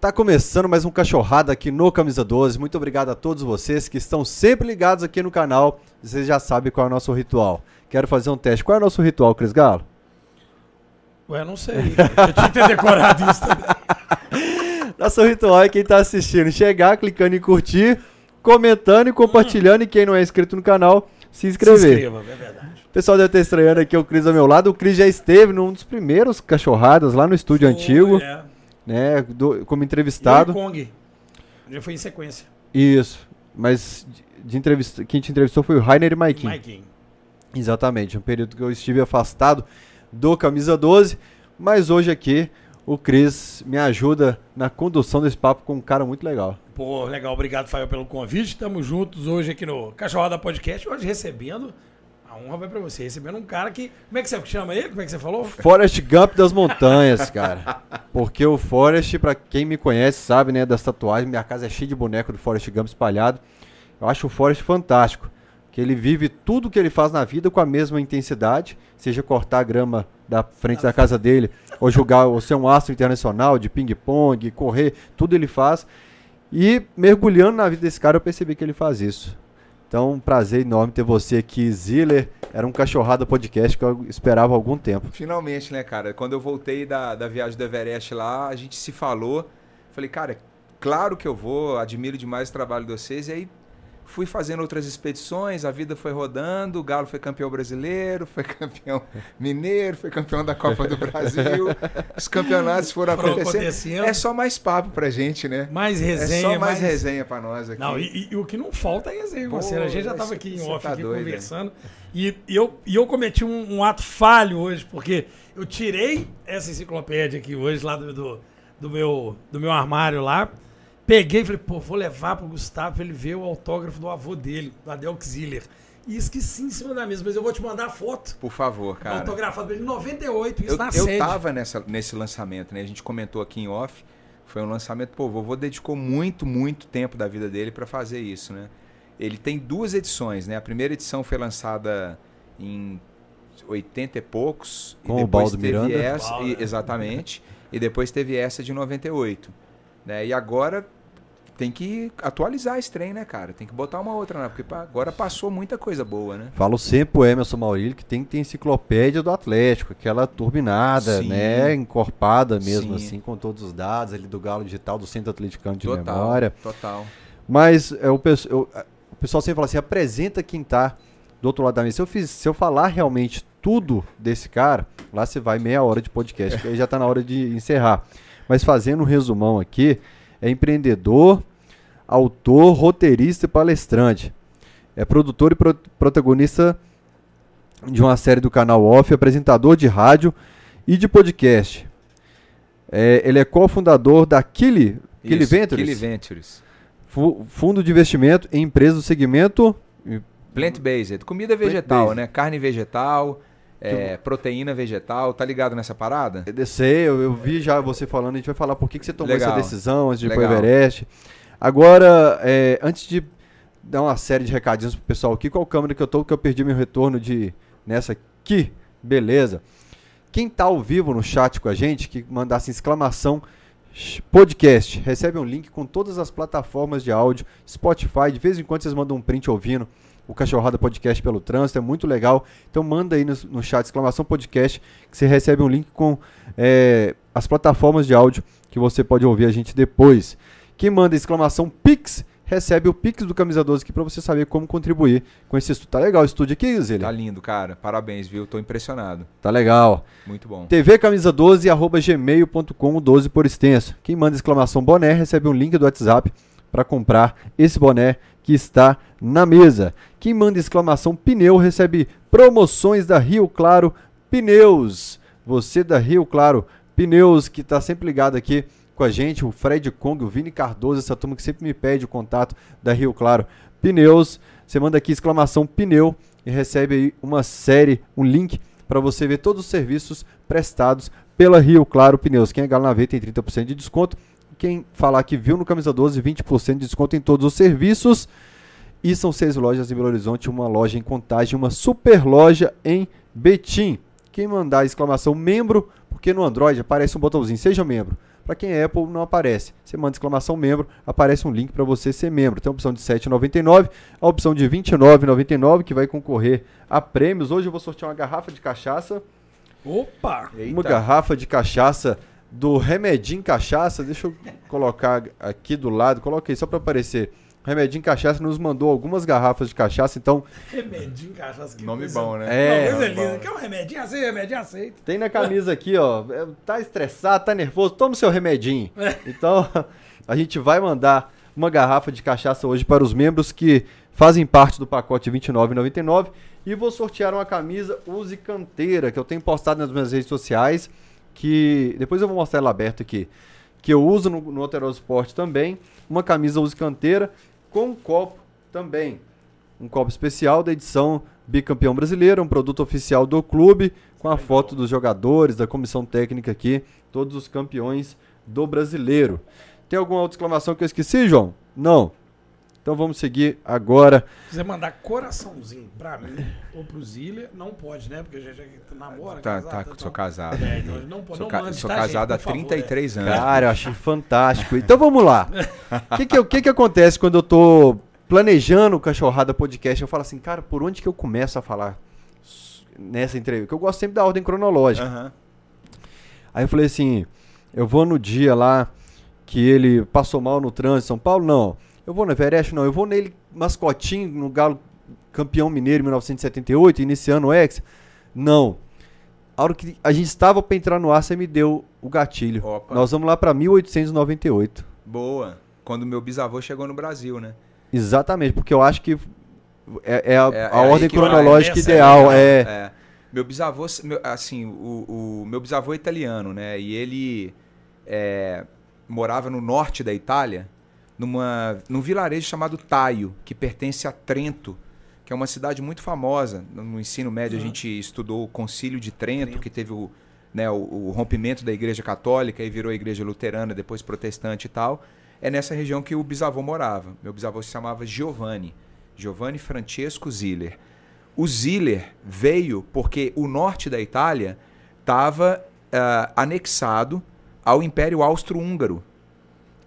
Tá começando mais um Cachorrada aqui no Camisa 12. Muito obrigado a todos vocês que estão sempre ligados aqui no canal. Vocês já sabem qual é o nosso ritual. Quero fazer um teste. Qual é o nosso ritual, Cris Galo? Ué, não sei. Eu tinha que ter decorado isso também. Nosso ritual é quem tá assistindo chegar, clicando em curtir, comentando e compartilhando. E quem não é inscrito no canal, se Se inscrever. inscreva, é verdade. O pessoal deve estar estranhando aqui o Cris ao meu lado. O Cris já esteve num dos primeiros cachorradas lá no estúdio antigo, É. né? do- como E entrevistado. o Kong. Já foi em sequência. Isso. Mas de, de entrevista, quem te entrevistou foi o Rainer e Maikin. Maikin. Exatamente, um período que eu estive afastado do Camisa 12, mas hoje aqui o Cris me ajuda na condução desse papo com um cara muito legal. Pô, legal. Obrigado, Fael, pelo convite. Estamos juntos hoje aqui no Cachorrada Podcast. Hoje recebendo. A honra vai pra você. Recebendo um cara que. Como é que você chama ele? Como é que você falou? Forrest Gump das montanhas, cara. Porque o Forrest, pra quem me conhece, sabe, né, das tatuagens, minha casa é cheia de boneco do Forrest Gump espalhado. Eu acho o Forrest fantástico. Que ele vive tudo que ele faz na vida com a mesma intensidade, seja cortar a grama da frente da casa dele, ou jogar, ou ser um astro internacional de ping-pong, correr, tudo ele faz. E mergulhando na vida desse cara, eu percebi que ele faz isso. Então, um prazer enorme ter você aqui, Ziller. Era um cachorrada podcast que eu esperava há algum tempo. Finalmente, né, cara? Quando eu voltei da, da viagem do Everest lá, a gente se falou. Falei, cara, claro que eu vou, admiro demais o trabalho de vocês. E aí fui fazendo outras expedições, a vida foi rodando, o Galo foi campeão brasileiro, foi campeão mineiro, foi campeão da Copa do Brasil. Os campeonatos foram, Foram acontecendo. acontecendo. É só mais papo pra gente, né? Mais resenha. é só mais, resenha pra nós aqui. Não, e, e- e o que não falta é resenha, Pô, parceiro. A gente já tava aqui em você off tá aqui doido, conversando. E, e eu, e eu cometi um, um ato falho hoje, porque eu tirei essa enciclopédia aqui hoje, lá do, do, do meu, do meu armário lá. Peguei e falei, pô, vou levar pro Gustavo pra ele ver o autógrafo do avô dele, do Adel Xiller. E esqueci em cima da mesa, mas eu vou te mandar a foto. Por favor, cara. Autografado dele em 98, isso Eu, na eu sede. tava nessa, nesse lançamento, né? A gente comentou aqui em off. Foi um lançamento, pô, o vovô dedicou muito, muito tempo da vida dele para fazer isso, né? Ele tem duas edições, né? A primeira edição foi lançada em 80 e poucos. Com e o depois Baldo teve Miranda. essa, Baldo, e- né? exatamente. e depois teve essa de 98. Né? E agora tem que atualizar esse trem, né, cara? Tem que botar uma outra, né? Porque agora passou muita coisa boa, né? Falo sempre pro Emerson Maurílio que tem que ter enciclopédia do Atlético, aquela turbinada, Sim. né? Encorpada mesmo, Sim. assim, com todos os dados ali do Galo Digital, do Centro Atleticano de total, Memória. total. Mas é, o, eu- o pessoal sempre fala assim: apresenta quem tá do outro lado da mesa. Se eu, fiz, se eu falar realmente tudo desse cara, lá você vai meia hora de podcast, que aí já tá na hora de encerrar. Mas fazendo um resumão aqui, é empreendedor, autor, roteirista e palestrante. É produtor e pro- protagonista de uma série do canal Off, apresentador de rádio e de podcast. É, ele é cofundador da Kili, Kili Isso, Ventures. Kili Ventures. Fu- Fundo de investimento em empresas do segmento. Plant-based, comida vegetal, Plant-based. né? Carne vegetal, é, proteína vegetal, tá ligado nessa parada? Eu sei, eu, eu vi já você falando, a gente vai falar por que, que você tomou Legal. essa decisão antes de ir pro Legal. Everest. Agora, é, antes de dar uma série de recadinhos pro pessoal aqui, qual câmera que eu tô, que eu perdi meu retorno de nessa aqui, beleza. Quem tá ao vivo no chat com a gente, que mandasse exclamação podcast, recebe um link com todas as plataformas de áudio, Spotify, de vez em quando vocês mandam um print ouvindo o Cachorrada Podcast pelo trânsito, é muito legal. Então manda aí no, no chat exclamação podcast que você recebe um link com é, as plataformas de áudio que você pode ouvir a gente depois. Quem manda exclamação Pix recebe o Pix do Camisa 12 aqui para você saber como contribuir com esse estúdio. Tá legal o estúdio aqui, Zé? Tá lindo, cara. Parabéns, viu? Tô impressionado. Tá legal. Muito bom. TV camisa 12 arroba gmail.com 12 por extenso. Quem manda exclamação boné recebe um link do WhatsApp para comprar esse boné que está na mesa. Quem manda exclamação pneu recebe promoções da Rio Claro Pneus. Você da Rio Claro Pneus que está sempre ligado aqui com a gente, o Fred Kong, o Vini Cardoso, essa turma que sempre me pede o contato da Rio Claro Pneus. Você manda aqui exclamação pneu e recebe aí uma série, um link para você ver todos os serviços prestados pela Rio Claro Pneus. Quem é Galo na Veia tem 30% de desconto. Quem falar que viu no Camisa 12, 20% de desconto em todos os serviços. E são seis lojas em Belo Horizonte, uma loja em Contagem, uma super loja em Betim. Quem mandar exclamação membro, porque no Android aparece um botãozinho, seja membro, para quem é Apple, não aparece. Você manda exclamação membro, aparece um link para você ser membro. Tem a opção de R$ 7,99, a opção de R$ 29,99, que vai concorrer a prêmios. Hoje eu vou sortear uma garrafa de cachaça. Opa! Uma Eita. garrafa de cachaça do Remedinho Cachaça. Deixa eu colocar aqui do lado. Coloquei só para aparecer. Remedinho Cachaça nos mandou algumas garrafas de cachaça, então Remedinho, cachaça. que Nome coisa- bom, né? É. Não, coisa linda. Quer um remedinho? Aceita, remedinho, aceita. tem na camisa aqui, ó. é, Tá estressado, tá nervoso, toma o seu remedinho. Então, a gente vai mandar uma garrafa de cachaça hoje para os membros que fazem parte do pacote R$ 29,99 e vou sortear uma camisa Use Canteira, que eu tenho postado nas minhas redes sociais, que depois eu vou mostrar ela aberta aqui, que eu uso no, no Alteroso Esporte também, uma camisa Use Canteira com um copo também. Um copo especial da edição Bicampeão Brasileiro, um produto oficial do clube, com a foto dos jogadores, da comissão técnica aqui, todos os campeões do brasileiro. Tem alguma outra exclamação que eu esqueci, João? Não. Então vamos seguir agora. Se quiser mandar coraçãozinho pra mim ou pro Zília, não pode, né? Porque a gente já namora, Tá, casado, tá, então- sou casado. É, então não pode, Sou, não ca- mande, sou tá, casado gente, há por favor, 33 anos. Cara, eu achei fantástico. Então vamos lá. O que, que, que, que acontece quando eu tô planejando o Cachorrada Podcast? Eu falo assim, cara, por onde que eu começo a falar nessa entrevista? Porque eu gosto sempre da ordem cronológica. Aham. Aí eu falei assim, eu vou no dia lá que ele passou mal no trânsito em São Paulo? Não. Eu vou no Everest? Não. Eu vou nele mascotinho no Galo campeão mineiro em 1978, iniciando o ex? Não. A hora que a gente estava para entrar no ar, você me deu o gatilho. Opa. Nós vamos lá para 1898. Boa. Quando meu bisavô chegou no Brasil, né? Exatamente, porque eu acho que é, é a, É- a é ordem cronológica é ideal. É, É. Meu bisavô, meu- assim, o, o meu bisavô é italiano, né? E ele é, morava no norte da Itália, numa, num vilarejo chamado Taio, que pertence a Trento, que é uma cidade muito famosa. No no ensino médio a gente estudou o Concílio de Trento, Trento. que teve o, né, o, o rompimento da Igreja Católica e virou a Igreja Luterana, depois protestante e tal. É nessa região que o bisavô morava. Meu bisavô se chamava Giovanni, Giovanni Francesco Ziller. O Ziller veio porque o norte da Itália estava anexado ao Império Austro-Húngaro.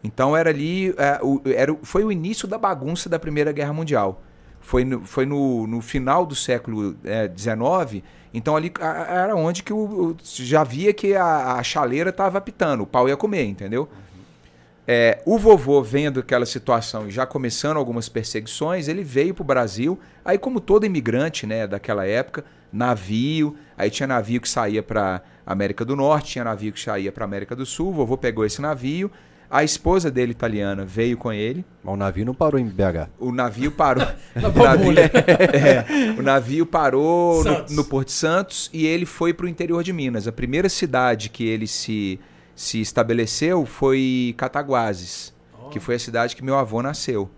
Então era ali, o- era, foi o início da bagunça da Primeira Guerra Mundial. Foi no, foi no, no final do século XIX, então ali era onde que o, o- já via que a, a chaleira estava apitando, o pau ia comer, entendeu? É, o vovô vendo aquela situação e já começando algumas perseguições, ele veio para o Brasil. Aí, como todo imigrante né, daquela época, navio. Aí tinha navio que saía para América do Norte, tinha navio que saía para América do Sul. O vovô pegou esse navio. A esposa dele, italiana, veio com ele. mas o navio não parou em BH. O navio parou. O, navio, é, o navio parou no, no Porto Santos e ele foi para o interior de Minas. A primeira cidade que ele se, se estabeleceu foi Cataguases, que foi a cidade que meu avô nasceu.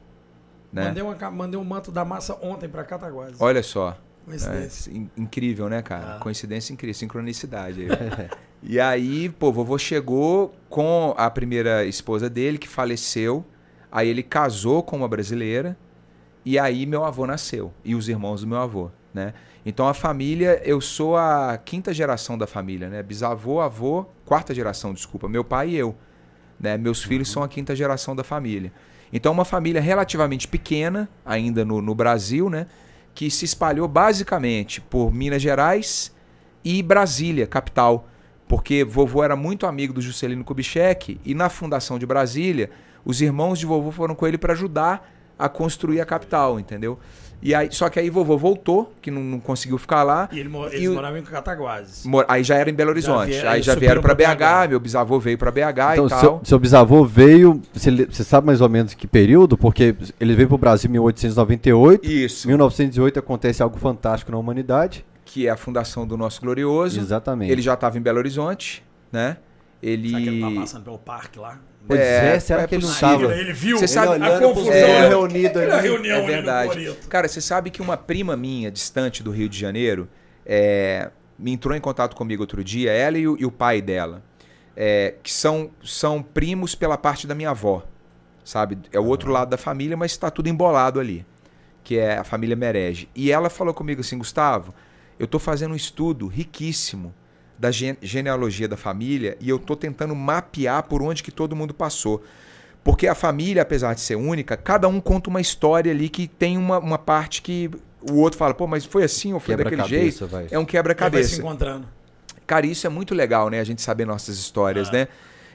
Né? Mandei, uma mandei um manto da massa ontem pra Cataguases. Olha só. Coincidência. É, in- incrível, né, cara? Ah. Coincidência incrível, sincronicidade. e aí, pô, vovô chegou com a primeira esposa dele, que faleceu. Aí ele casou com uma brasileira. E aí meu avô nasceu. E os irmãos do meu avô, né? Então a família, eu sou a quinta geração da família, né? Bisavô, avô, quarta geração, desculpa. Meu pai e eu. Né? Meus filhos são a quinta geração da família. Então uma família relativamente pequena, ainda no, no Brasil, né? que se espalhou basicamente por Minas Gerais e Brasília, capital. Porque vovô era muito amigo do Juscelino Kubitschek e na fundação de Brasília, os irmãos de vovô foram com ele para ajudar a construir a capital, entendeu? E aí, só que aí vovô voltou, que não, não conseguiu ficar lá. E ele, mo- E eles o- moravam em Cataguases. Mor- Aí já era em Belo Horizonte. vie- aí aí já vieram para pra BH, BH. meu bisavô veio para BH Então, e tal. seu, seu bisavô veio. Você, você sabe mais ou menos que período? Porque ele veio pro Brasil em 1898. Isso, Em 1908 acontece algo fantástico na humanidade. Que é a fundação do nosso glorioso. Exatamente. Ele já estava em Belo Horizonte, né? Ele Será que ele tá passando pelo parque lá? Pois É, é, será é que ele não possível. estava? Ele viu Você sabe- a confusão. reunidos Aquela ali. reunião É verdade. Cara, você sabe que uma prima minha, distante do Rio de Janeiro, é, me entrou em contato comigo outro dia, ela e o, e o pai dela, é, que são, são primos pela parte da minha avó, sabe? É o outro lado da família, mas está tudo embolado ali, que é a família Merege. E ela falou comigo assim, Gustavo, eu estou fazendo um estudo riquíssimo da gene- genealogia da família e eu tô tentando mapear por onde que todo mundo passou. Porque a família, apesar de ser única, cada um conta uma história ali que tem uma, uma parte que o outro fala, pô, mas foi assim ou foi daquele jeito? Quebra-cabeça, vai. É um Aí vai se quebra-cabeça. encontrando. Cara, isso é muito legal, né? A gente saber nossas histórias, Ah. né?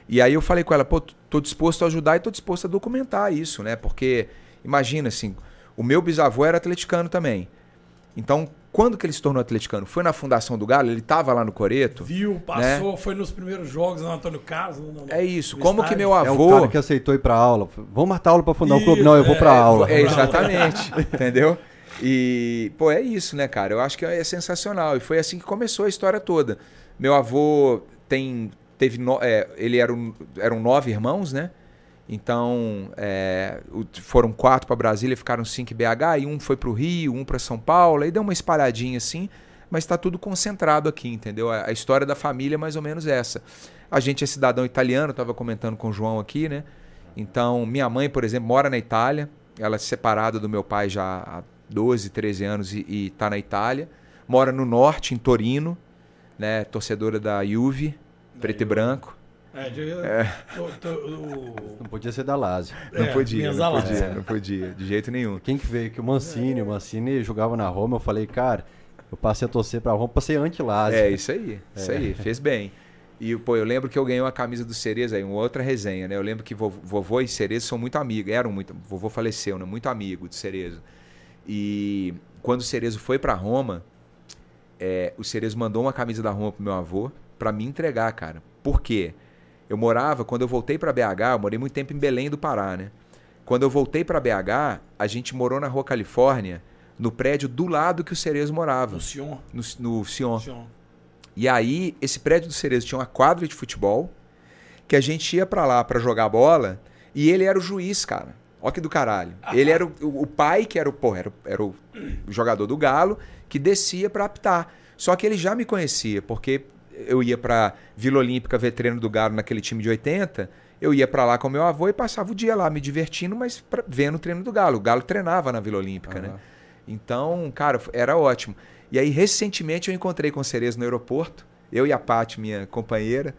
E aí eu falei com ela, pô, tô disposto a ajudar e tô disposto a documentar isso, né? Porque, imagina assim, o meu bisavô era atleticano também. Então, quando que ele se tornou atleticano? Foi na fundação do Galo? Ele tava lá no Coreto? Viu, passou, foi nos primeiros jogos no Antônio Carlos. no- no- Né? É isso. no Como que estádio. meu É o avô... cara que aceitou ir pra aula. Vamos matar aula pra fundar um Isso, clube? Não, eu vou pra é, aula. É, exatamente. entendeu? E, pô, é isso, né, cara? Eu acho que é sensacional. E foi assim que começou a história toda. Meu avô tem. Teve no- é, ele era um, eram nove irmãos, né? Então, é, foram quatro para Brasília, ficaram cinco em BH, e um foi para o Rio, um para São Paulo, aí deu uma espalhadinha assim, mas está tudo concentrado aqui, entendeu? A, história da família é mais ou menos essa. A gente é cidadão italiano, estava comentando com o João aqui, né? Então, minha mãe, por exemplo, mora na Itália, ela é separada do meu pai já há 12, 13 anos e está na Itália. Mora no norte, em Torino, né? Torcedora da Juve, preto e branco. É, de, tô- tô- o- Não podia ser da Lazio. Não É, podia, não podia, É. não podia, de jeito nenhum. Quem que veio? Que o Mancini, o Mancini jogava na Roma. Eu falei, cara, eu passei a torcer pra Roma, passei anti-Lazio. É, isso aí, isso É. aí, fez bem. E, pô, eu lembro que eu ganhei uma camisa do Cereza aí, uma outra resenha, né? Eu lembro que vovô, vovô e Cereza são muito amigos, eram muito, vovô faleceu, né? Muito amigo de Cereza. E quando o Cerezo foi pra Roma, é, o Cerezo mandou uma camisa da Roma pro meu avô pra me entregar, cara. Por quê? Eu morava, quando eu voltei pra BH, eu morei muito tempo em Belém do Pará, né? Quando eu voltei pra BH, a gente morou na Rua Califórnia, no prédio do lado que o Cerezo morava, no Sion. no, no Sion. Sion. E aí, esse prédio do Cerezo tinha uma quadra de futebol, que a gente ia pra lá pra jogar bola, e ele era o juiz, cara. Ó que do caralho. Ele era o, o pai, que era o, porra, era, o- era o jogador do Galo, que descia pra apitar. Só que ele já me conhecia, porque eu ia pra Vila Olímpica ver treino do Galo naquele time de 80, eu ia pra lá com meu avô e passava o dia lá me divertindo, mas pra, vendo o treino do Galo. O Galo treinava na Vila Olímpica, né? Aham. Então, cara, era ótimo. E aí, recentemente, eu encontrei com o Cerezo no aeroporto, eu e a Paty, minha companheira.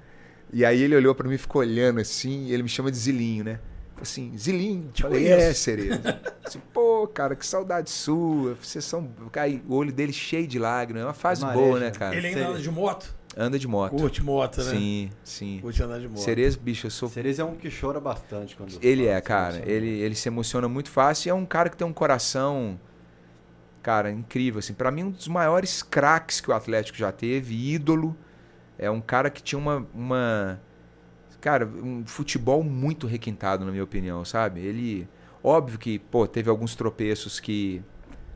E aí ele olhou pra mim e ficou olhando assim, e ele me chama de Zilinho, né? Assim, Zilinho. Te Falei, conheço. é, Cerezo. assim, Pô, cara, que saudade sua. Vocês são. Aí, o olho dele cheio de lágrimas. É uma fase Mareja. boa, né, cara? Ele ainda anda de moto? Anda de moto. Curte moto, né? Sim, sim. Curte andar de moto. Cerezo, bicho, eu sou Cerezo é um que chora bastante quando. ele fala é, cara. assim. Ele, ele se emociona muito fácil e é um cara que tem um coração, cara, incrível. Assim. Para mim, um dos maiores craques que o Atlético já teve, ídolo. É um cara que tinha uma, uma. Cara, um futebol muito requintado, na minha opinião, sabe? Ele. Óbvio que, pô, teve alguns tropeços que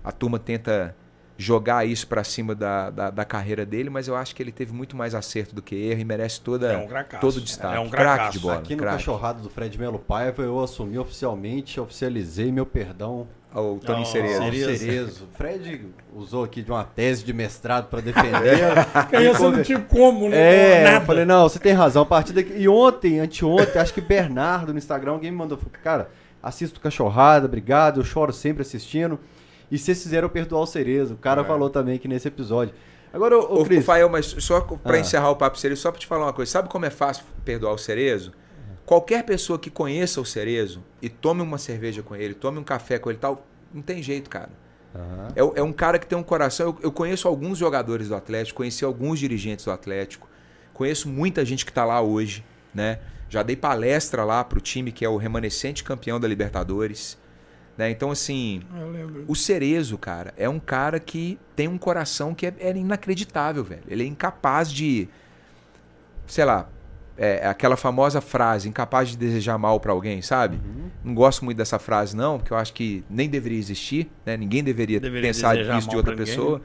a turma tenta jogar isso pra cima da, da, da carreira dele, mas eu acho que ele teve muito mais acerto do que erro e merece toda, É um todo o destaque. É um craque de bola. Aqui no craque. cachorrado do Fred Melo Paiva, eu assumi oficialmente, oficializei meu perdão O Tony Não, Cerezo. ao Cerezo. Fred usou aqui de uma tese de mestrado pra defender. Aí você não tinha como, né? É, Nada. eu falei, não, você tem razão. A partir daqui. E ontem, anteontem, acho que Bernardo no Instagram, alguém me mandou, falou, cara, assisto Cachorrada, obrigado, eu choro sempre assistindo. E se vocês fizeram perdoar o Cerezo, o cara É. falou também aqui nesse episódio. Agora, ô, ô Ô, Cris, Fael, mas só pra Ah. encerrar o papo Cerezo, só pra te falar uma coisa. Sabe como é fácil perdoar o Cerezo? Qualquer pessoa que conheça o Cerezo e tome uma cerveja com ele, tome um café com ele e tal, não tem jeito, cara. Aham. É, é um cara que tem um coração. Eu, eu conheço alguns jogadores do Atlético, conheci alguns dirigentes do Atlético, conheço muita gente que tá lá hoje, né? Já dei palestra lá pro time que é o remanescente campeão da Libertadores. Né? Então, assim, lembro. o Cerezo, cara, é um cara que tem um coração que é, é inacreditável, velho. Ele é incapaz de. Sei lá. É aquela famosa frase, incapaz de desejar mal pra alguém, sabe? Uhum. Não gosto muito dessa frase, não, porque eu acho que nem deveria existir, né? Ninguém deveria, Deveria pensar nisso de outra ninguém, pessoa.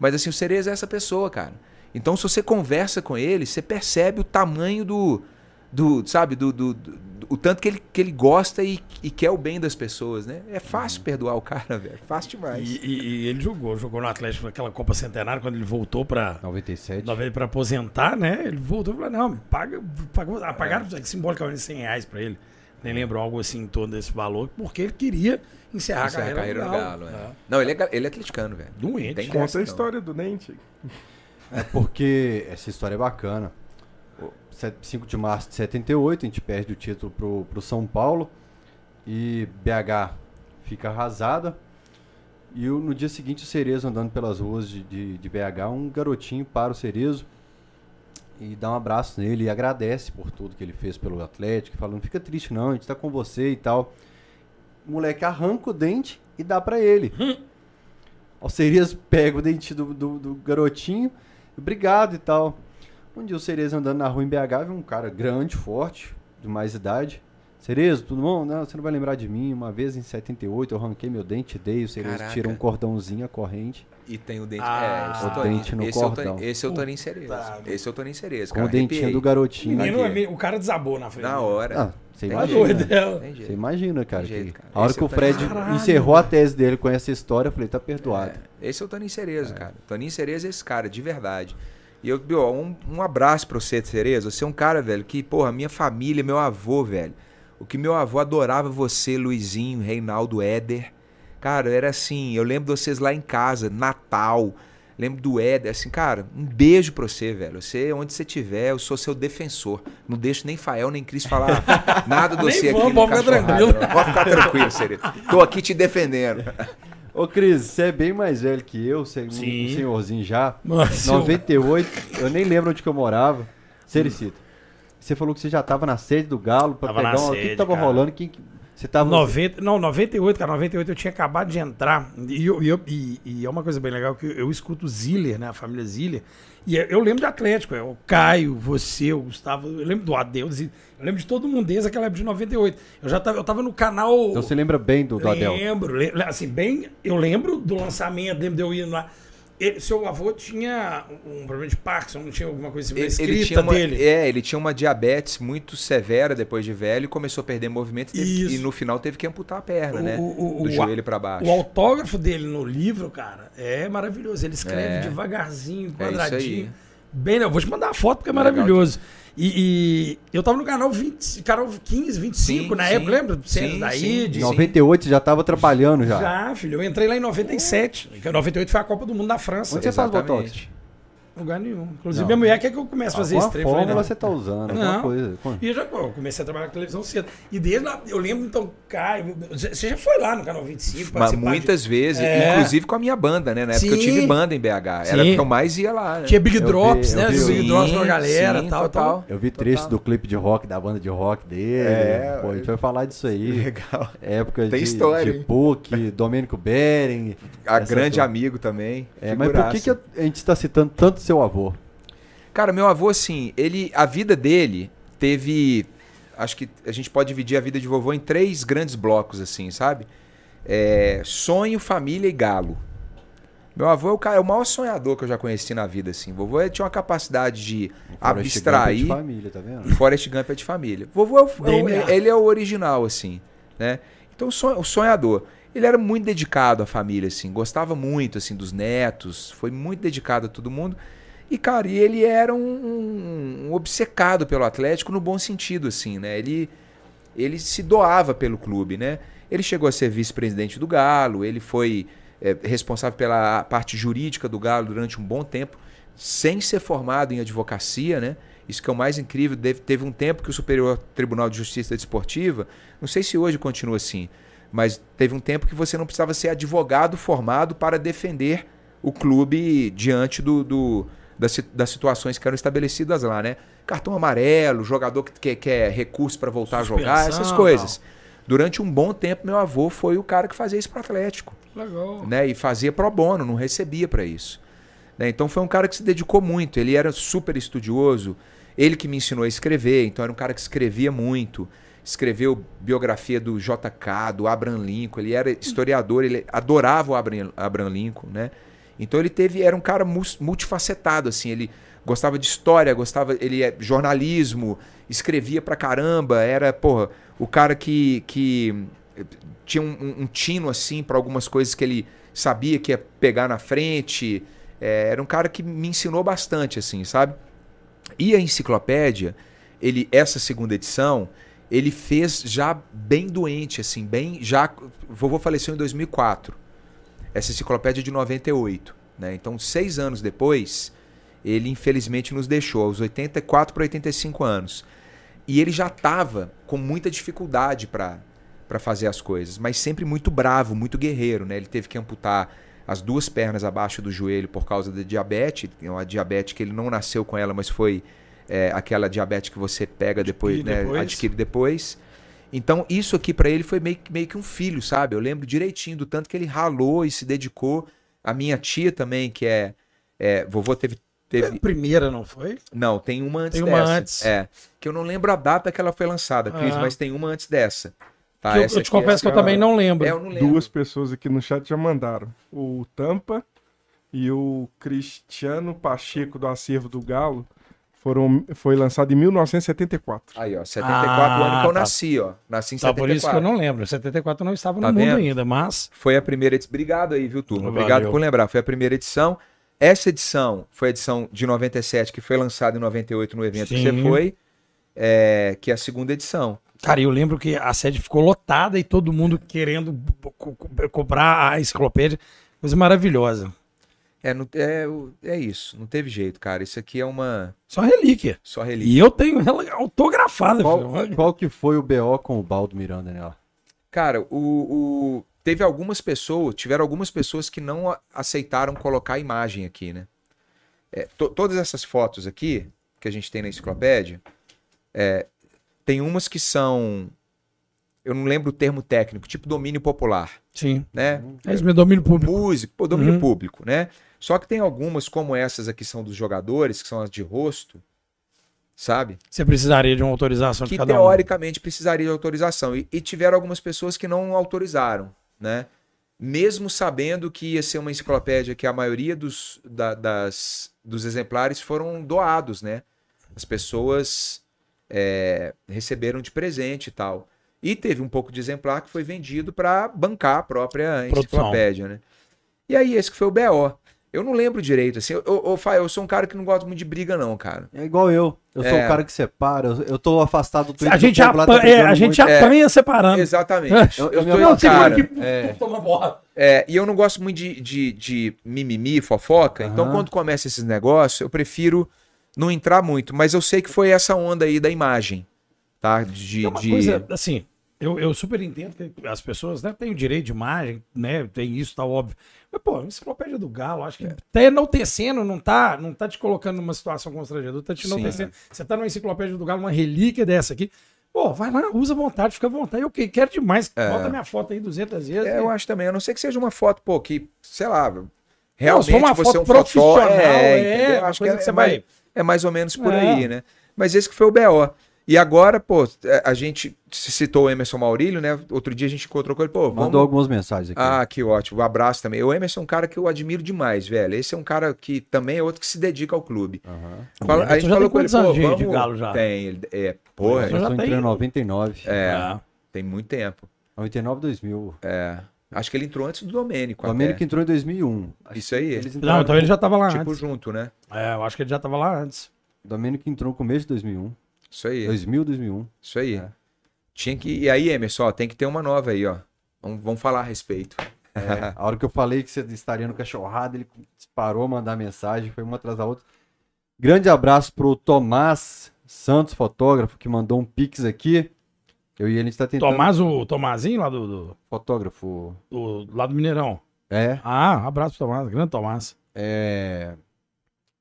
Mas assim, o Cerezo é essa pessoa, cara. Então, se você conversa com ele, você percebe o tamanho do. do sabe, do, do- do- o tanto que ele, que ele gosta e, e quer o bem das pessoas, né? É fácil perdoar o cara, velho. Fácil demais. E, e- e ele jogou, jogou no Atlético naquela Copa Centenária, quando ele voltou pra, 97. Nova pra aposentar, né? Ele voltou e falou: não, paga, pagou, ah, pagaram É. simbolicamente 100 reais pra ele. Nem lembro algo assim em torno desse valor, porque ele queria encerrar, Encerra a carreira, no no Galo. Galo. é. É. Não, ele é, ele é atleticano, velho. Doente. Tem Conta a história do Dente. É porque essa história é bacana. O 5 de março de 78, a gente perde o título pro, pro São Paulo e BH fica arrasada. E no dia seguinte o Cerezo andando pelas ruas de, de, de BH, um garotinho para o Cerezo e dá um abraço nele e agradece por tudo que ele fez pelo Atlético, falando, não fica triste não, a gente tá com você e tal. O moleque arranca o dente e dá pra ele. O Cerezo pega o dente do, do, do garotinho, obrigado e tal. Um dia o Cerezo andando na rua em BH, viu um cara grande, forte, de mais idade. Cerezo, tudo bom? Não, você não vai lembrar de mim. Uma vez em 78 eu arranquei meu dente, dei, o Cerezo Caraca. tira um cordãozinho, a corrente. E tem o dente. Ah, é, esse é o Toninho. dente no esse, é o cordão. Toninho, esse é o Toninho Cerezo. Esse é o Toninho Cerezo. Com o dentinho Arrepiei. do garotinho. Menino, é meio- o cara desabou na frente. Na hora. Ah, você Tá imagina. doido, é. Você imagina, cara. Jeito, cara. A hora Esse que é o o Fred Caralho. encerrou a tese dele com essa história, eu falei, tá perdoado. É, esse é o Toninho Cerezo, cara. Toninho Cerezo é esse cara, de verdade. E eu, Bió, um, um abraço pra você, Cerezo. Você é um cara, velho, que, porra, minha família, meu avô, velho. O que meu avô adorava você, Luizinho, Reinaldo, Éder. Cara, era assim, eu lembro de vocês lá em casa, Natal. Lembro do Éder, assim, cara, um beijo pra você, velho. Você, onde você estiver, eu sou seu defensor. Não deixo nem Fael, nem Cris falar nada de você aqui no pode ficar tranquilo. Pode ficar tranquilo. Tô aqui te defendendo. Ô, Cris, você é bem mais velho que eu, você é um Sim. senhorzinho já. Nossa, 98, eu nem lembro onde que eu morava. Sericita. Você falou que você já tava na sede do Galo pra Tava pegar na um. o que, que sede, tava cara. rolando? Quem, que- você tava. 90, não, 98, cara, 98 eu tinha acabado de entrar. E, eu, e, eu- e- e é uma coisa bem legal que eu, eu escuto Ziller, né? A família Ziller. E eu, eu lembro de Atlético, é, o Caio, você, o Gustavo, eu lembro do Adeus, eu lembro de todo mundo desde aquela época de 98. Eu já tava, eu tava no canal. Então você lembra bem do, do Adel? Lembro, le- assim, bem, eu lembro do lançamento, lembro de eu indo lá. Ele- seu avô tinha um problema de Parkinson, não tinha alguma coisa assim, Ele, escrita ele tinha uma, dele. É, ele tinha uma diabetes muito severa depois de velho e começou a perder movimento e, teve- e no final teve que amputar a perna, O- né? o- o- Do joelho pra baixo. O autógrafo dele no livro, cara, é maravilhoso. Ele escreve É. devagarzinho, É quadradinho. aí. Bem, eu vou te mandar a foto porque é Legal maravilhoso. E, e eu tava no canal 20, canal 15, 25 Sim, na sim. época, lembra? Sim, daí, sim. de Em 98 você já tava trabalhando já. Já, filho. Eu entrei lá em 97. Porque 98 foi a Copa do Mundo da França. Onde você faz botox? Lugar nenhum. Inclusive, Não. minha mulher quer que eu comece a fazer esse. Eu falei, fórmula você tá usando, alguma Não. coisa. E eu já pô, eu comecei a trabalhar com televisão cedo. E desde lá, eu lembro, então, Caio, você já foi lá no canal 25? Mas participar de- muitas vezes, É. inclusive com a minha banda, né? Na época eu Sim. tive banda em BH. Era Sim. que eu mais ia lá, né? Tinha Big Eu Drops, vi- né? eu vi Big Drops com a galera sim, tal. total. Eu vi Total. trechos do clipe de rock, da banda de rock dele. É, Pô, a gente vai falar disso aí. Legal. Época Tem de, história, de hein? PUC, Domênico Bering. A grande amigo também. É, mas por que, que a gente está citando tanto seu avô? Cara, meu avô, assim, ele. A vida dele teve. Acho que a gente pode dividir a vida de vovô em três grandes blocos, assim, sabe? É, sonho, família e galo. Meu avô é o, cara, é o maior sonhador que eu já conheci na vida, assim. Vovô tinha uma capacidade de Forrest Gump é de abstrair. família, tá vendo? Forrest Gump é de família. Vovô é o, é o- ele é o original, assim, né? Então, o sonhador. Ele era muito dedicado à família, assim, gostava muito, assim, dos netos, foi muito dedicado a todo mundo. E, cara, ele era um, um- um obcecado pelo Atlético no bom sentido, assim, né? Ele, ele se doava pelo clube, né? Ele chegou a ser vice-presidente do Galo, ele foi é, responsável pela parte jurídica do Galo durante um bom tempo, sem ser formado em advocacia, né? Isso que é o mais incrível. Teve um tempo que o Superior Tribunal de Justiça Desportiva, não sei se hoje continua assim, mas teve um tempo que você não precisava ser advogado formado para defender o clube diante do, do- das, das situações que eram estabelecidas lá, né? Cartão amarelo, jogador que quer, quer recurso para voltar a jogar, essas Suspensão, coisas. Durante um bom tempo, meu avô foi o cara que fazia isso para Atlético Legal. né? E fazia pro bono, não recebia para isso. né? Então foi um cara que se dedicou muito. Ele era super estudioso. Ele que me ensinou a escrever. Então era um cara que escrevia muito. Escreveu biografia do JK, do Abraham Lincoln. Ele era historiador. Ele adorava o Abraham, Lincoln, né? Então ele teve era um cara multifacetado assim. Ele gostava de história, gostava ele é jornalismo, escrevia pra caramba. Era porra o cara que que tinha um, um- um tino assim para algumas coisas que ele sabia que ia pegar na frente. É, era um cara que me ensinou bastante, assim, sabe? E a enciclopédia, ele essa segunda edição, ele fez já bem doente, assim, bem já. Vovô faleceu em 2004. Essa enciclopédia é de 98, né? Então seis anos depois ele infelizmente nos deixou aos 84 para 85 anos. E ele já estava com muita dificuldade para para fazer as coisas, mas sempre muito bravo, muito guerreiro, né? Ele teve que amputar as duas pernas abaixo do joelho por causa da diabetes, uma diabetes que ele não nasceu com ela, mas foi é, aquela diabetes que você pega depois, Adquire né? depois. Adquire depois. Então, isso aqui para ele foi meio, que- meio que um filho, sabe? Eu lembro direitinho do tanto que ele ralou e se dedicou. A minha tia também, que é. é vovô teve. Foi teve a primeira, não foi? não, tem uma antes Tem uma dessa. antes. É. Que eu não lembro a data que ela foi lançada, Cris, Ah. mas tem uma antes dessa. Tá? Que eu, eu te aqui é- confesso que eu cara, também não lembro. É, eu não lembro. Duas pessoas aqui no chat já mandaram. O Tampa e o Cristiano Pacheco do Acervo do Galo foram, foi lançado em 1974. Aí, ó, 74 Ah, ano que eu tá. nasci, ó. Nasci em Só 74. por isso que eu não lembro. 74 eu não estava Tá no mundo vendo? ainda, mas. Foi a primeira edição. Obrigado aí, viu, turma? Valeu. Obrigado por lembrar. Foi a primeira edição. Essa edição foi a edição de 97, que foi lançada em 98 no evento que Sim. você foi, é, que é a segunda edição. Cara, eu lembro que a sede ficou lotada e todo mundo querendo co- co- comprar a enciclopédia. Coisa maravilhosa. É, não- é, é isso, não teve jeito, cara. Isso aqui é uma Só relíquia. só relíquia. E eu tenho ela autografada, Qual, filho. qual que foi o BO com o Baldo Miranda nela? Cara, o, o- teve algumas pessoas, tiveram algumas pessoas que não aceitaram colocar a imagem aqui, né? É, to- todas essas fotos aqui que a gente tem na enciclopédia, é, tem umas que são, eu não lembro o termo técnico, tipo domínio popular, Sim. né? É isso, meu domínio público. Músico, pô, domínio Uhum. público, né? Só que tem algumas, como essas aqui são dos jogadores, que são as de rosto, sabe? Você precisaria de uma autorização que de cada um. teoricamente precisaria de autorização. E, e tiveram algumas pessoas que não autorizaram, né? Mesmo sabendo que ia ser uma enciclopédia que a maioria dos, da- das, dos exemplares foram doados, né? As pessoas é, receberam de presente e tal. E teve um pouco de exemplar que foi vendido para bancar a própria enciclopédia, né? E aí esse que foi o BO. Eu não lembro direito, assim. Eu, eu, eu, sou um cara que não gosta muito de briga, não, cara. É igual eu. Eu sou É. o cara que separa. Eu, eu tô afastado do Twitter. A gente, povo lá, tá apan- é, a gente muito. apanha separando. Exatamente. Eu- Eu, eu sou apaixono esse cara. que É. toma bola. É, e eu não gosto muito de, de, de mimimi, fofoca. Então, quando começa esses negócios, eu prefiro não entrar muito. Mas eu sei que foi essa onda aí da imagem. Tá? De. É uma de- coisa, assim, eu, eu super entendo que as pessoas né, têm o direito de imagem, né? Tem isso, tá óbvio. Mas, pô, enciclopédia do Galo, acho que tá enaltecendo, não tá, não tá te colocando numa situação constrangedora, tá te Sim. enaltecendo. Você tá numa enciclopédia do Galo, uma relíquia dessa aqui. Pô, vai lá, usa à vontade, fica à vontade. Eu que- quero demais. Bota minha foto aí 200 vezes. É, eu acho também. A não ser que seja uma foto, pô, que, sei lá, Não, realmente for uma você foto é um profissional, É, é, Acho que é, que você é mais, vai- é mais ou menos por É. aí, né? Mas esse que foi o BO. E agora, pô, é, a gente se citou o Emerson Maurílio, né? Outro dia a gente encontrou com ele, pô, vamos, Mandou algumas mensagens aqui. Ah, que ótimo. Um abraço também. O Emerson é um cara que eu admiro demais, velho. Esse é um cara que também é outro que se dedica ao clube. Aham. Fala- Emerson já tem quantos anos de- de Galo já? Tem, ele- é, porra, Eu já tô tem- entrando em 99. é, Ah. tem muito tempo. 99, 2000. É. Acho que ele entrou antes do Domênico. O até. Domênico entrou em 2001. Isso aí. Eles Não, então ele já tava lá Tipo antes. junto, né? É, eu acho que ele já tava lá antes. O Domênico entrou no começo de 2001. Isso aí. 2000, 2001. Isso aí. É. Tinha que. E aí, Emerson, ó, tem que ter uma nova aí, ó. Vamos, vamos falar a respeito. É, a hora que eu falei que você estaria no cachorrado, ele disparou a mandar mensagem, foi uma atrás da outra. Grande abraço pro Tomás Santos, fotógrafo, que mandou um pix aqui. Eu e ele está tentando. Tomás, o Tomazinho lá do, do, Fotógrafo. do- lá do Mineirão. É, Ah, abraço pro Tomás, grande Tomás. é.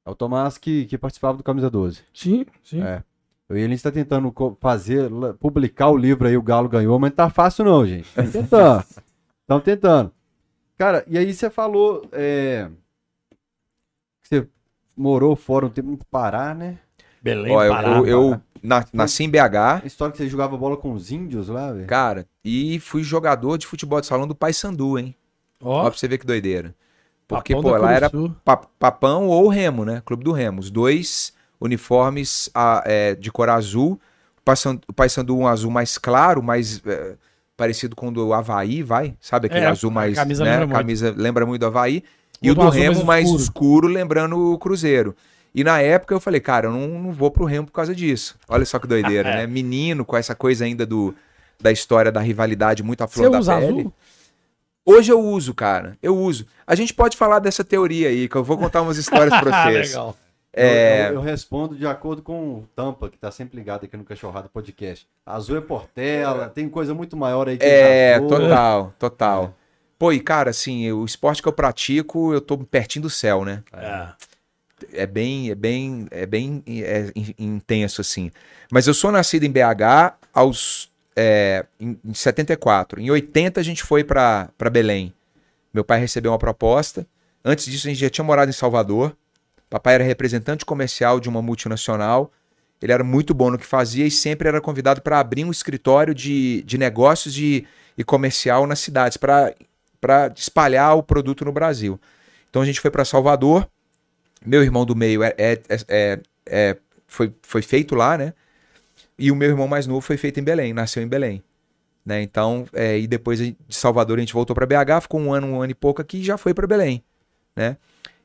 É o Tomás que, que participava do Camisa 12. Sim, sim. É. E ele está tentando fazer, publicar o livro aí, o Galo ganhou, mas não tá fácil não, gente. Estão tentando. Estão tentando. Cara, e aí você falou é, que você morou fora um tempo no Pará, né? Belém, ó, eu, Pará. eu, eu na- nasci em BH, A história que você jogava bola com os índios lá, velho. cara, e fui jogador de futebol de salão do Paysandu, hein? Ó, Ó, pra você ver que doideira. Porque, Papão pô, lá era Papão ou Remo, né? Clube do Remo. Os dois uniformes ah, é, de cor azul. O Paysandu- um azul mais claro, mais é, parecido com o do Havaí, vai? Sabe aquele É, azul a mais. camisa né? lembra muito. camisa lembra muito do Havaí. E O o do do Remo mais escuro. escuro. lembrando o Cruzeiro. E na época eu falei, cara, eu não, não vou pro Remo por causa disso. Olha só que doideira, É. né? Menino com essa coisa ainda do, da história da rivalidade muito à flor Você da usa pele. azul? Hoje eu uso, cara. Eu uso. A gente pode falar dessa teoria aí, que eu vou contar umas histórias pra Ah, vocês. legal. É, Eu, eu- eu respondo de acordo com o Tampa, que tá sempre ligado aqui no Cachorrado Podcast. Azul é Portela, tem coisa muito maior aí que É, Azul. total, total. Pô, e cara, assim, o esporte que eu pratico, eu tô pertinho do céu, né? É. É bem, é bem, é bem é, in- intenso, assim. Mas eu sou nascido em BH aos, é, em, em 74. Em 80 a gente foi pra Belém. Meu pai recebeu uma proposta. Antes disso a gente já tinha morado em Salvador. Papai era representante comercial de uma multinacional. Ele era muito bom no que fazia e sempre era convidado para abrir um escritório de, de negócios de, e comercial nas cidades, para espalhar o produto no Brasil. Então a gente foi para Salvador. Meu irmão do meio é, é- é- é- foi, foi feito lá, né? E o meu irmão mais novo foi feito em Belém, nasceu em Belém. Né? Então, é, e depois de Salvador a gente voltou para BH, ficou um ano, um ano e pouco aqui e já foi para Belém. Né?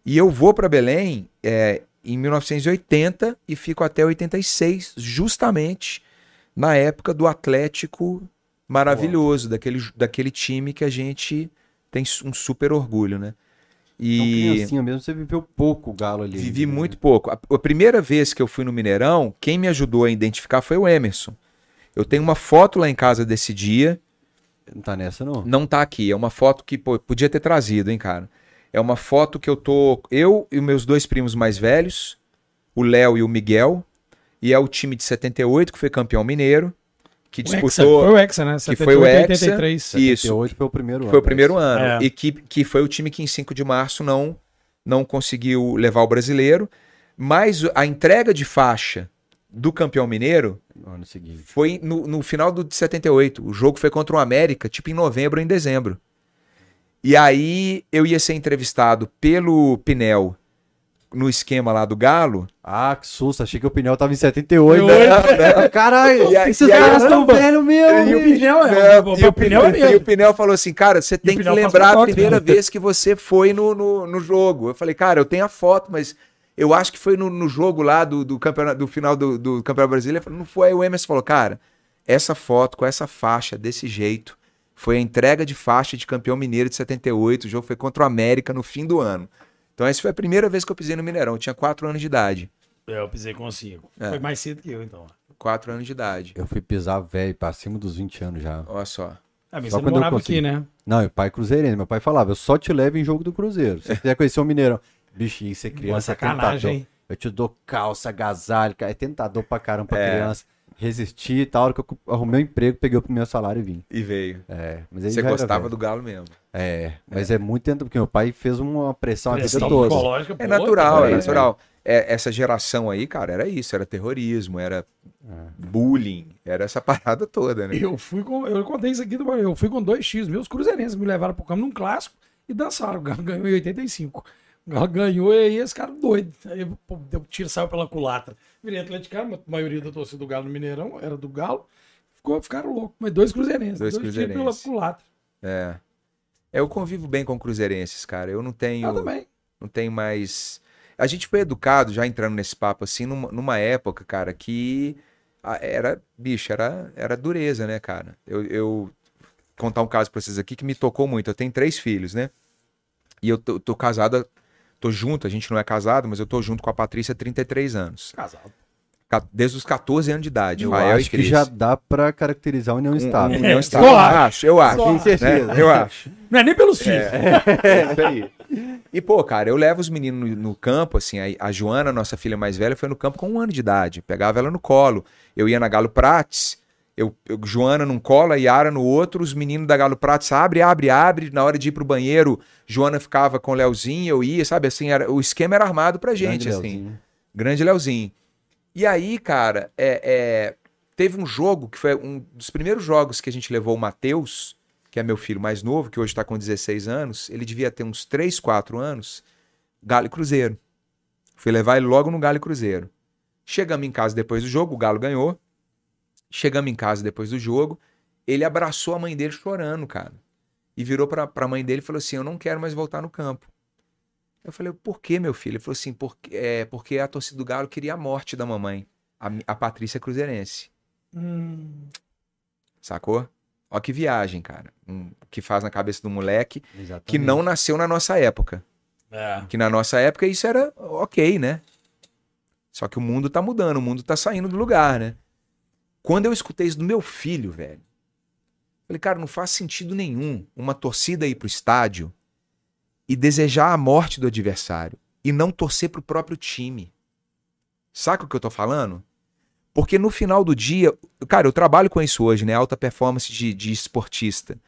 E eu vou para Belém é, em 1980 e fico até 86, justamente na época do Atlético maravilhoso, daquele, daquele time que a gente tem um super orgulho, né? Então, E criancinha mesmo, você viveu pouco o Galo ali. vivi né? muito pouco. A, a primeira vez que eu fui no Mineirão, quem me ajudou a identificar foi o Emerson. Eu tenho uma foto lá em casa desse dia, Não tá nessa, não? não tá aqui. É uma foto que pô, podia ter trazido, hein, cara. É uma foto que eu tô. Eu e os meus dois primos mais velhos, o Léo e o Miguel. E é o time de 78, que foi campeão mineiro, que O Hexa, disputou. foi o Hexa, né? que foi o 78, Hexa. 83. Isso. 78 foi o primeiro ano. Foi o primeiro ano. É. E que, que foi o time que em 5 de março não, não conseguiu levar o brasileiro. Mas a entrega de faixa do campeão mineiro No ano seguinte. foi no, no final do de 78. O jogo foi contra o América, tipo em novembro ou em dezembro. E aí eu ia ser entrevistado pelo Pinel no esquema lá do Galo. Ah, que susto. Achei que o pneu tava em 78. Oi. né? Caralho, E esses caras estão velhos mesmo. E o pneu é. E, o é Pinel, e o. Pinel falou assim, cara, você tem que Pinel lembrar a primeira né? vez que você foi no, no, no jogo. Eu falei, cara, eu tenho a foto, mas eu acho que foi no, no jogo lá do, do, campeonato, do final do, do Campeonato Brasileiro. Falei, não foi. Aí o Emerson falou, cara, essa foto com essa faixa desse jeito foi a entrega de faixa de campeão mineiro de 78. O jogo foi contra o América no fim do ano. Então essa foi a primeira vez que eu pisei no Mineirão. Eu tinha 4 anos de idade. É, eu pisei com cinco. É. Foi mais cedo que eu, então. 4 anos de idade. Eu fui pisar velho, pra cima dos 20 anos já. Olha só. Ah, mas Só você não morava aqui, né? Não, meu pai é cruzeirense. Meu pai falava, eu só te levo em jogo do Cruzeiro. Se você quiser conhecer o Mineirão. Bichinho, você é criança, é sacanagem, tentador. hein? Eu te dou calça, agasalho, cara. É tentador pra caramba pra É. criança. Resisti e tal. A hora que eu arrumei um emprego, peguei o primeiro salário e vim. E veio. É, mas Você gostava do Galo mesmo. É, mas é, muito tentador, porque meu pai fez uma pressão a vida Pressão toda. psicológica, É natural, é natural. É, essa geração aí, cara, era isso, era terrorismo, era bullying, era essa parada toda, né? Eu fui com. Eu contei isso aqui do Eu fui com dois X. Meus cruzeirenses me levaram pro campo num clássico e dançaram. O Galo ganhou em 85. Ganhou e aí esse cara doido. Aí pô, deu tiro, saiu pela culatra. Virei atleticano, a maioria da torcida do Galo no Mineirão era do Galo. Ficou, ficaram loucos. Mas dois cruzeirenses. Dois pela cruzeirenses. culatra. É. Eu convivo bem com cruzeirenses, cara. Eu não tenho, Eu também. não tenho mais. A gente foi educado, já entrando nesse papo assim, numa, numa época, cara, que era, bicho, era, era dureza, né, cara? Eu, eu contar um caso pra vocês aqui que me tocou muito. Eu tenho três filhos, né? E eu tô, tô casado, tô junto, a gente não é casado, mas eu tô junto com a Patrícia há 33 anos. Casado. Ca- Desde os 14 anos de idade. Eu Rael e acho que já dá pra caracterizar a união Um- estável. um- união É, estável. Eu acho. eu acho. Com acho. certeza. né? Eu acho. Não é nem pelos filhos. É, isso aí. E, pô, cara, eu levo os meninos no, no campo, assim, a, a Joana, nossa filha mais velha, foi no campo com um ano de idade. Pegava ela no colo. Eu ia na Galo Prates, eu, eu- Joana num colo, a Yara no outro, os meninos da Galo Prates abre, abre, abre. Na hora de ir pro banheiro, Joana ficava com o Leozinho, eu ia, sabe, assim, era, o esquema era armado pra gente, Grande assim. Leozinho. Grande Leozinho. E aí, cara, é, é, teve um jogo que foi um dos primeiros jogos que a gente levou o Matheus, que é meu filho mais novo, que hoje tá com 16 anos. Ele devia ter uns 3, 4 anos. Galo e Cruzeiro. Fui levar ele logo no Galo e Cruzeiro. Chegamos em casa depois do jogo, o Galo ganhou. Chegamos em casa depois do jogo. Ele abraçou a mãe dele chorando, cara. E virou pra, pra mãe dele e falou assim: Eu não quero mais voltar no campo. Eu falei, por que, meu filho? Ele falou assim, porque, é, porque a torcida do Galo queria a morte da mamãe, a, a Patrícia Cruzeirense. Hum, Sacou? Ó que viagem, cara. Um, que faz na cabeça do moleque que Exatamente. não nasceu na nossa época. é. Que na nossa época isso era ok, né? Só que o mundo tá mudando, o mundo tá saindo do lugar, né? Quando eu escutei isso do meu filho, velho, falei, cara, não faz sentido nenhum uma torcida ir pro estádio e desejar a morte do adversário e não torcer pro próprio time. Saca o que eu tô falando? Porque no final do dia, cara, eu trabalho com isso hoje, né? Alta performance de, de esportista.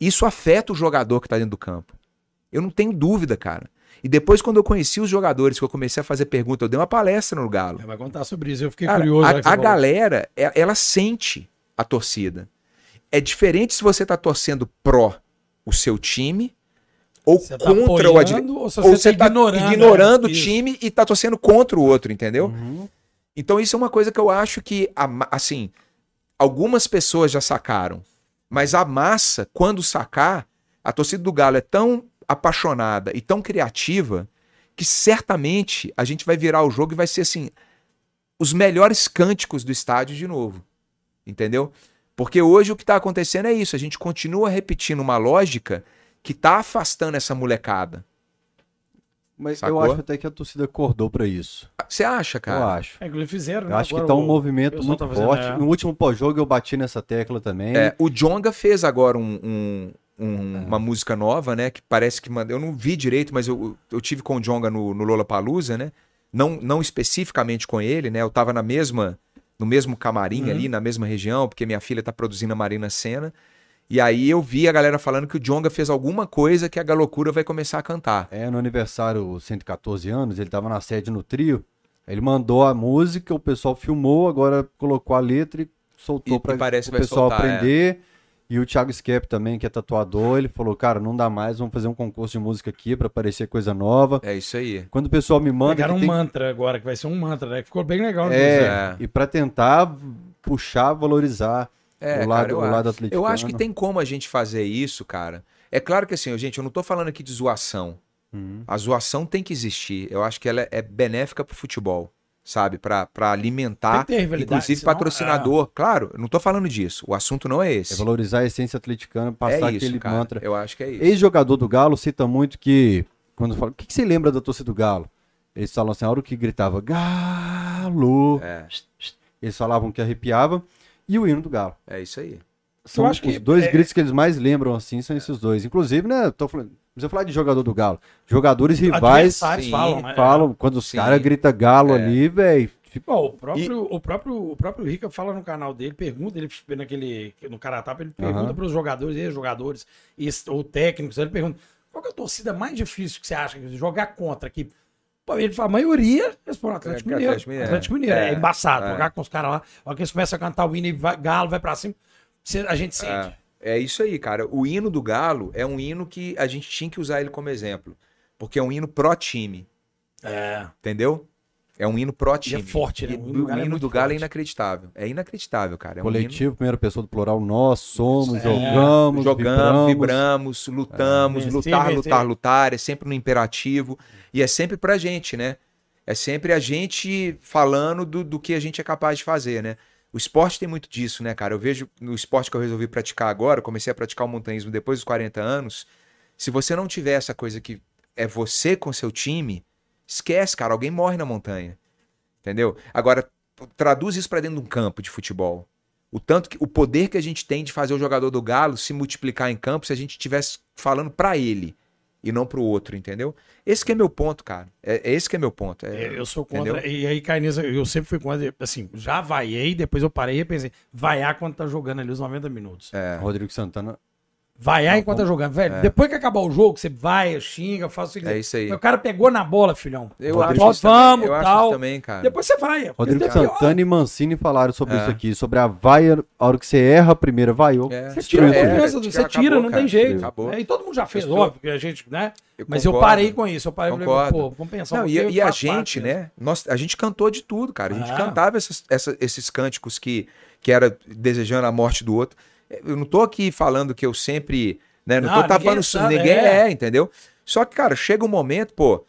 Isso afeta o jogador que tá dentro do campo. Eu não tenho dúvida, cara. E depois, quando eu conheci os jogadores, que eu comecei a fazer pergunta, eu dei uma palestra no Galo. Vai contar sobre isso. Eu fiquei Cara, curioso. a, que a galera, é- ela sente a torcida. É diferente se você tá torcendo pró o seu time ou tá contra o adversário. ou se Ou você você tá tá ignorando, ignorando, né? o Isso. time e tá torcendo contra o outro, entendeu? Uhum. Então isso é uma coisa que eu acho que, assim, algumas pessoas já sacaram. Mas a massa, quando sacar, a torcida do Galo é tão apaixonada e tão criativa que certamente a gente vai virar o jogo e vai ser assim, os melhores cânticos do estádio de novo. Entendeu? Porque hoje o que está acontecendo é isso, a gente continua repetindo uma lógica que tá afastando essa molecada. Mas Sacou? eu acho até que a torcida acordou pra isso. Você acha, Eu cara? acho. É, inclusive fizeram, né? Eu acho que Agora tá um o movimento muito tá fazendo, forte. é. No último pós-jogo eu bati nessa tecla também. É, o Jonga fez agora um- um- um- uma música nova, né? Que parece que manda. Eu não vi direito, mas eu, eu tive com o Jonga no, no Lollapalooza, né? Não, não especificamente com ele, né? Eu tava na mesma, no mesmo camarim Uhum. ali, na mesma região, porque minha filha tá produzindo a Marina Senna. E aí eu vi a galera falando que o Jonga fez alguma coisa que a Galocura vai começar a cantar. É, no aniversário 114 anos, ele tava na sede no trio. Ele mandou a música, o pessoal filmou, agora colocou a letra e soltou para o pessoal soltar, é. E o Thiago Skep também, que é tatuador, ele falou: "Cara, não dá mais, vamos fazer um concurso de música aqui para parecer coisa nova". É isso aí. Quando o pessoal me manda Pegaram um tem- mantra agora, que vai ser um mantra, né? Que ficou bem legal. é. É. e para tentar puxar, valorizar É, o lado, cara, eu, o acho. lado atleticano. eu acho que tem como a gente fazer isso, cara. É claro que assim, gente, eu não tô falando aqui de zoação. Uhum. A zoação tem que existir. Eu acho que ela é benéfica pro futebol, sabe? Pra pra alimentar, Tem que ter rivalidade, inclusive senão- patrocinador. Claro, eu não tô falando disso. O assunto não é É esse. valorizar a essência atleticana, É, passar isso, aquele cara. mantra. Eu acho que é isso. Ex-jogador do Galo cita muito que, quando fala, o que, que você lembra da torcida do Galo? Eles falam assim, a hora que gritava Galo, É, eles falavam que arrepiava, e o hino do Galo. é isso aí. São acho que os dois é- gritos que eles mais lembram, assim, são esses dois. Inclusive, né, tô falando, você falar de jogador do Galo, jogadores rivais sim, falam, né? falam, quando os caras gritam Galo É. ali, velho, Pô, o próprio, o próprio, o próprio Rica fala no canal dele, pergunta, ele naquele, no Caratapa, ele pergunta Aham. para os jogadores, ex-jogadores, ou técnicos, ele pergunta, qual que é a torcida mais difícil que você acha que jogar contra aqui? Pô, ele fala, a maioria responde Atlético É, Mineiro. Atlético Mineiro, Atlético Mineiro, é, é, embaçado, é. jogar com os caras lá, a hora que eles começam a cantar o hino e vai, Galo vai pra cima, você- a gente sente. É, é isso aí, cara. O hino do Galo é um hino que a gente tinha que usar ele como exemplo. Porque é um hino pró-time, É. entendeu? É um hino pró-time. E é forte, né? E O O hino do Galo é hino muito do Galo é inacreditável. É inacreditável, cara. É um hino- coletivo, primeira pessoa do plural, nós somos, É. jogamos, Jogamos, vibramos. vibramos, lutamos, É. lutar, Vencer, lutar, lutar, é sempre no imperativo. E é sempre pra gente, né? É sempre a gente falando do, do que a gente é capaz de fazer, né? O esporte tem muito disso, né, cara? Eu vejo no esporte que eu resolvi praticar agora, comecei a praticar o montanhismo depois dos 40 anos. Se você não tiver essa coisa que é você com seu time, esquece, cara, alguém morre na montanha. Entendeu? Agora, traduz isso pra dentro de um campo de futebol. O tanto que o poder que a gente tem de fazer o jogador do Galo se multiplicar em campo se a gente estivesse falando pra ele e não pro outro, entendeu? Esse que é meu ponto, cara. É, é esse que é meu ponto. É- Eu sou contra. entendeu? E aí, cai nisso, eu sempre fui contra. Assim, já vaiei, depois eu parei e pensei, vaiar quando tá jogando ali os 90 minutos. É. Rodrigo Santana, Vaiar enquanto tá jogando. Velho, depois que acabar o jogo, você vai, xinga, faz o que É isso aí. O cara pegou na bola, filhão. Eu Rodrigo- acho vamos, eu acho tal. isso também, cara. Depois você vai. Rodrigo é pior. Santana e Mancini falaram sobre É. isso aqui, sobre a vaia, a hora que você erra a primeira, vaiou. É. Você tira a É, confiança, acabou, você tira, não cara. tem jeito. Acabou. É, e todo mundo já fez, Eu- óbvio, que a gente, né? Eu Mas eu concordo. parei com isso. Eu parei e falei, pô, vamos pensar Não, um e, pouquinho, e a gente, mesmo. né? Nós, a gente cantou de tudo, cara. A gente Ah. cantava essas- essa- esses cânticos que, que era desejando a morte do outro. Eu não tô aqui falando que eu sempre. Né, não, Não, tô tapando sabe, Ninguém é. é. entendeu? Só que, cara, chega um momento, pô.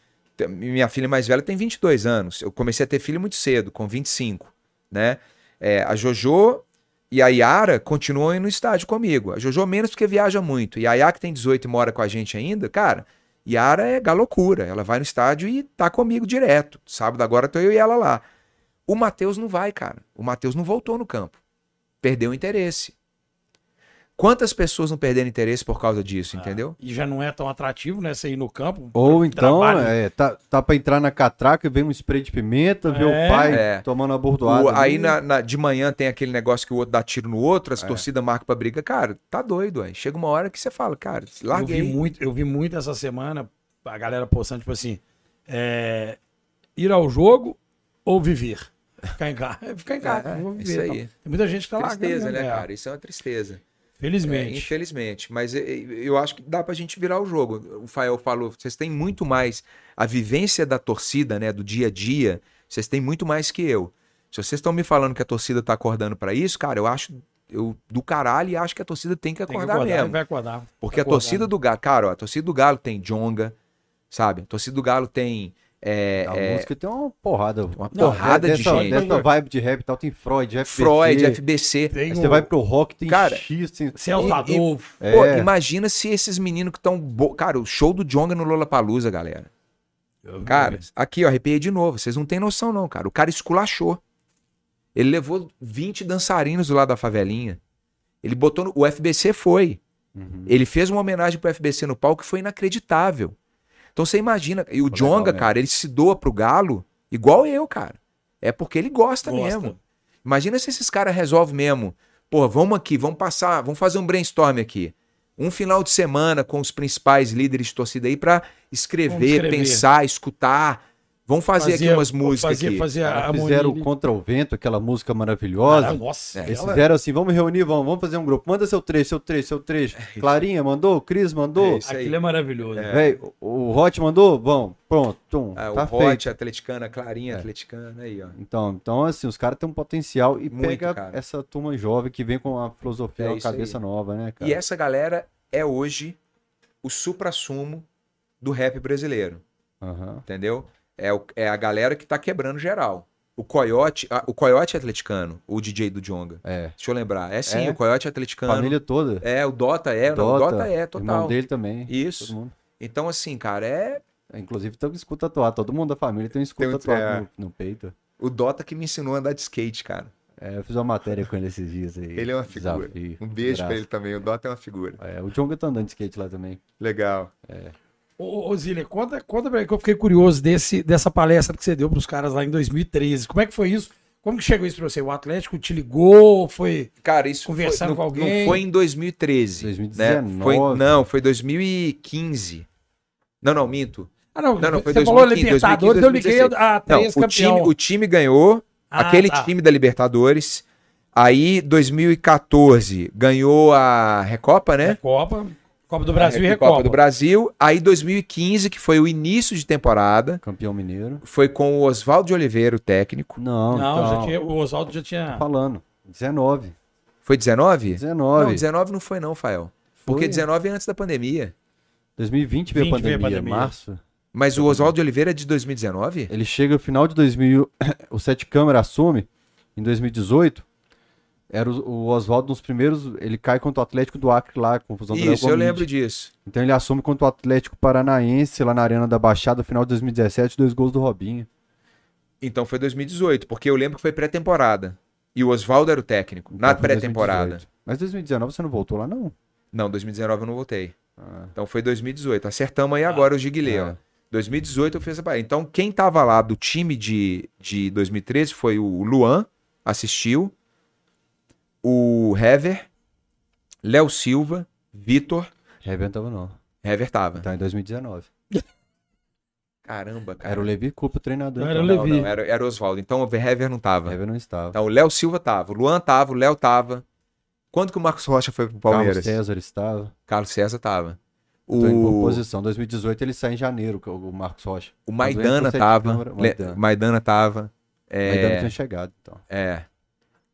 Minha filha mais velha tem 22 anos. Eu comecei a ter filho muito cedo, com 25, né? É, a Jojo e a Yara continuam indo no estádio comigo. A Jojo menos porque viaja muito. E a Yara, que tem 18 e mora com a gente ainda, cara, Yara é galocura. Ela vai no estádio e tá comigo direto. Sábado agora tô eu e ela lá. O Matheus não vai, cara. O Matheus não voltou no campo. Perdeu o interesse. Quantas pessoas não perderam interesse por causa disso, entendeu? E já não é tão atrativo, né? Você ir no campo. Ou então, é, tá, tá pra entrar na catraca, vem um spray de pimenta, É. o pai É. tomando a bordoada. O- aí na, na- de manhã tem aquele negócio que o outro dá tiro no outro, É. as torcidas marcam pra briga. Cara, tá doido, aí. Chega uma hora que você fala, cara, Eu vi, larguei. muito, eu vi muito essa semana a galera postando, tipo assim, é, ir ao jogo ou viver? Ficar em casa. Ficar em casa, É, vou viver. isso aí. Tem muita gente que tá largando. Tristeza, né, É, cara? Isso é uma tristeza. É, Felizmente. infelizmente. Mas eu, eu acho que dá pra gente virar o jogo. O Fael falou, vocês têm muito mais a vivência da torcida, né, do dia a dia, vocês têm muito mais que eu. Se vocês estão me falando que a torcida tá acordando pra isso, cara, eu acho eu do caralho e acho que a torcida tem que Tem que acordar, acordar, mesmo. vai acordar. Porque Vai a torcida acordar. do Galo, cara, ó, a torcida do Galo tem Jonga, sabe? A torcida do Galo tem é, A é, música tem uma porrada. uma Não, porrada de dessa, gente. Dessa vibe de rap e tal, tem Freud, FBC. Freud, FBC. Tem um- você vai pro rock, tem Cara, X, tem... Celso e- Adolfo. Pô, É. imagina se esses meninos que estão. Bo... Cara, o show do Jonga no Lollapalooza, galera. Cara, aqui, ó, arrepiei de novo. Vocês não têm noção, não, cara. O cara esculachou. Ele levou 20 dançarinos do lado da favelinha. Ele botou no... O FBC foi. Uhum. Ele fez uma homenagem pro FBC no palco que foi inacreditável. Então você imagina. E o Foi Jonga, cara, ele se doa pro Galo igual eu, cara. É porque ele gosta, Gosta. mesmo. Imagina se esses caras resolvem mesmo. Pô, vamos aqui, vamos passar, vamos fazer um brainstorm aqui. Um final de semana com os principais líderes de torcida aí pra escrever, escrever. pensar, escutar. Vamos fazer aqui Fazia- umas músicas fazia, aqui. Fazia a fizeram harmonia. Contra o Vento, aquela música maravilhosa. Cara, Nossa, É, Eles aquela- fizeram assim, vamos reunir, vamos, vamos fazer um grupo. Manda seu trecho, seu trecho, seu trecho. Clarinha mandou, Cris mandou. É isso aí. aquilo é maravilhoso. Véi, o o Hot mandou? Vamos, pronto. Tum, Ah, tá o feito. Hot, a Atleticana, a Clarinha, É. Atleticana, aí, ó. Então, então, assim, os caras têm um potencial e Muito, pega cara. essa turma jovem que vem com uma filosofia, É uma isso aí. cabeça nova, né, cara? E essa galera é hoje o supra-sumo do rap brasileiro. Aham. entendeu? É, o- é a galera que tá quebrando geral. O Coyote, ah, o Coyote é atleticano, o DJ do Jonga. É. Deixa eu lembrar. É sim, É? o Coyote é atleticano. Família toda. É, o Dota é, não, o Dota é, Irmão total. dele também. Isso. Então, assim, cara, é É, Inclusive tem um escudo tatuado. Todo mundo da família tem um escudo Tem tatuado é. no, no peito. o Dota que me ensinou a andar de skate, cara. É, eu fiz uma matéria com ele esses dias aí. Ele é uma figura. Desafio. Um beijo pra Graças. ele também. O Dota é uma figura. É, o Jonga tá andando de skate lá também. Legal. Ô, ô Zília, conta, conta pra mim que eu fiquei curioso desse, dessa palestra que você deu pros caras lá em 2013. Como é que foi isso? Como que chegou isso pra você? O Atlético te ligou? Foi. Cara, isso Conversando foi, com não, alguém? não foi em 2013. 2019. Né? Foi, não, foi 2015. Não, não, minto. Ah, não, Não, não, foi você falou 2015, Libertadores, 2015, eu liguei 2016. a Não, três o campeão. time, o time ganhou, Ah, aquele tá. time da Libertadores. Aí, 2014, ganhou a Recopa, né? Copa, Copa do Brasil e A Recopa. do Brasil. Aí, 2015, que foi o início de temporada, Campeão mineiro. foi com o Oswaldo de Oliveira, o técnico. Não, Não, então, já tinha, o Oswaldo já tinha. tô falando. 19. Foi 19? 19. Não, 19 não foi não, Fael. Porque Foi. 19 é antes da pandemia. 2020 veio a 20 veio a pandemia, pandemia. março. Mas o Oswaldo de Oliveira é de 2019? Ele chega no final de 2000, o Sete Câmara assume em 2018. Era o, o Oswaldo nos primeiros, ele cai contra o Atlético do Acre lá, confusão do Isso, eu lembro disso. Então ele assume contra o Atlético Paranaense lá na Arena da Baixada, final de 2017, dois gols do Robinho. Então foi 2018, porque eu lembro que foi pré-temporada. E o Oswaldo era o técnico, na Então foi pré-temporada. 2018. Mas 2019 você não voltou lá, não? Não, 2019 eu não voltei. Ah, Então foi 2018. Acertamos aí agora o Giglê, é. ó. 2018 eu fiz essa parada. Então quem tava lá do time de, de 2013 foi o Luan, assistiu, o Hever, Léo Silva, Vitor, Hever tava não. Hever tava. Tá em 2019. Caramba, cara. Era o Levi Coupe, o treinador. Era então. o Não, Levi. não, era, era o Oswaldo. Então o Hever não tava. Hever não estava. Então o Léo Silva tava, o Luan tava, o Léo tava. Quando que o Marcos Rocha foi pro Carlos Palmeiras? César estava. Carlos César tava. Tô em boa O, posição. 2018 ele sai em janeiro, que é o Marcos Rocha. o Maidana o tava. Câmara, Maidana. Maidana tava. É, Ainda não tinha chegado, então. é.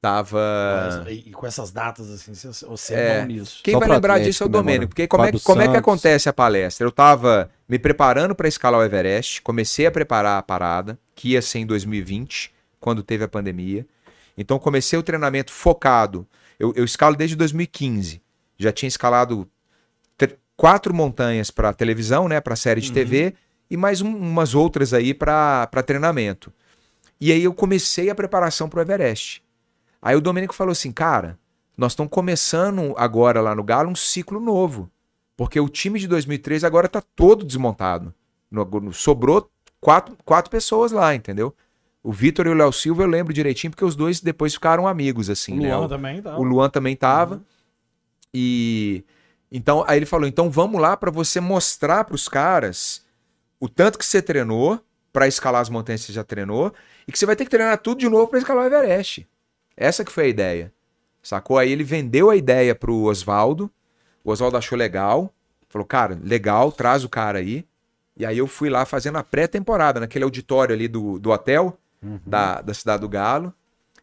Tava. E com essas datas, assim, você, É. é bom nisso. Quem Só vai lembrar Atlético disso é o comemora. Domênico. Porque como, é, que- como é que acontece a palestra? Eu tava me preparando para escalar o Everest, comecei a preparar a parada, que ia ser em 2020, quando teve a pandemia. Então comecei o treinamento focado. Eu, eu escalo desde 2015. Já tinha escalado quatro montanhas para televisão, né, para série de TV e mais um- umas outras aí para treinamento. E aí eu comecei a preparação para o Everest. Aí o Domênico falou assim, cara, nós estamos começando agora lá no Galo um ciclo novo, porque o time de 2003 agora tá todo desmontado. Sobrou quatro, quatro pessoas lá, entendeu? O Vitor e o Léo Silva eu lembro direitinho porque os dois depois ficaram amigos assim, o né? Luan O- também tá. o Luan também tava. E então aí ele falou: "Então vamos lá para você mostrar para os caras o tanto que você treinou para escalar as montanhas que você já treinou e que você vai ter que treinar tudo de novo para escalar o Everest". Essa que foi a ideia. Sacou? Aí ele vendeu a ideia pro Oswaldo. O Oswaldo achou legal. Falou: "Cara, legal, traz o cara aí". E aí eu fui lá fazendo a pré-temporada naquele auditório ali do, do hotel da, da Cidade do Galo.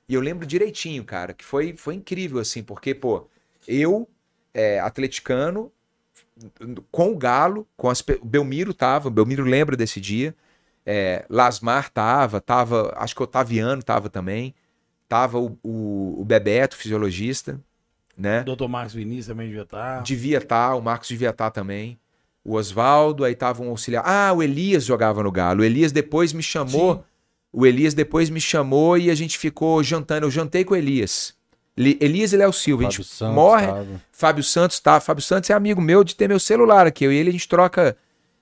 E eu lembro direitinho, cara, que foi, foi incrível, assim, porque, pô, eu, é, atleticano, com o Galo, com as, o Belmiro tava, o Belmiro lembra desse dia, é, Lasmar tava, tava, acho que o Otaviano tava também, tava o, o, o Bebeto, fisiologista, né? O Dr. Marcos Vinícius também devia estar. Devia estar, o Marcos devia estar também. O Oswaldo, aí tava um auxiliar. Ah, o Elias jogava no Galo. O Elias depois me chamou. Sim. O Elias depois me chamou e a gente ficou jantando. Eu jantei com o Elias. Li- Elias e Léo Silva. a Fábio gente Santos morre. tava. Fábio Santos tá. Fábio Santos é amigo meu de ter meu celular aqui. Eu e ele a gente troca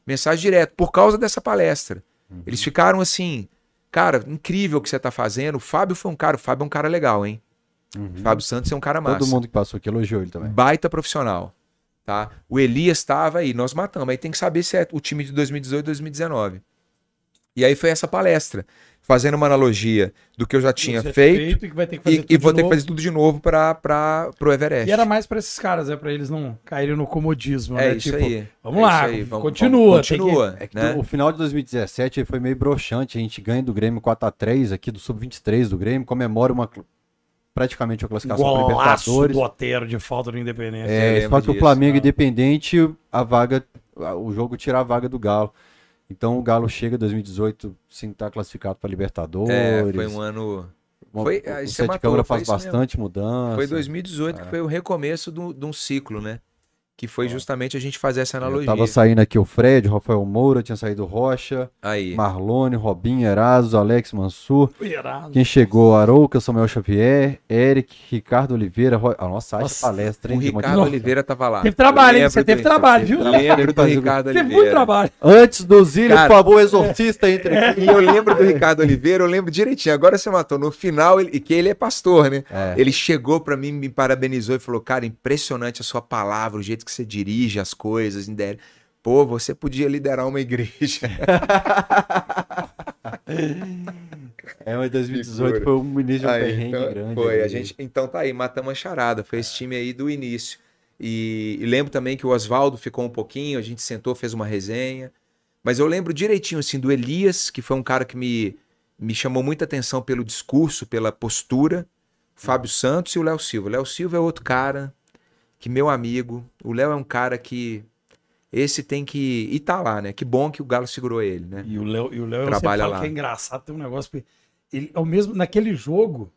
mensagem direto por causa dessa palestra. Uhum. Eles ficaram assim, cara, incrível o que você tá fazendo. O Fábio foi um cara, o Fábio é um cara legal, hein? Fábio Santos é um cara massa Todo mundo que passou aqui elogiou ele também. baita profissional. Tá? O Elias estava aí, nós matamos. Aí tem que saber se é o time de 2018 2019. E aí foi essa palestra, fazendo uma analogia do que eu já tinha Você feito, e que vai ter que fazer e, tudo e vou de ter que novo. fazer tudo de novo para o Everest. E era mais pra esses caras, é pra eles não caírem no comodismo, é né? isso tipo, aí. vamos é lá, isso aí, vamos- continua, vamos- tem que- continua. É que né? o final de 2017 ele foi meio broxante. A gente ganha do Grêmio 4x3 aqui do Sub-23 do Grêmio, comemora uma, praticamente uma classificação para Libertadores. do Otero de falta do Independente. É, só que o. Flamengo Ah. independente, a vaga, a- o jogo tira a vaga do Galo. Então o Galo chega em 2018 sem estar classificado para Libertadores. É, foi um ano. Uma- foi- o você Sete matou, Câmara foi faz mesmo. bastante mudança. Foi 2018 É. que foi o recomeço do- de um ciclo, né? Que foi justamente a gente fazer essa Eu analogia. tava saindo aqui o Fred, o Rafael Moura, tinha saído o Rocha, Aí. Marlone, Robinho, Eraso, Alex Mansur. Quem chegou? Arouca, Samuel Xavier, Eric, Ricardo Oliveira. Ro... Ah, nossa, Nossa, palestra, O hein? de Ricardo. Oliveira tava lá. Teve trabalho, hein? Eu Você teve trabalho, viu? Lembro do Ricardo Teve Oliveira. muito trabalho. Antes do Zílio, Cara, por favor, exorcista entre aqui. E eu lembro do Ricardo Oliveira, eu lembro direitinho. Agora você matou. No final, ele, e que ele é pastor, né? É. Ele chegou pra mim, me parabenizou e falou: Cara, impressionante a sua palavra, o jeito que você dirige as coisas. Indé- Pô, você podia liderar uma igreja. É, mas 2018 Figura. foi um início de um Aí, então, grande. Foi, a ali. gente, então tá aí, matamos a charada. Foi esse time aí do início. E, e lembro também que o Oswaldo ficou um pouquinho, a gente sentou, fez uma resenha. Mas eu lembro direitinho, assim, do Elias, que foi um cara que me, me chamou muita atenção pelo discurso, pela postura. Fábio Santos e o Léo Silva. O Léo Silva é outro cara que, meu amigo, o Léo é um cara que. Esse tem que. E tá lá, né? Que bom que o Galo segurou ele, né? E o Léo, e o Léo Trabalha lá. que é engraçado, tem um negócio. que Ele, ao mesmo, naquele jogo,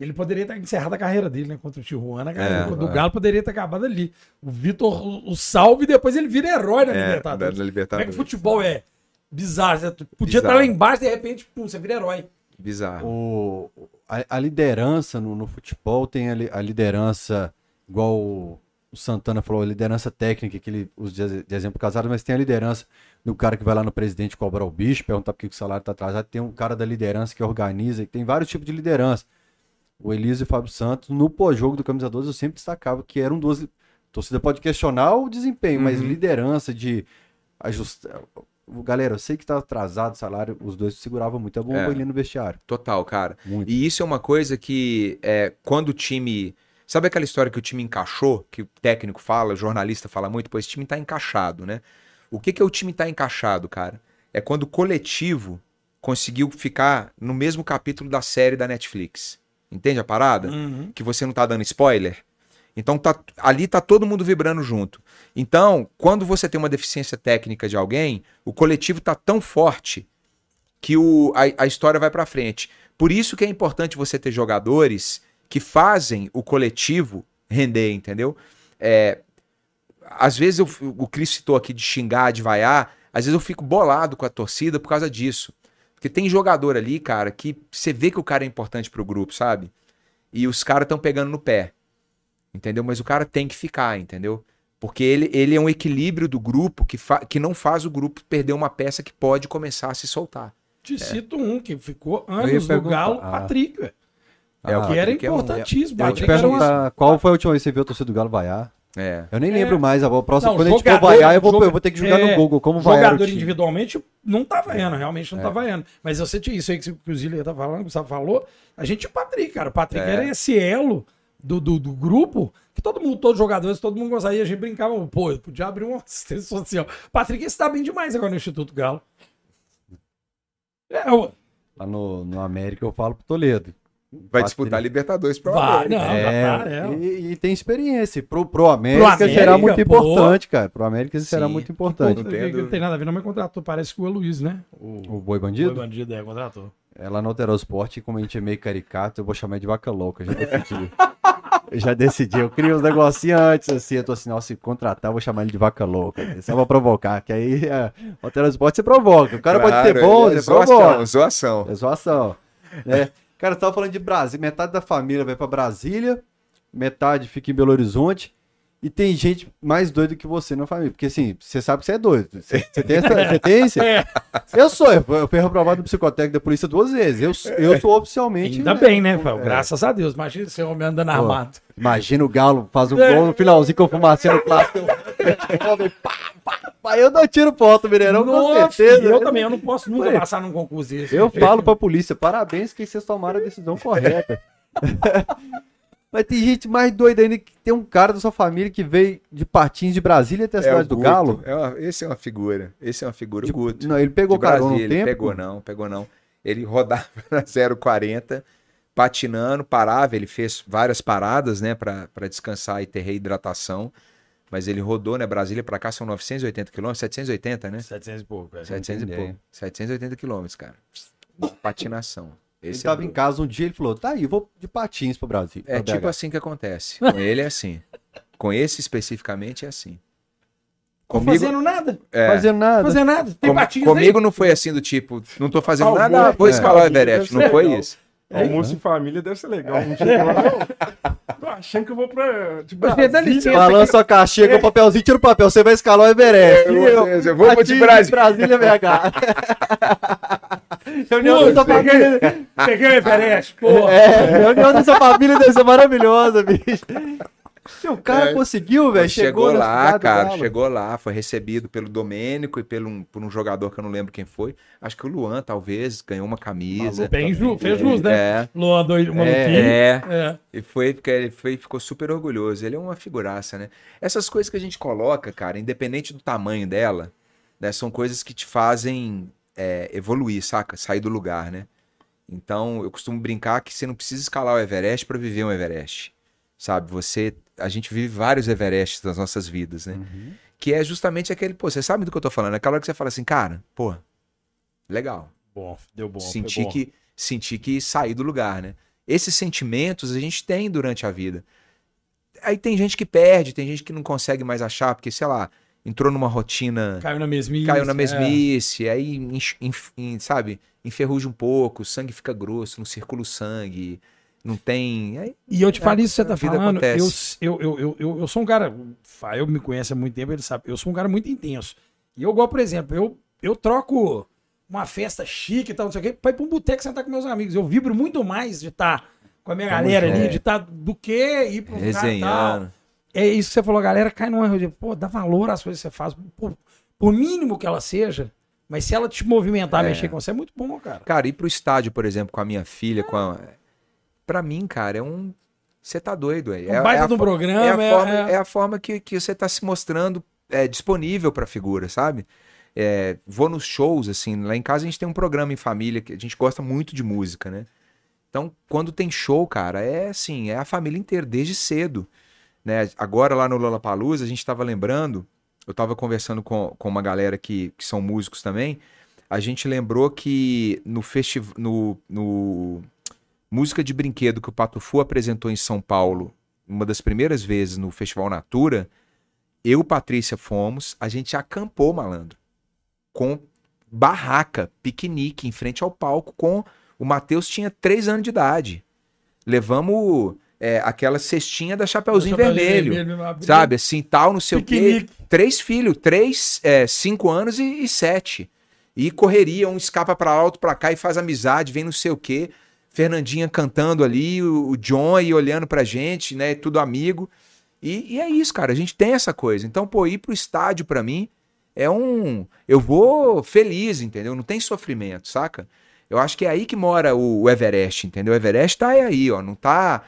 ele poderia ter encerrado a carreira dele, né? Contra o Tijuana, a carreira É, do é. Galo poderia ter acabado ali. O Vitor, o, o salve, e depois ele vira herói na É, Libertadores. da Como é que Libertadores. o futebol é bizarro? Você podia Bizarro. estar lá embaixo, de repente, pum, você vira herói. Bizarro. O, a, a liderança no, no futebol tem a, a liderança, igual o, Santana falou, a liderança técnica, que ele usa de, exemplo casado, mas tem a liderança do cara que vai lá no presidente cobrar o bicho, perguntar por que o salário está atrasado. Tem um cara da liderança que organiza, tem vários tipos de liderança. O Elise e o Fábio Santos, no pós-jogo do Camisa 12, eu sempre destacava que eram duas. Torcida pode questionar o desempenho, mas Uhum. liderança de ajustar. Galera, eu sei que tá atrasado o salário, os dois seguravam muito a bomba É. ali no vestiário. Total, cara. Muito. E isso é uma coisa que, é, quando o time. Sabe aquela história que o time encaixou, que o técnico fala, o jornalista fala muito, pois esse time tá encaixado, né? O que, que é o time tá encaixado, cara? É quando o coletivo conseguiu ficar no mesmo capítulo da série da Netflix. Entende a parada? Uhum. que você não tá dando spoiler. Então tá, ali tá todo mundo vibrando junto. Então, quando você tem uma deficiência técnica de alguém, o coletivo tá tão forte que o, a, a história vai pra frente. Por isso que é importante você ter jogadores que fazem o coletivo render, entendeu? É, às vezes eu, o Cris citou aqui de xingar, de vaiar, às vezes eu fico bolado com a torcida por causa disso. Porque tem jogador ali, cara, que você vê que o cara é importante pro grupo, sabe? E os caras estão pegando no pé. Entendeu? Mas o cara tem que ficar, entendeu? Porque ele, ele é um equilíbrio do grupo que, fa que não faz o grupo perder uma peça que pode começar a se soltar. Te cito um que ficou anos no. Galo, Ah. Patrick, velho. É, o Ah, que era é um- importantíssimo. Eu ia te perguntar, qual foi a última vez que você viu a torcida do Galo vaiar? É. Eu nem É. lembro mais. A próxima, Não, quando a gente for jogador- vaiar, eu vou, joga- eu vou ter que jogar é, no Google como vaiar o Jogador individualmente não tá vaiando, realmente não tá vaiando. Mas você tinha isso aí que o Zília tá falando, que o Gustavo falou. A gente tinha o Patrick, cara. O Patrick É. era esse elo do, do, do grupo que todo mundo, todos os jogadores, todo mundo gostava. E a gente brincava, pô, eu podia abrir uma assistência social. Patrick está bem demais agora no Instituto Galo. É, ué. Lá no, no América eu falo pro Toledo. Vai disputar Libertadores Vai, provavelmente. não, É, tá, é. e, e tem experiência. Pro, pro América, América, será muito pô. importante, cara. Pro América será Sim. muito importante. Não Não tem tem, nada a ver, não, mas contratou. Parece que o Luiz, né? O, O Boi o Bandido? bandido é, contratou. É lá no Alterosport, como a gente é meio caricato, eu vou chamar de vaca louca. Já decidi. eu já decidi. Eu crio uns negocinhos antes, assim. Eu tô assim, se contratar, eu vou chamar ele de vaca louca. Só pra provocar, que aí é, o Alterosport você provoca. O cara pode ser bom, é você zoação, provoca. zoação. É zoação. Né? Cara, você tava falando de Brasília. Metade da família vai pra Brasília, metade fica em Belo Horizonte. E tem gente mais doida que você na família. Porque assim, você sabe que você é doido. Você, você tem essa. Esse? É, Eu sou. Eu fui- reprovado no psicotécnico da polícia duas vezes. Eu, sou- eu sou oficialmente. ainda né? bem, né, Fel? Graças a Deus. Imagina esse homem andando armado. Imagina o Galo faz um gol no finalzinho com fumacinha no plástico. pá, pá, pá. Eu não tiro foto, Mineirão, com Nossa, certeza. eu também, eu não posso nunca Ué. passar num concurso desse. Eu falo pra polícia, parabéns que vocês tomaram a decisão correta. Mas tem gente mais doida ainda que tem um cara da sua família que veio de Patins de Brasília até a É o cidade do. Galo. É uma- esse é uma figura. Esse é uma figura. De- o Guto. não, ele pegou carona Brasília, ele tempo. pegou não, pegou não. Ele rodava na 040, patinando, parava, ele fez várias paradas, né, pra descansar e ter reidratação. Mas ele rodou, né, Brasília pra cá são 980 quilômetros, 780, né? 700 e pouco. é. 700 e pouco. 780 quilômetros, cara. Patinação. Ele Esse tava é, em o- casa um dia ele falou: tá aí, eu vou de patins pro Brasil. é tipo BH." assim que acontece. Com ele é assim. Com esse especificamente é assim. Comigo, fazendo nada. é, Fazendo nada. Fazendo nada. Tem com- patins comigo aí? não foi assim do tipo, não tô fazendo Algum- nada, vou é, escalar o Everest. Não foi legal. Isso. Almoço em família deve ser legal. Um dia eu não, tô achando que eu vou pra. De Mas, dá Brasília. Balança a caixinha com o papelzinho, tira o papel, você vai escalar o Everest. Eu E vou- eu vou Patins de Brasília. Brasília BH. Reunião da sua família. peguei o Everest, porra. É, reunião da sua família deve ser maravilhosa, bicho. Se o cara É. conseguiu, velho, Chegou, chegou, lá, cara, chegou lá, foi recebido pelo Domênico e pelo, um- por um jogador que eu não lembro quem foi. Acho que o Luan, talvez, ganhou uma camisa. Bem ju, fez jus, né? É, Luan doido, maluquinho. é, É. E foi, porque ele foi, ficou super orgulhoso. Ele é uma figuraça, né? Essas coisas que a gente coloca, cara, independente do tamanho dela, né, são coisas que te fazem é, evoluir, saca? Sair do lugar, né? Então, eu costumo brincar que você não precisa escalar o Everest para viver um Everest, sabe? Você, a gente vive vários Everests nas nossas vidas, né? Que é justamente aquele, pô, você sabe do que eu tô falando? Aquela hora que você fala assim, cara, pô, legal Bom, deu bom. bom. que sentir que sair do lugar, né? Esses sentimentos a gente tem durante a vida. Aí tem gente que perde, tem gente que não consegue mais achar, porque, sei lá, entrou numa rotina, Caiu na mesmice. caiu na é. mesmice, aí, enf- en- sabe, enferruja um pouco, o sangue fica grosso, não circula o sangue, não tem. E eu te É, falo isso que você tá falando. Eu, eu, eu, eu, eu, eu sou um cara. O Fael me conhece há muito tempo, ele sabe. Eu sou um cara muito intenso. E eu gosto, por exemplo, eu, eu troco uma festa chique e tal, não sei o quê, pra ir pra um boteco sentar com meus amigos. Eu vibro muito mais de estar com a minha Tamo galera ali, junto. de estar do que ir pra um resenhando. É isso que você falou, galera cai numa rodinha. Pô, dá valor às coisas que você faz. Por, por mínimo que ela seja, mas se ela te movimentar, É. mexer com você, é muito bom, cara. Cara, ir pro estádio, por exemplo, com a minha filha, com a. Pra mim, cara, é um. Você tá doido, aí. Um baita a de um fo- programa, É a é- forma, é- é a forma que, que você tá se mostrando é, disponível pra figura, sabe? É, vou nos shows, assim, lá em casa a gente tem um programa em família que a gente gosta muito de música, né? Então, quando tem show, cara, é assim, é a família inteira, desde cedo. Né? Agora lá no Lollapalooza, a gente tava lembrando, eu tava conversando com, com uma galera que, que são músicos também, a gente lembrou que no festival, no, no Música de Brinquedo que o Pato Fu apresentou em São Paulo, uma das primeiras vezes no Festival Natura, Eu e Patrícia fomos, a gente acampou, malandro. Com barraca, piquenique, em frente ao palco, com. O Matheus tinha três anos de idade. Levamos é, aquela cestinha da Chapeuzinho Vermelho. Sabe, assim, tal, não sei Piquenique. o quê. Três filhos, três, é, cinco anos e, e sete. E correria, um escapa pra lá, outro pra cá e faz amizade, vem não sei o quê. Fernandinha cantando ali, o, o John aí olhando pra gente, né? Tudo amigo. E, e é isso, cara. A gente tem essa coisa. Então, pô, ir pro estádio pra mim é um. Eu vou feliz, entendeu? Não tem sofrimento, saca? Eu acho que é aí que mora o, o Everest, entendeu? O Everest tá aí, ó. Não tá.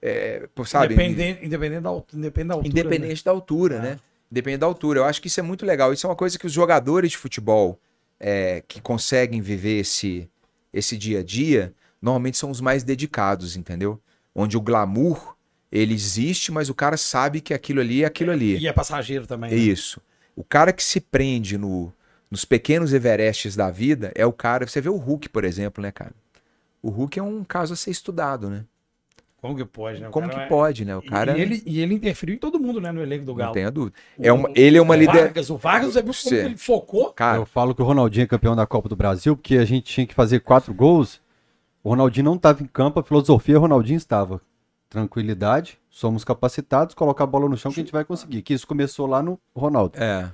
é, pô, sabe? Independente, independente, da, independente da altura. Independente da altura, É. né? Independente da altura. Eu acho que isso é muito legal. Isso é uma coisa que os jogadores de futebol é, que conseguem viver esse, esse dia a dia, normalmente são os mais dedicados, entendeu? Onde o glamour, ele existe, mas o cara sabe que aquilo ali é aquilo ali. E é passageiro também. É né? isso. O cara que se prende no, nos pequenos Everestes da vida é o cara. Você vê o Hulk, por exemplo, né, cara? O Hulk é um caso a ser estudado, né? Como que pode, né? O Como cara que é- pode, né? O cara. E, ele, e ele interferiu em todo mundo, né? No elenco do não Galo. tenha dúvida. O- É uma, ele é uma o liderança. O Vargas, você viu como ele focou? Cara, Eu falo que o Ronaldinho é campeão da Copa do Brasil porque a gente tinha que fazer quatro gols. O Ronaldinho não estava em campo, a filosofia o Ronaldinho estava. Tranquilidade, somos capacitados, colocar a bola no chão que a gente vai conseguir. Que isso começou lá no Ronaldo. É.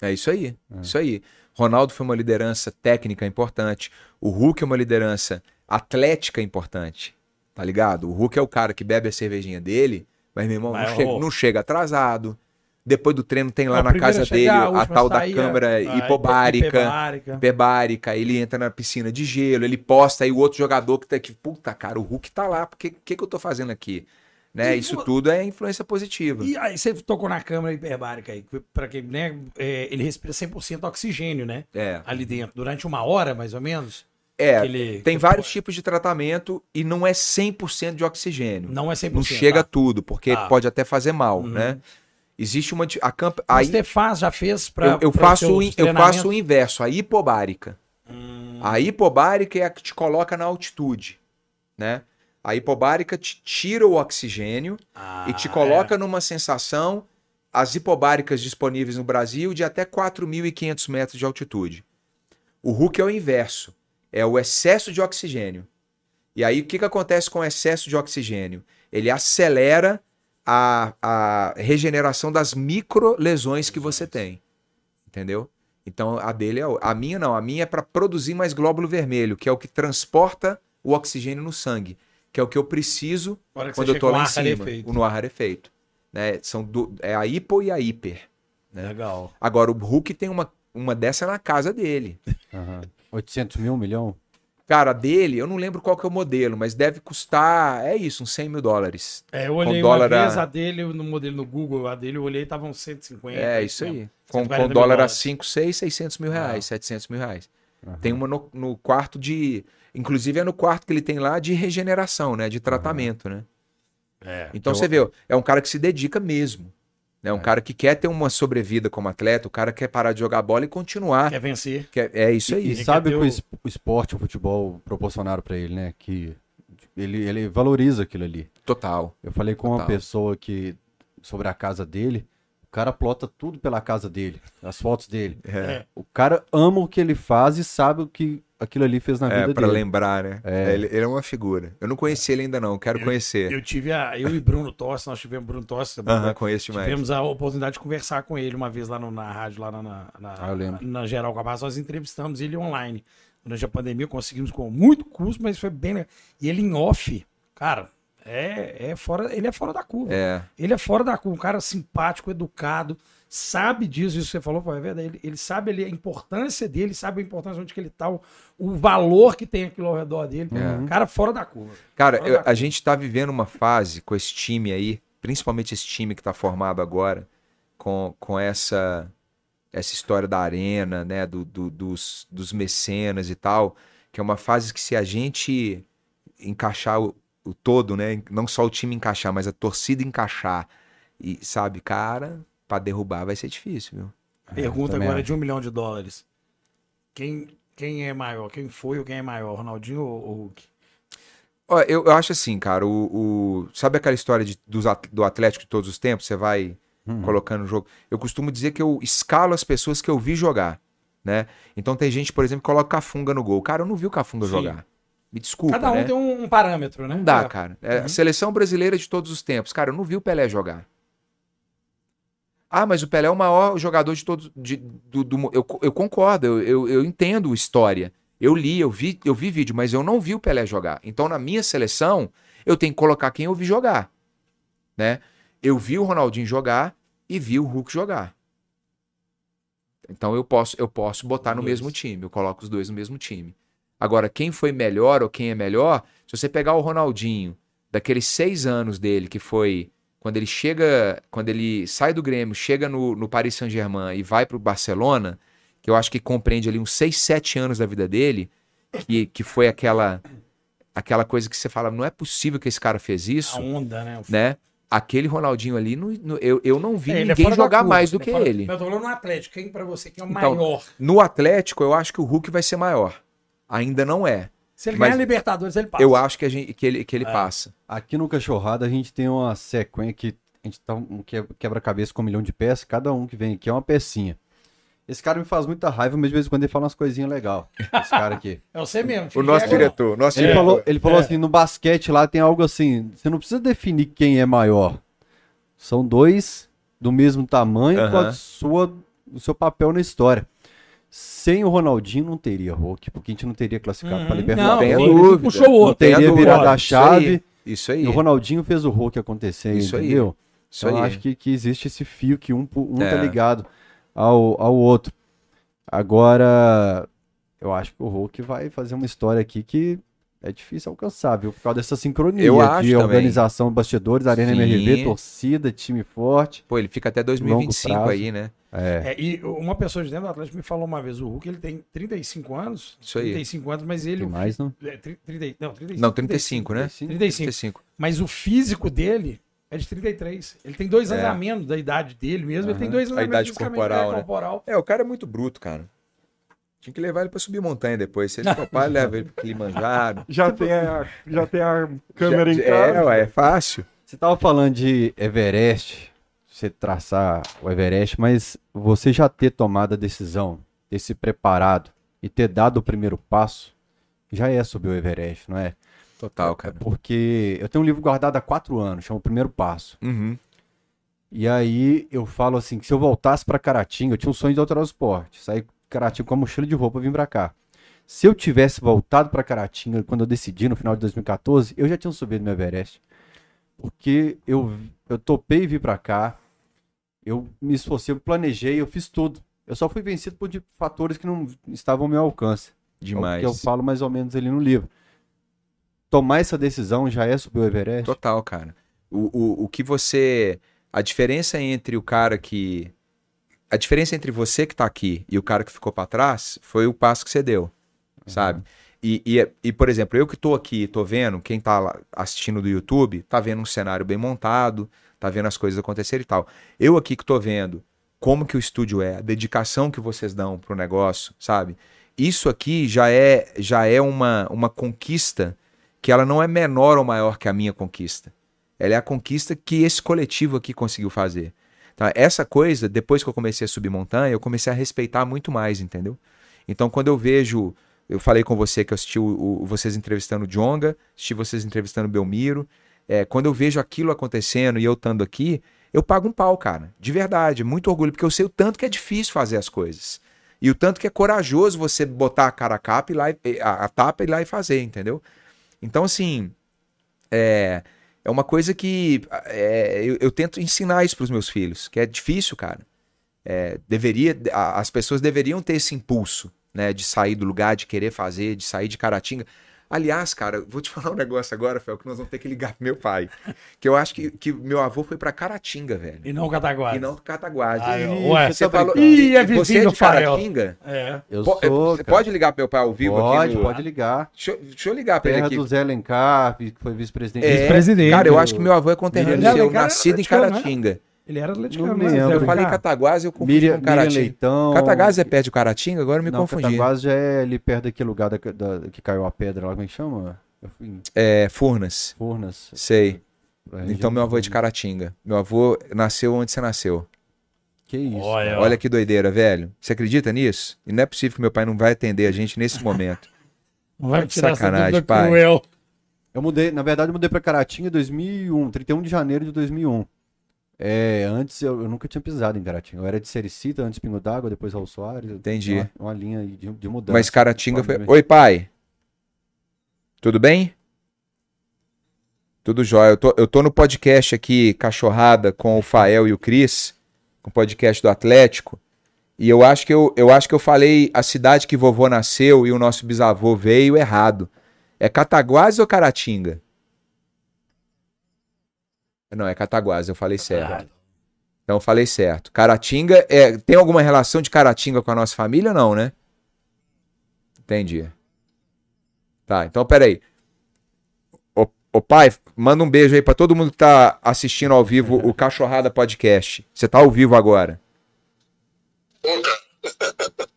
É isso aí. Isso aí. Ronaldo foi uma liderança técnica importante. O Hulk é uma liderança atlética importante. Tá ligado? O Hulk é o cara que bebe a cervejinha dele, mas, meu irmão, Mas, não, chega, não chega atrasado. Depois do treino tem lá É na casa a chegar, dele a último tal a da sair, câmara a- a hipobárica. hiperbárica. Hiperbárica, ele entra na piscina de gelo, ele posta aí o outro jogador que tá aqui. Puta, cara, o Hulk tá lá, o que, que, que eu tô fazendo aqui? Né? E Isso tudo é influência positiva. E aí você tocou na câmara hiperbárica aí, para quem, né, é, ele respira 100% oxigênio, né? É. Ali dentro, durante uma hora, mais ou menos. É, tem vários tipos de tratamento e não é 100% de oxigênio. Não é 100%. Não chega tá? tudo, porque Tá. pode até fazer mal, Uhum. né? Existe uma. A camp... Mas Aí você faz, já fez pra. eu, eu faço o, eu faço o inverso, a hipobárica. Hum, A hipobárica é a que te coloca na altitude, né? A hipobárica te tira o oxigênio ah, e te coloca numa sensação, as hipobáricas disponíveis no Brasil, de até 4.500 metros de altitude. O Hulk é o inverso, é o excesso de oxigênio. E aí, o que, que acontece com o excesso de oxigênio? Ele acelera a, a regeneração das micro-lesões que você tem. Entendeu? Então, a dele é. A minha não, a minha é para produzir mais glóbulo vermelho, que é o que transporta o oxigênio no sangue, que é o que eu preciso que quando eu tô lá o em cima, rarefeito. o no ar rarefeito. Né? São do- é a hipo e a hiper. né? Legal. Agora, o Hulk tem uma, uma dessa na casa dele. Aham. 800 mil, um milhão? Cara, a dele, eu não lembro qual que é o modelo, mas deve custar, é isso, uns 100 mil dólares. É, eu olhei Com uma dólar a- vez a dele no modelo no Google, a dele eu olhei tava uns 150. É, isso aí. Com, 140 com dólar a dólares. 5, 6, 600 mil reais, Ah. 700 mil reais. Aham. Tem uma no, no quarto de... Inclusive é no quarto que ele tem lá de regeneração, né? De tratamento, né? É. Então Eu- você vê, é um cara que se dedica mesmo. É um cara que quer ter uma sobrevida como atleta, o cara quer parar de jogar bola e continuar. Quer vencer. Quer- é isso E, aí. e Ele sabe o que o es- o esporte, o futebol proporcionaram pra ele, né? Que ele, ele valoriza aquilo ali. Total. Eu falei com uma Total. pessoa que sobre a casa dele, o cara plota tudo pela casa dele, as fotos dele. É. O cara ama o que ele faz e sabe o que aquilo ali fez na É, vida pra dele. lembrar, né? É. Ele, ele é uma figura. Eu não conheci ele ainda não, quero conhecer. Eu tive a. Eu e Bruno Tossi, nós tivemos Bruno Tossi. Aham, conheço demais. Tivemos a oportunidade de conversar com ele uma vez lá no- na rádio, lá na, na, na, Ah, eu lembro. na Geral Capaz. Nós entrevistamos ele online. Durante a pandemia, conseguimos com muito custo, mas foi bem legal. E ele em off, cara, é, é fora, ele é fora da curva. É, Ele é fora da curva, um cara simpático, educado, sabe disso, isso que você falou, é verdade. Ele, ele sabe ali a importância dele, sabe a importância onde que ele tá, o, o valor que tem aquilo ao redor dele. É. Cara, fora da curva. Cara, eu- da a curva. gente tá vivendo uma fase com esse time aí, principalmente esse time que tá formado agora, com, com essa essa história da arena, né, do, do- dos, dos mecenas e tal, que é uma fase que se a gente encaixar o, o todo, né, não só o time encaixar, mas a torcida encaixar, e sabe, cara, pra derrubar vai ser difícil, viu? Pergunta também agora acho. de um milhão de dólares. Quem, quem é maior? Quem foi ou quem é maior? Ronaldinho ou, ou Hulk? Ó, eu, eu acho assim, cara, o, o- sabe aquela história de, dos do Atlético de todos os tempos? Você vai Uhum. colocando no jogo. Eu costumo dizer que eu escalo as pessoas que eu vi jogar, né? Então tem gente, por exemplo, que coloca Cafunga no gol. Cara, eu não vi o Cafunga Sim. jogar. Me desculpa, Cada um né? tem um, um parâmetro, né? Não dá, É. cara. É Uhum. a seleção brasileira de todos os tempos. Cara, eu não vi o Pelé jogar. Ah, mas o Pelé é o maior jogador de todos. De, do, do- eu, eu concordo, eu, eu, eu entendo a história. Eu li, eu vi, eu vi vídeo, mas eu não vi o Pelé jogar. Então, na minha seleção, eu tenho que colocar quem eu vi jogar. Né? Eu vi o Ronaldinho jogar e vi o Hulk jogar. Então eu posso, eu posso botar no mesmo time, eu coloco os dois no mesmo time. Agora, quem foi melhor ou quem é melhor, se você pegar o Ronaldinho, daqueles seis anos dele, que foi quando ele chega, quando ele sai do Grêmio, chega no, no Paris Saint-Germain e vai pro Barcelona, que eu acho que compreende ali uns seis, sete anos da vida dele, que, que foi aquela, aquela coisa que você fala, não é possível que esse cara fez isso, A onda, né? O né? Aquele Ronaldinho ali, não- não- eu, eu não vi É, é ninguém da jogar curva, mais do é que fora- ele. Eu tô falando no Atlético. Quem pra você que é o Então, maior? No Atlético, eu acho que o Hulk vai ser maior. Ainda não é. Se ele mas- ganhar a Libertadores, ele passa. Eu acho que, a gente, que ele, que ele É. passa. Aqui no Cachorrada a gente tem uma sequência que a gente tá um que- quebra-cabeça com um milhão de peças, cada um que vem aqui é uma pecinha. Esse cara me faz muita raiva, mas de vez em quando ele fala umas coisinhas legais. Esse cara aqui. É você mesmo. O nosso Chega, diretor, nosso Ele diretor. falou, ele falou É. assim, no basquete lá tem algo assim, você não precisa definir quem é maior. São dois do mesmo tamanho com a sua, o seu papel na história. Sem o Ronaldinho não teria Hulk, porque a gente não teria classificado Uhum. para Não, Libertadores. A ele dúvida. puxou o Não outro. A teria dúvida. virado a Isso chave. aí. Isso aí. E o Ronaldinho fez o Hulk acontecer, Isso aí. entendeu? Isso então eu aí. acho que, que existe esse fio que um, um É. tá ligado ao, ao outro. Agora, eu acho que o Hulk vai fazer uma história aqui que é difícil alcançar, viu? Por causa dessa sincronia Eu acho de também. organização, bastidores, Arena Sim. MRV, torcida, time forte. Pô, ele fica até 2025 prazo. aí, né? É, É, e uma pessoa de dentro do Atlético me falou uma vez, o Hulk ele tem 35 anos. Isso aí. 35 anos, mas ele... tem mais, não? É, tri- 30, não, 35. Não, 35, né? 35. 35. Mas o físico dele é de 33. Ele tem dois anos É. a menos da idade dele mesmo. Ele tem dois anos A a, menos idade corporal, é, né? corporal. É, o cara é muito bruto, cara. Tinha que levar ele pra subir montanha depois. Se ele topar, leva ele pro Kilimanjaro. Já tem a, já tem a câmera Já- em casa. É, ué, é fácil. Você tava falando de Everest, você traçar o Everest, mas você já ter tomado a decisão, ter se preparado e ter dado o primeiro passo, já é subir o Everest, não é? Total, cara. Porque eu tenho um livro guardado há quatro anos, chama O Primeiro Passo. Uhum. E aí eu falo assim, que se eu voltasse pra Caratinga, eu tinha um sonho de alterar o esporte, sair de Caratinga com a mochila de roupa vir pra cá. Se eu tivesse voltado pra Caratinga quando eu decidi no final de 2014, eu já tinha subido no Everest. Porque eu, eu topei vir pra cá, eu me esforcei, eu planejei, eu fiz tudo. Eu só fui vencido por fatores que não estavam ao meu alcance. É o Demais. Que eu falo mais ou menos ali no livro. Tomar essa decisão já é subir o Everest? Total, cara. O, o, o que você. A diferença entre o cara que. A diferença entre você que tá aqui e o cara que ficou pra trás foi o passo que você deu. Sabe? E, e, e, por exemplo, eu que tô aqui, tô vendo, quem tá lá assistindo do YouTube, tá vendo um cenário bem montado, tá vendo as coisas acontecerem e tal. Eu aqui que tô vendo como que o estúdio é, a dedicação que vocês dão pro negócio, sabe? Isso aqui já é, já é uma, uma conquista que ela não é menor ou maior que a minha conquista. Ela é a conquista que esse coletivo aqui conseguiu fazer. Tá? Essa coisa, depois que eu comecei a subir montanha, eu comecei a respeitar muito mais, entendeu? Então, quando eu vejo. Eu falei com você que eu assisti o, o- vocês entrevistando o Jonga, assisti vocês entrevistando o Belmiro. É, quando eu vejo aquilo acontecendo e eu estando aqui, eu pago um pau, cara. De verdade, muito orgulho, porque eu sei o tanto que é difícil fazer as coisas. E o tanto que é corajoso você botar a cara a capa e lá, a, a tapa e lá e fazer, entendeu? Então, assim, é, é uma coisa que é, eu, eu tento ensinar isso para os meus filhos, que é difícil, cara. É, deveria, as pessoas deveriam ter esse impulso, né, de sair do lugar, de querer fazer, de sair de Caratinga. Aliás, cara, vou te falar um negócio agora, Fel, que nós vamos ter que ligar pro meu pai. Que eu acho que, que meu avô foi para Caratinga, velho. E não Cataguás. E não Cataguases. Ai, Ih, ué, você tá falou. Ih, é você vizinho é do de. Caratinga? É. Eu sou. você cara. pode ligar pro meu pai ao vivo Pode, aqui? no- pode ligar. Deixa, eu- deixa eu ligar pra ele Terra aqui. do Zé Alencar, que foi vice-presidente. É, Vice-presidente. Cara, eu acho que meu avô é conterrâneo Alencar era nascido em atleticano, né? Caratinga. Ele era atleticano. Não né? lembro. Eu falei. Cataguás, eu confundi Miriam, com Miriam Caratinga. Leitão. Cataguás é perto de Caratinga? Agora eu me Não, confundi. Cataguás já é ali perto daquele lugar da, da- que caiu a pedra lá, como é que chama? Fui É, Furnas. Furnas. Sei. pra Então meu avô é de Caratinga. Meu avô nasceu onde você nasceu. Que isso. Olha, Olha que doideira, velho. Você acredita nisso? E não é possível que meu pai não vai atender a gente nesse momento. Não vai tirar essa Sacanagem, dúvida pai. cruel. Eu mudei, na verdade, eu mudei pra Caratinga em 2001, 31 de janeiro de 2001. É, antes eu, eu nunca tinha pisado em Caratinga. Eu era de Sericita, antes Pingo d'Água, depois Raul Soares. Entendi. Uma, uma linha de, de mudança. Mas Caratinga foi. Oi, pai. Tudo bem? Tudo jóia. Eu tô, eu tô no podcast aqui, Cachorrada, com o Fael e o Cris, com o podcast do Atlético. E eu acho que eu, eu acho que eu falei a cidade que vovô nasceu e o nosso bisavô veio errado. É Cataguases ou Caratinga? Não, é Cataguases, eu falei certo. Então eu falei certo. Caratinga, é, tem alguma relação de Caratinga com a nossa família ou não, né? Entendi. Tá, então peraí. Ô, ô pai, manda um beijo aí pra todo mundo que tá assistindo ao vivo o Cachorrada Podcast. Você tá ao vivo agora. Boca.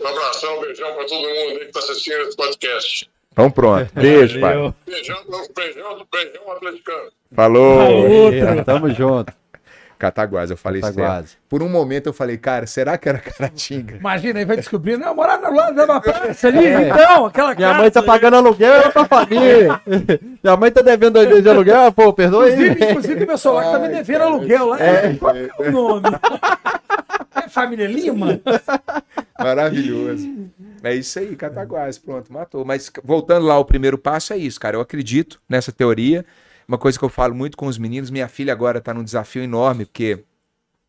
Um abração, um beijão pra todo mundo aí que tá assistindo esse podcast. Então pronto. Beijo, pai. Beijão, beijão, beijão atleticano. Falou. Falou. É, Outra. tamo junto. Cataguases, eu falei certo. Cataguases. Por um momento eu falei, cara, será que era Caratinga? Imagina, aí vai descobrir, não, morar no lado da praça ali, então, aquela É. Minha casa. mãe tá pagando aluguel, era pra família. Minha mãe tá devendo dois de aluguel, pô, perdoa aí. Inclusive, inclusive meu celular tá me devendo aluguel lá. Qual que é o nome? É Família Lima? Maravilhoso. É isso aí, Cataguases, pronto, matou. Mas voltando lá, o primeiro passo é isso, cara. Eu acredito nessa teoria. Uma coisa que eu falo muito com os meninos, minha filha agora tá num desafio enorme, porque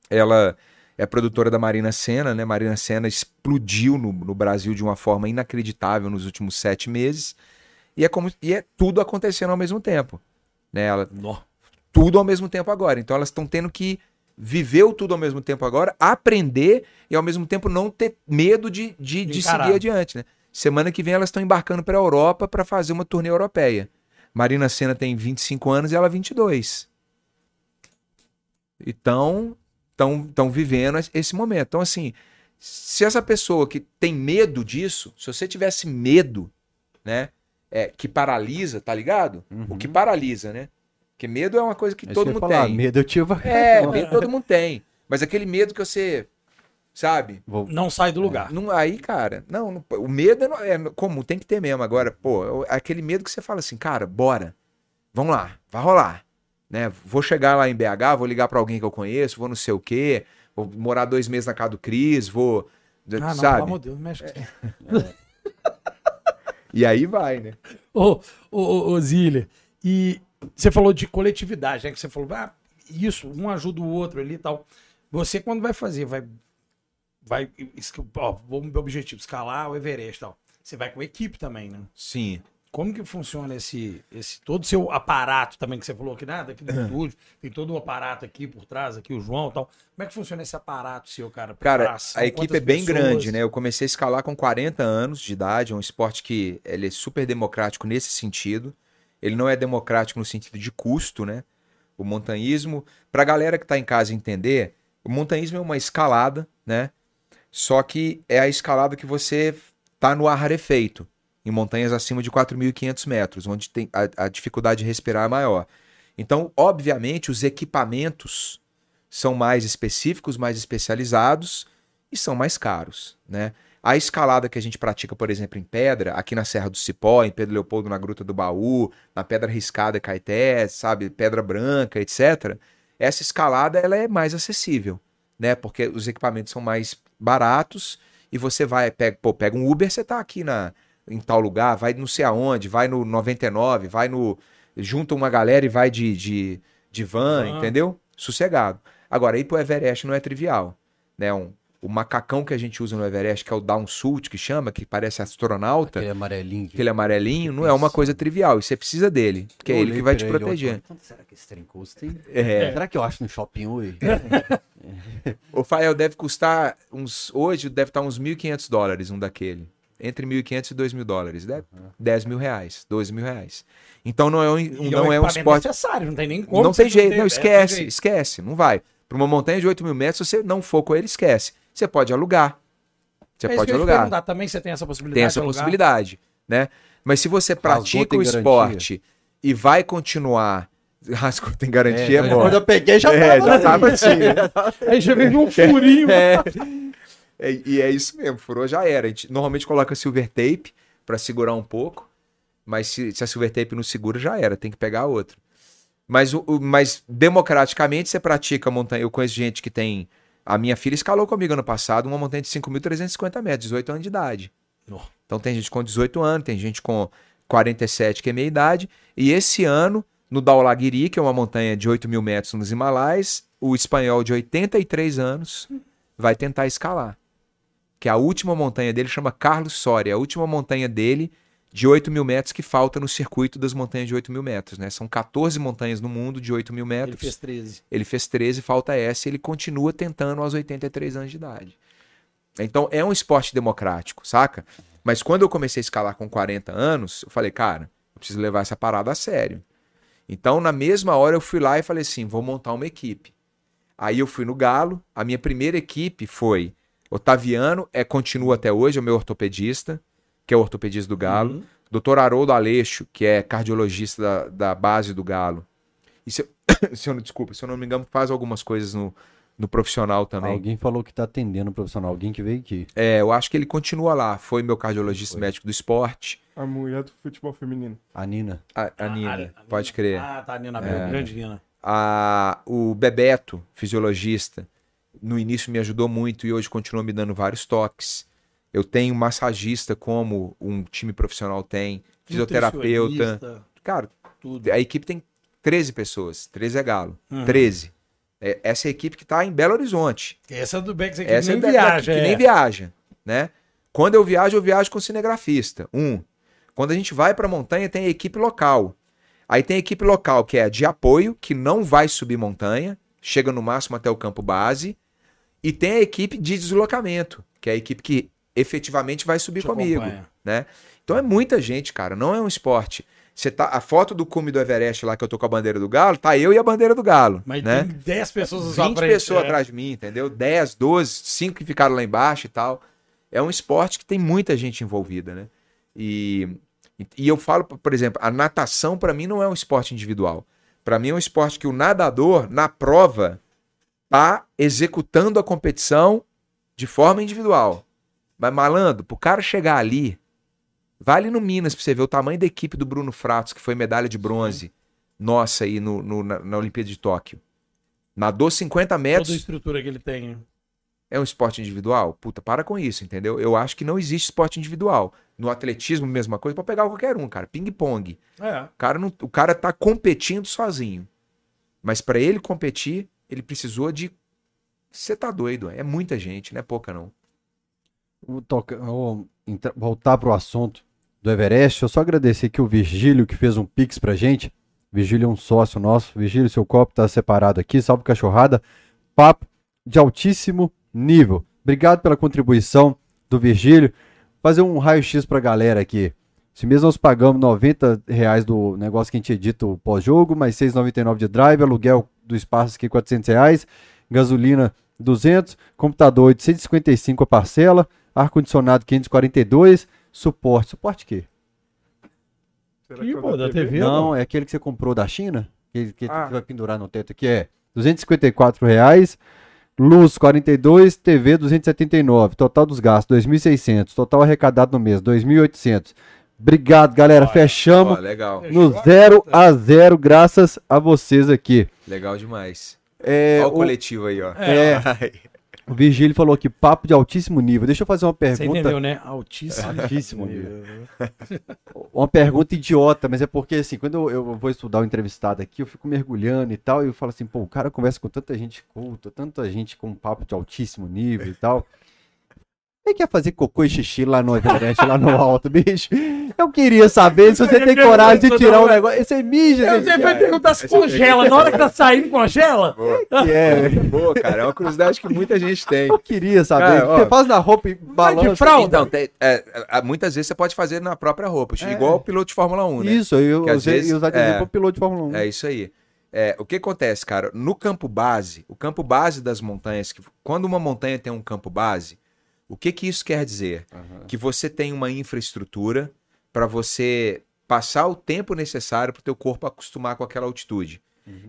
ela é produtora da Marina Senna, né? Marina Senna explodiu no, no Brasil de uma forma inacreditável nos últimos sete meses. E é, como, e é tudo acontecendo ao mesmo tempo. Né? Ela, tudo ao mesmo tempo agora. Então elas estão tendo que viver o tudo ao mesmo tempo agora, aprender e ao mesmo tempo não ter medo de, de, de seguir adiante. Né? Semana que vem elas estão embarcando para a Europa para fazer uma turnê europeia. Marina Senna tem 25 anos e ela 22. Então, estão vivendo es- esse momento. Então, assim, se essa pessoa que tem medo disso, se você tivesse medo, né, é, que paralisa, tá ligado? O que paralisa, né? Porque medo é uma coisa que É isso todo mundo falar, tem. Medo eu tive. É, medo todo mundo tem. Mas aquele medo que você, sabe? Vou- Não sai do lugar. Não, aí, cara, não, não- o medo é, é comum, tem que ter mesmo. Agora, pô, é aquele medo que você fala assim, cara, bora, vamos lá, vai rolar. Né? Vou chegar lá em BH, vou ligar pra alguém que eu conheço, vou não sei o quê, vou morar dois meses na casa do Cris, vou. Ah, não, pelo sabe? amor de Deus, mexe com isso. E aí vai, né? Ô, ô, ô, ô, Zília, e você falou de coletividade, né? Que você falou, ah, isso, um ajuda o outro ali e tal. Você, quando vai fazer, vai. Vai. Ó, vamos meu objetivo, escalar o Everest e tal. Você vai com equipe também, né? Sim. Como que funciona esse, esse todo o seu aparato também que você falou aqui, nada, aqui do estúdio, tem todo um aparato aqui por trás, aqui o João e tal. Como é que funciona esse aparato seu, cara? Cara, Preparação, a equipe é bem pessoas? grande, né? Eu comecei a escalar com 40 anos de idade, é um esporte que ele é super democrático nesse sentido. Ele não é democrático no sentido de custo, né? O montanhismo, pra galera que tá em casa entender, o montanhismo é uma escalada, né? Só que é a escalada que você tá no ar rarefeito, em montanhas acima de 4.500 metros, onde tem a, a dificuldade de respirar é maior. Então, obviamente, os equipamentos são mais específicos, mais especializados e são mais caros, né? A escalada que a gente pratica, por exemplo, em pedra, aqui na Serra do Cipó, em Pedro Leopoldo, na Gruta do Baú, na Pedra Riscada Caeté, sabe, Pedra Branca, etc. Essa escalada ela é mais acessível, né? Porque os equipamentos são mais baratos e você vai, pega, pô, pega um Uber, você tá aqui na, em tal lugar, vai não sei aonde, vai no 99, vai no. junta uma galera e vai de, de, de van, entendeu? Sossegado. Agora, ir pro Everest não é trivial, né? Um, o macacão que a gente usa no Everest, que é o down suit, que chama, que parece astronauta, Aquele amarelinho. que- aquele amarelinho, não é uma coisa trivial. E você precisa dele, porque é Eu ele que vai te proteger. Quanto será que esse trem custa, hein? É. Será que eu acho no shopping hoje? O Fael deve custar uns. Hoje deve estar uns 1.500 dólares um daquele. Entre 1.500 e 2.000 dólares. Deve, 10 mil reais, 12 mil reais. Então não é um, E não é um equipamento esporte. necessário, não tem nem como. não tem jeito, não, é, esquece, jeito. esquece, não vai. Para uma montanha de 8 mil metros, se você não for com ele, esquece. Você pode alugar. Você É pode alugar. perguntar, Também você tem essa possibilidade. Tem essa possibilidade, né? Mas se você pratica o garantia? esporte e vai continuar quando tem garantia, é, É, bom. quando eu peguei já É, tava. já tava assim. né? Aí já veio um furinho. É. É, E é isso mesmo, furou já era. A gente normalmente coloca silver tape pra segurar um pouco, mas se, se a silver tape não segura, já era, tem que pegar outra. Mas, o, o- mas democraticamente você pratica montanha. Eu conheço gente que tem. A minha filha escalou comigo ano passado uma montanha de 5.350 metros, 18 anos de idade. Nó. Então tem gente com 18 anos, tem gente com 47, que é meia idade. E esse ano, no Dhaulagiri, que é uma montanha de 8 mil metros nos Himalaias, o espanhol de 83 anos vai tentar escalar. Que a última montanha dele chama Carlos Soria, a última montanha dele de 8 mil metros que falta no circuito das montanhas de 8 mil metros. Né? São 14 montanhas no mundo de 8 mil Ele metros. fez 13. Ele fez 13, falta essa, e ele continua tentando aos 83 anos de idade. Então é um esporte democrático, saca? Mas quando eu comecei a escalar com 40 anos, eu falei, cara, eu preciso levar essa parada a sério. Então, na mesma hora, eu fui lá e falei assim: vou montar uma equipe. Aí eu fui no Galo, a minha primeira equipe foi Otaviano, é, continua até hoje, é o meu ortopedista, que é o ortopedista do Galo. Uhum. Dr. Haroldo Aleixo, que é cardiologista da, da base do Galo. E se, eu- se eu não, desculpa, se eu não me engano, faz algumas coisas no, no profissional também. Alguém falou que tá atendendo um profissional, alguém que veio aqui. É, eu acho que ele continua lá. Foi meu cardiologista Foi. médico do esporte. A mulher do futebol feminino. A Nina. A, a Nina, Ah, Nina. pode crer. Ah, tá, Nina É. Grande Nina. A, o Bebeto, fisiologista, no início me ajudou muito e hoje continua me dando vários toques. Eu tenho massagista como um time profissional tem, fisioterapeuta. Cara, Tudo. a equipe tem 13 pessoas, 13 é galo, Uhum. 13. É, essa é a equipe que está em Belo Horizonte. Essa é do Bex aqui Essa nem é viaja. que é. nem viaja, né? Quando eu viajo, eu viajo com cinegrafista. Um. Quando a gente vai para montanha, tem a equipe local. Aí tem a equipe local que é de apoio, que não vai subir montanha, chega no máximo até o campo base, e tem a equipe de deslocamento, que é a equipe que efetivamente vai subir Te comigo, acompanha. né? Então é muita gente, cara, não é um esporte. Você tá a foto do cume do Everest lá que eu tô com a bandeira do Galo, tá eu e a bandeira do Galo, Mas né? tem 10 pessoas sua 20 frente, pessoas é. atrás de mim, entendeu? 10, 12, 5 que ficaram lá embaixo e tal. É um esporte que tem muita gente envolvida, né? E, e eu falo, por exemplo, a natação para mim não é um esporte individual. Para mim é um esporte que o nadador, na prova, tá executando a competição de forma individual. Mas, malandro, pro cara chegar ali, vai ali no Minas pra você ver o tamanho da equipe do Bruno Fratos, que foi medalha de bronze nossa aí no, no- na, na Olimpíada de Tóquio. Nadou 50 Toda a metros, estrutura que ele tem. é um esporte individual? Puta, para com isso, entendeu? Eu acho que não existe esporte individual. No atletismo, mesma coisa, pode pegar qualquer um, cara. Ping-pong. É. O cara, não, o cara tá competindo sozinho. Mas para ele competir, ele precisou de. Você tá doido, é muita gente, não é pouca não. Vou voltar pro assunto do Everest. Eu só agradecer aqui o Virgílio que fez um pix pra gente. Virgílio é um sócio nosso. Virgílio, seu copo tá separado aqui. Salve cachorrada. Papo de altíssimo nível. Obrigado pela contribuição do Virgílio. Fazer um raio-x pra galera aqui. Se mesmo nós pagamos 90 reais do negócio que a gente edita o pós-jogo, mais 6,99 de drive, aluguel do espaço aqui 400 reais, gasolina 200, computador 855 a parcela, ar-condicionado 542, suporte. Suporte quê? Será Ih, é o pô, da TV? Não, é aquele que você comprou da China? Que, que Ah. vai pendurar no teto aqui, é 254 reais, luz 42, TV 279, total dos gastos 2.600, total arrecadado no mês 2.800. Obrigado, galera, Olha, fechamos Ó, legal, no 0 a 0 graças a vocês aqui. legal demais. É, Olha o o, coletivo aí, ó. é, o Virgílio falou aqui, papo de altíssimo nível. Deixa eu fazer uma Você pergunta. entendeu, né? Altíssimo. Altíssimo nível. Uma pergunta idiota, mas é porque assim, quando eu, eu vou estudar o entrevistado aqui, eu fico mergulhando e tal, e eu falo assim, pô, o cara conversa com tanta gente culta, tanta gente com um papo de altíssimo nível e tal. Ele quer fazer cocô e xixi lá no Everest, lá no alto, bicho. Eu queria saber se você tem coragem de tirar um negócio. Você mija, você vai perguntar se congela. Na hora que tá saindo, congela? que é. Boa, cara, é uma curiosidade que muita gente tem. Eu queria saber. Cara, ó, você faz na roupa e balança. fralda? Então, tem- é, é, muitas vezes você pode fazer na própria roupa, É. igual o piloto de Fórmula 1, né? Isso, eu Que usei, vezes- usar de é. exemplo o piloto de Fórmula 1. É isso aí. É, o que acontece, cara? No campo base, o campo base das montanhas, que, quando uma montanha tem um campo base, o que que isso quer dizer? Aham. Que você tem uma infraestrutura para você passar o tempo necessário para o teu corpo acostumar com aquela altitude.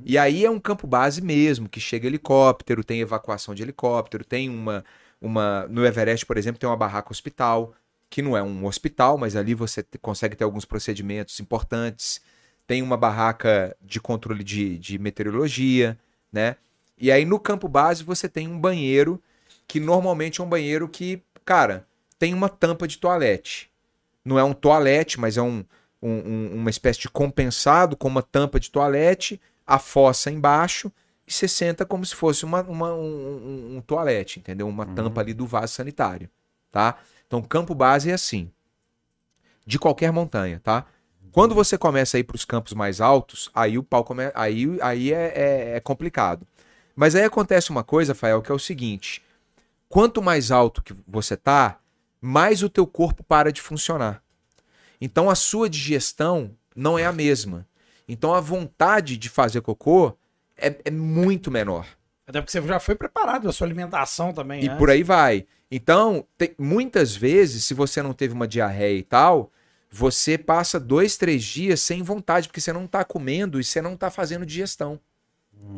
E aí é um campo base mesmo, que chega helicóptero, tem evacuação de helicóptero, tem uma, uma. No Everest, por exemplo, tem uma barraca hospital, que não é um hospital, mas ali você consegue ter alguns procedimentos importantes. Tem uma barraca de controle de, de meteorologia, né? E aí no campo base você tem um banheiro, que normalmente é um banheiro que, cara, tem uma tampa de toalete. Não é um toalete, mas é um, um- um- uma espécie de compensado com uma tampa de toalete, a fossa embaixo, e você senta como se fosse uma, uma- um, um- toalete, entendeu? Uma tampa ali do vaso sanitário, tá? Então, campo base é assim. De qualquer montanha, tá? Quando você começa a ir para os campos mais altos, aí o pau come... aí, aí é, é- é complicado. Mas aí acontece uma coisa, Fael, que é o seguinte: quanto mais alto que você tá, mais o teu corpo para de funcionar. Então a sua digestão não é a mesma. Então a vontade de fazer cocô é, é muito menor. Até porque você já foi preparado, a sua alimentação também. E né? por aí vai. Então, tem- muitas vezes, se você não teve uma diarreia e tal, você passa dois, três dias sem vontade, porque você não tá comendo e você não tá fazendo digestão.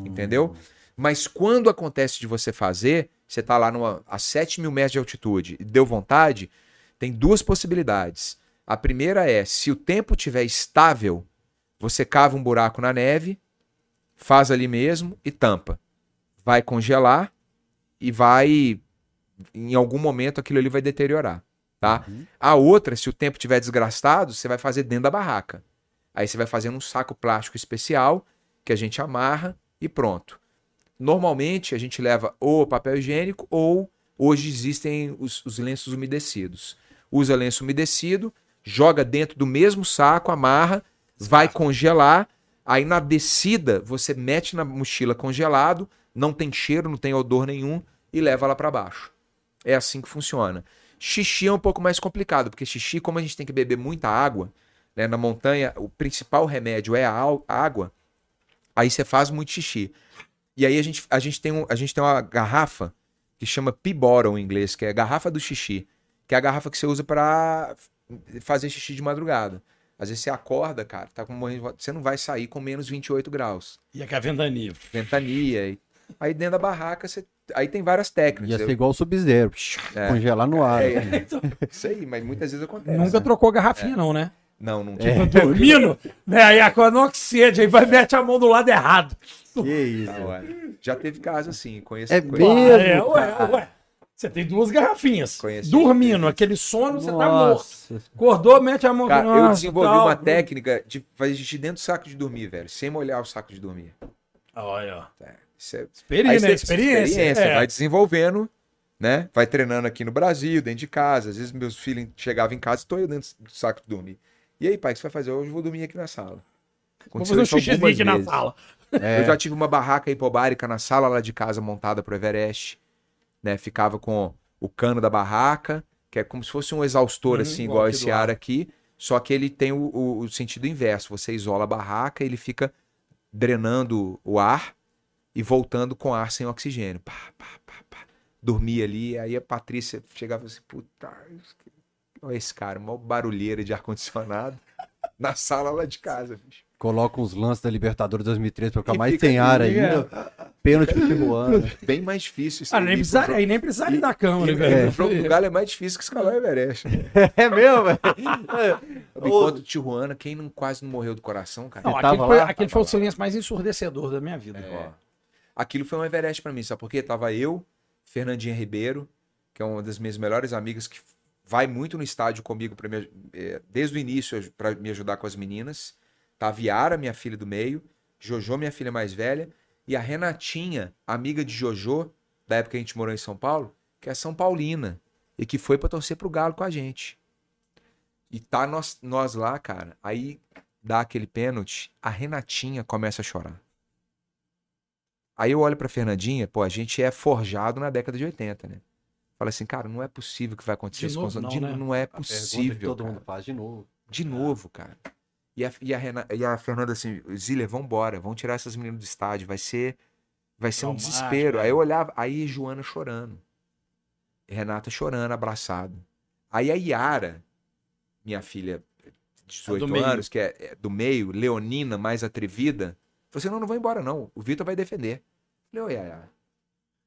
Entendeu? Mas quando acontece de você fazer, você tá lá numa, a 7 mil metros de altitude e deu vontade, tem duas possibilidades. A primeira é, se o tempo estiver estável, você cava um buraco na neve, faz ali mesmo e tampa. Vai congelar e vai em algum momento aquilo ali vai deteriorar, tá? A outra, se o tempo tiver desgastado, você vai fazer dentro da barraca. Aí você vai fazendo um saco plástico especial que a gente amarra e pronto. Normalmente a gente leva ou papel higiênico ou hoje existem os, os lenços umedecidos. Usa lenço umedecido, joga dentro do mesmo saco, amarra, vai congelar. Aí na descida você mete na mochila congelado, não tem cheiro, não tem odor nenhum e leva lá para baixo. É assim que funciona. Xixi é um pouco mais complicado, porque xixi, como a gente tem que beber muita água, né, na montanha, o principal remédio é a água, aí você faz muito xixi. E aí a gente, a gente, tem, um, a gente tem uma garrafa que chama pee bottle em inglês, que é a garrafa do xixi, que é a garrafa que você usa para fazer xixi de madrugada. Às vezes você acorda, cara, tá com morrendo você não vai sair com menos 28 graus. E aqui a ventania. Ventania. E... Aí dentro da barraca, você... aí tem várias técnicas. Ia Eu- ser igual o Sub-Zero. É. Congelar no ar. É, assim. Isso aí, mas muitas vezes acontece. Nunca né? trocou garrafinha, não, né? Não, não É. tinha. Dormindo, né? Aí acorda no oxigênio, aí vai mete a mão do lado errado. Que isso. Hora. Já teve caso assim, conheço. É conheço- mesmo? Ah, é, ué, ué. Você tem duas garrafinhas. Conheço. Dormindo, aquele sono, você tá morto. Nossa. Acordou, mete a mão Cara, eu Nossa, desenvolvi tal. uma técnica de fazer xixi dentro do saco de dormir, velho. Sem molhar o saco de dormir. Olha, ó. Isso é... Experiência, você- né? Experiência. é. Vai desenvolvendo, né? Vai treinando aqui no Brasil, dentro de casa. Às vezes meus filhos chegavam em casa e estou eu dentro do saco de dormir. E aí, pai, o que você vai fazer? Hoje eu vou dormir aqui na sala. Vou Aconteceu fazer um aqui na sala. Eu já tive uma barraca hipobárica na sala lá de casa montada pro Everest, né? Ficava com o cano da barraca, que é como se fosse um exaustor Uhum, assim, igual igual esse ar aqui, só que ele tem o, o- o sentido inverso. Você isola a barraca, ele fica drenando o ar e voltando com ar sem oxigênio. Pá, pá, pá, pá. Dormia ali, aí a Patrícia chegava assim, puta, olha esse cara, mó barulheira de ar-condicionado na sala lá de casa, bicho. Coloca uns lances da Libertadores 2013 pra ficar E mais fica sem ar ali, ainda. Pênalti pro Tijuana. Bem mais difícil isso Ah, nem pro precisaria, aí nem precisaria da cama, né, E, velho? O jogo do Galo é mais difícil que escalar o Everest. É mesmo, velho? Enquanto Tijuana, quem não, quase não morreu do coração, cara? Não, aquele tava foi, lá? aquele foi o lá. silêncio mais ensurdecedor da minha vida. Ó, aquilo foi um Everest pra mim, sabe por quê? Tava eu, Fernandinha Ribeiro, que é uma das minhas melhores amigas, que vai muito no estádio comigo eh, desde o início para me ajudar com as meninas. Tava Yara, minha filha do meio, Jojo, minha filha mais velha, e a Renatinha, amiga de Jojo, da época que a gente morou em São Paulo, que é São Paulina, e que foi pra torcer pro Galo com a gente. E tá nós, nós lá, cara, aí dá aquele pênalti, a Renatinha começa a chorar. Aí eu olho pra Fernandinha, pô, a gente é forjado na década de 80, né? Fala assim, cara, não é possível que vai acontecer De isso. com novo os- não, de- né? não é possível. todo cara. mundo faz de novo. De novo, cara. E a, e a, Rena- e a Fernanda assim, Zília, vambora, vamos tirar essas meninas do estádio, vai ser, vai ser um desespero. é. Aí eu olhava, aí Joana chorando. Renata chorando, abraçado. Aí a Yara, minha filha de A do 18 meio. anos, que é, é do meio, leonina, mais atrevida, assim, não, não vou embora não, o Vitor vai defender. Eu falei, oi, Yaya.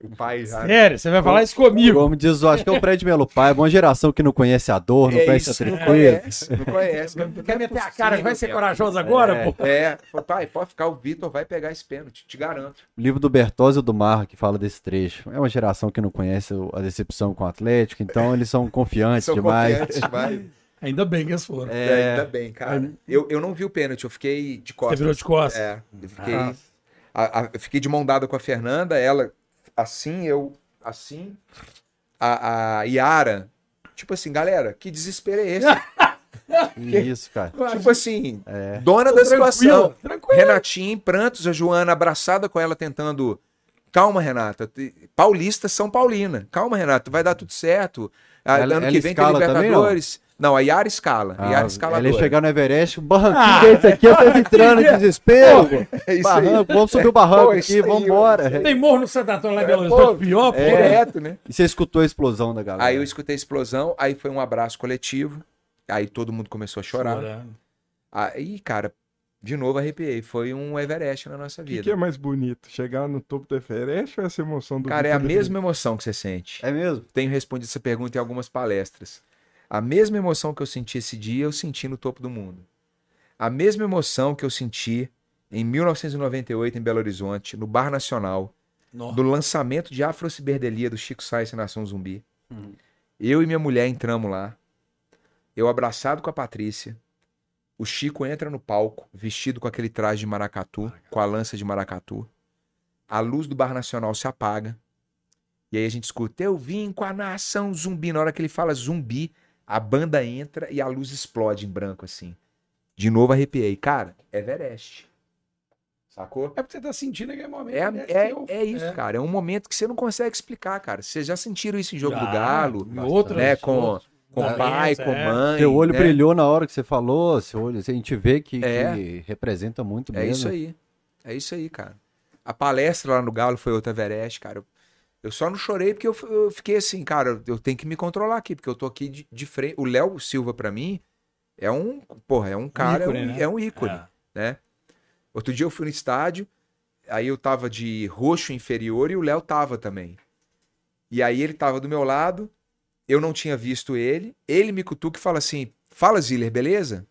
O pai já... Sério, você vai falar isso comigo. Como diz, eu acho que é o Fred Melo Pai, é uma geração que não conhece a dor, não É conhece isso, a não tristeza. conhece, não conhece. Quer meter a cara, vai ser corajoso. agora, pô? É, falei, pai, pode ficar, o Vitor vai pegar esse pênalti, te garanto. O livro do Bertozzi e do Marra que fala desse trecho. É uma geração que não conhece a decepção com o Atlético, então eles são confiantes São demais. confiantes demais. Ainda bem que eles foram. É, ainda É, bem, cara. Eu, eu não vi o pênalti, eu fiquei de Você costas. virou de costas. É, eu fiquei, Ah. a- a- eu fiquei de mão dada com a Fernanda, ela assim, eu assim, a, a Yara, tipo assim, galera, que desespero é esse? isso, cara. tipo assim, É. dona da situação. Tranquilo, tranquilo. Renatinha em prantos, a Joana abraçada com ela tentando. Calma, Renata. Paulista São Paulina. Calma, Renata, vai dar tudo certo. Ah, Ela- ano ela que vem tem Libertadores. Não? a Yara escala. a Ah, Yara escala ia chegar no Everest, o Ah, barranquinho que é esse aqui, eu tô entrando em desespero. pô. É isso aí. Barranco, vamos subir o barranco Pô, aqui, aí, vambora. Tem morro no Santo Antônio lá em É, Belo pô, Horizonte, pior, pô. Direto, né? E você escutou a explosão da galera? Aí eu escutei a explosão, aí foi um abraço coletivo. Aí todo mundo começou a chorar. Chorando. Aí, cara, de novo arrepiei. Foi um Everest na nossa O que, vida. que é mais bonito? Chegar no topo do Everest ou essa emoção do Cara, é a mesma emoção que você sente. É mesmo? Tenho respondido essa pergunta em algumas palestras. A mesma emoção que eu senti esse dia, eu senti no topo do mundo. A mesma emoção que eu senti em 1998 em Belo Horizonte, no Bar Nacional, Nó. do lançamento de Afrociberdelia do Chico Sainz e Nação Zumbi. Uhum. Eu e minha mulher entramos lá. Eu abraçado com a Patrícia. O Chico entra no palco, vestido com aquele traje de maracatu, com a lança de maracatu. A luz do Bar Nacional se apaga. E aí a gente escuta, eu vim com a nação zumbi. Na hora que ele fala zumbi, a banda entra e a luz explode em branco, assim. De novo arrepiei. Cara, Everest. Sacou? É porque você tá sentindo aquele momento. É, né, é, é isso, é. cara. É um momento que você não consegue explicar, cara. Vocês já sentiram isso em Jogo do Já, Galo, em outras- né? Com, outros com pai, com é. mãe. Seu olho né? brilhou na hora que você falou, seu olho, a gente vê que, É. que representa muito É mesmo. isso aí. É isso aí, cara. A palestra lá no Galo foi outra Everest, cara. Eu, eu só não chorei porque eu, eu fiquei assim, cara, eu tenho que me controlar aqui, porque eu tô aqui de, de frente. O Léo Silva, pra mim, é um. Porra, é um cara, ícone, é, um, né? é um ícone, É. né? Outro dia eu fui no estádio, aí eu tava de roxo inferior e o Léo tava também. E aí ele tava do meu lado, eu não tinha visto ele, ele me cutuca e fala assim: Fala, Ziller, beleza?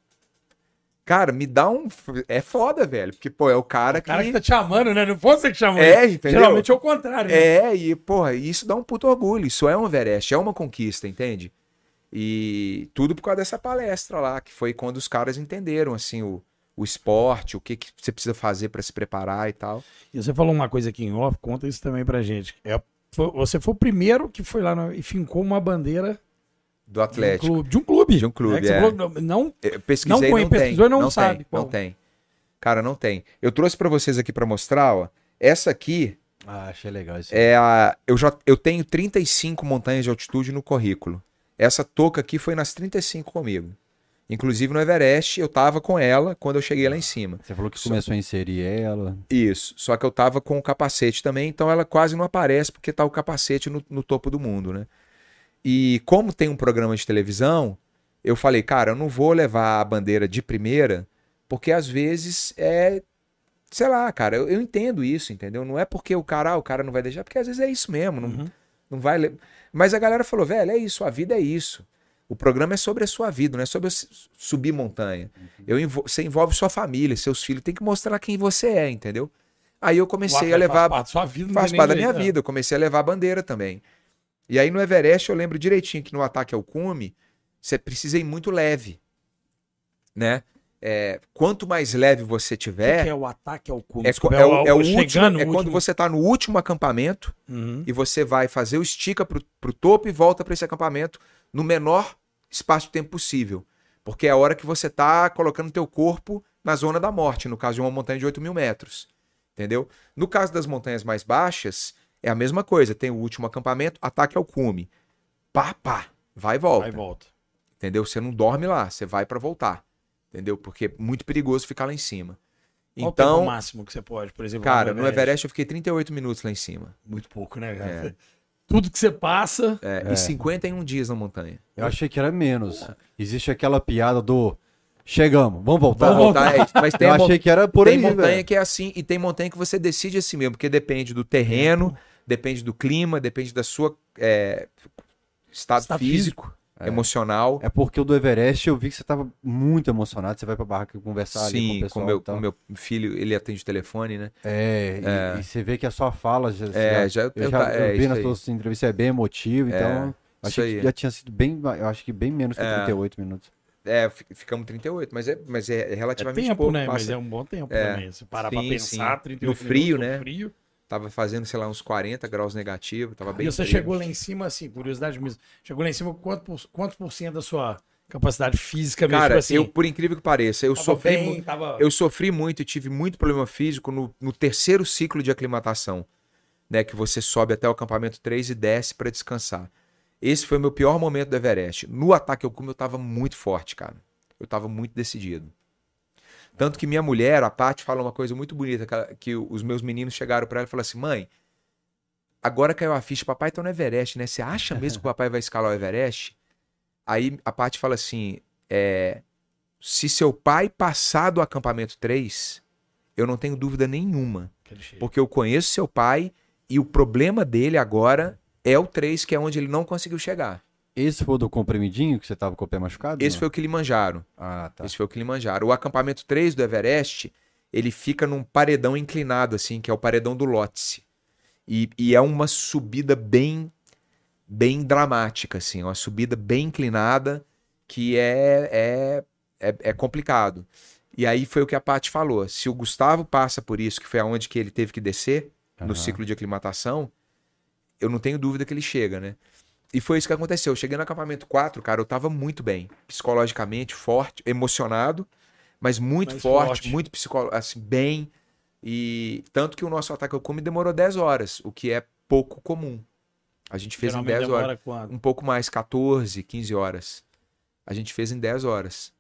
Cara, me dá um. É foda, velho. Porque, pô, é o cara O que. cara que tá te chamando, né? Não foi você que chamou. É, ele. entendeu? Geralmente é o contrário. né? É, e, porra, isso dá um puto orgulho. Isso é um Everest, é uma conquista, entende? E tudo por causa dessa palestra lá, que foi quando os caras entenderam, assim, o, o esporte, o que, que você precisa fazer pra se preparar e tal. E você falou uma coisa aqui em off, conta isso também pra gente. É, foi- você foi o primeiro que foi lá no- e fincou uma bandeira Do de um Atlético. clube. De um clube. De um clube, né, é. falou, não, Eu pesquisei, Não não, pesquisou e não não sabe Tem, não tem. Cara, não tem. Eu trouxe pra vocês aqui pra mostrar, ó. Essa aqui Ah, achei legal isso. é a. Eu, já, eu tenho 35 montanhas de altitude no currículo. Essa touca aqui foi nas 35 comigo. Inclusive no Everest, eu tava com ela quando eu cheguei lá em cima. Você falou que começou a inserir ela. Isso. Só que eu tava com o capacete também, então ela quase não aparece porque tá o capacete no, no topo do mundo, né? E como tem um programa de televisão, eu falei, cara, eu não vou levar a bandeira de primeira, porque às vezes é. Sei lá, cara, eu, eu entendo isso, entendeu? Não é porque o cara, ah, o cara não vai deixar, porque às vezes é isso mesmo. Não, Uhum. não vai. le- Mas a galera falou, velho, é isso, a vida é isso. O programa é sobre a sua vida, não é sobre subir montanha. Eu envol- Você envolve sua família, seus filhos, tem que mostrar quem você é, entendeu? Aí eu comecei a levar. Faz parte da sua vida. Faz parte da minha jeito, vida. Eu comecei a levar a bandeira também. E aí no Everest eu lembro direitinho que no ataque ao cume, você precisa ir muito leve. Né? É, quanto mais leve você O que tiver, que é o ataque ao cume? é, co- é o, é o chegando último, é quando você está no último acampamento Uhum. e você vai fazer o estica pro, pro topo e volta para esse acampamento no menor espaço de tempo possível. Porque é a hora que você tá colocando teu corpo na zona da morte, no caso de uma montanha de 8 mil metros. Entendeu? No caso das montanhas mais baixas, é a mesma coisa. Tem o último acampamento, ataque ao cume. Pá, pá, vai e volta. Aí volta. Entendeu? Você não dorme lá, você vai para voltar. Entendeu? Porque é muito perigoso ficar lá em cima. Qual o Então, máximo que você pode, por exemplo, cara, no Everest eu fiquei 38 minutos lá em cima. Muito pouco, né, cara? É. Tudo que você passa. É, E 51 dias na montanha. Eu achei que era menos. Existe aquela piada do chegamos, vamos voltar. Vamos voltar, é. Mas tem Eu achei que era por tem aí, montanha velho. que é assim, e tem montanha que você decide assim mesmo, porque depende do terreno, depende do clima, depende da sua é, estado, Estado físico, emocional. É porque o do Everest eu vi que você tava muito emocionado, você vai pra barraca conversar ali com o Sim, pessoal. com meu, e com meu filho, ele atende o telefone, né? É, e- É. E, você vê que a sua fala já, É, já- já- eu já tá- é, eu vi nas suas entrevistas é bem emotivo, então isso achei aí. que já tinha sido bem, eu acho que bem menos que É. 38 minutos. É, fi- ficamos 38, mas é, mas é É relativamente tempo, pouco. né? passa- Mas é um bom tempo É. também. Se parar Sim, pra pensar, sim. 38 No frio, minutos, né? no frio. Tava fazendo, sei lá, uns 40 graus negativos, tava bem e você frio. chegou lá em cima, assim, curiosidade mesmo. Chegou lá em cima, quanto por, quanto por cento da sua capacidade física mesmo? Cara, assim, eu, por incrível que pareça, eu sofri, bem, tava... eu sofri muito e tive muito problema físico no, no terceiro ciclo de aclimatação, né? Que você sobe até o acampamento 3 e desce para descansar. Esse foi o meu pior momento do Everest. No ataque ao cume eu tava muito forte, cara. Eu tava muito decidido. Tanto que minha mulher, a Paty, fala uma coisa muito bonita, que, ela- que os meus meninos chegaram para ela e falaram assim, mãe, agora caiu a ficha, papai tá no Everest, né? Você acha mesmo que o papai vai escalar o Everest? Aí a Paty fala assim, é, se seu pai passar do acampamento 3, eu não tenho dúvida nenhuma. Porque eu conheço seu pai e o problema dele agora é o 3, que é onde ele não conseguiu chegar. Esse foi o do comprimidinho que você tava com o pé machucado? Esse não? foi o Kilimanjaro. Ah, tá. Esse foi o Kilimanjaro. O acampamento 3 do Everest, ele fica num paredão inclinado, assim, que é o paredão do Lhotse. E, e é uma subida bem, bem dramática, assim, uma subida bem inclinada que é, é, é, é complicado. E aí foi o que a Paty falou. Se o Gustavo passa por isso, que foi aonde que ele teve que descer, no Aham. ciclo de aclimatação, eu não tenho dúvida que ele chega, né? E foi isso que aconteceu. Eu cheguei no acampamento 4, cara, eu tava muito bem. Psicologicamente, forte, emocionado, mas muito forte, forte. muito psicolo... assim, bem. E tanto que o nosso ataque ao cume demorou 10 horas, o que é pouco comum. A gente fez Geralmente em 10 horas. quanto? Um pouco mais, 14, 15 horas. A gente fez em 10 horas.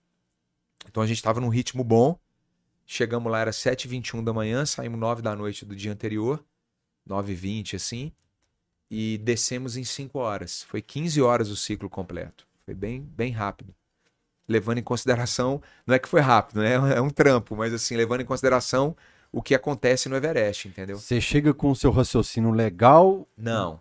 Então a gente tava num ritmo bom. Chegamos lá, era 7h21 da manhã, saímos 9 da noite do dia anterior, 9h20 assim, e descemos em 5 horas. Foi 15 horas o ciclo completo. Foi bem, bem rápido. Levando em consideração, não é que foi rápido, né? É um trampo, mas assim, levando em consideração o que acontece no Everest, entendeu? Você chega com o seu raciocínio legal. Não.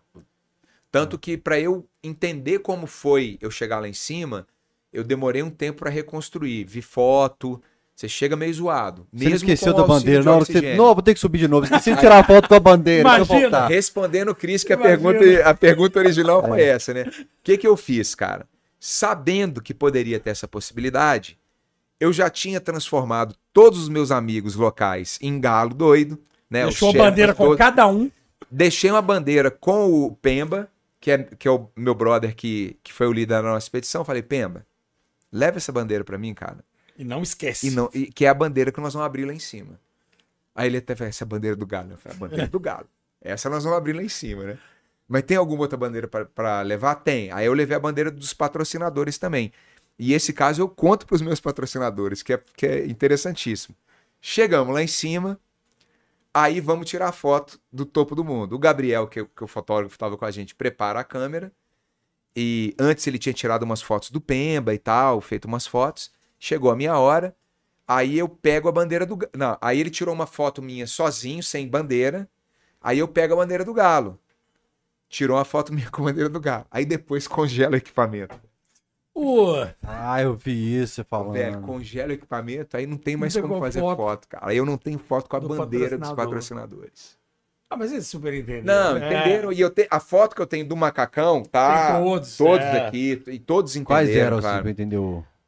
Tanto que para eu entender como foi eu chegar lá em cima, eu demorei um tempo para reconstruir. Vi foto, você chega meio zoado. Você não mesmo esqueceu com da bandeira. de Na hora que você. Não, vou ter que subir de novo. Esqueci de tirar a foto com a bandeira. Imagina. Respondendo o Cris, que a Imagina. pergunta, a pergunta original foi essa, né? O que, que eu fiz, cara? Sabendo que poderia ter essa possibilidade, eu já tinha transformado todos os meus amigos locais em galo doido, né? Deixou a bandeira com todos. cada um. Deixei uma bandeira com o Pemba, que é, que é o meu brother que, que foi o líder da nossa expedição. Falei, Pemba, leva essa bandeira pra mim, cara. E não esquece. E não, e- que é a bandeira que nós vamos abrir lá em cima. Aí ele até essa é a bandeira do galo. Eu falei, a bandeira do galo. Essa nós vamos abrir lá em cima, né? Mas tem alguma outra bandeira pra levar? Tem. Aí eu levei a bandeira dos patrocinadores também. E esse caso eu conto pros meus patrocinadores, que é, que é interessantíssimo. Chegamos lá em cima, aí vamos tirar a foto do topo do mundo. O Gabriel, que, que o fotógrafo estava com a gente, prepara a câmera. E antes ele tinha tirado umas fotos do Pemba e tal, feito umas fotos. Chegou a minha hora. Aí eu pego a bandeira do. ga- Não, aí ele tirou uma foto minha sozinho, sem bandeira. Aí eu pego a bandeira do galo. Tirou uma foto minha com a bandeira do galo. Aí depois congela o equipamento. Ah, eu vi isso você falando. Velho, congela o equipamento, aí não tem mais tem como fazer foto. foto. cara. Aí eu não tenho foto com a Do bandeira dos patrocinador. patrocinadores. Ah, mas eles super entenderam. Não, É. entenderam? E eu tenho a foto que eu tenho do macacão, tá? Tem todos, Todos é. aqui, e todos entenderam, Quais eram, assim, claro. pra entender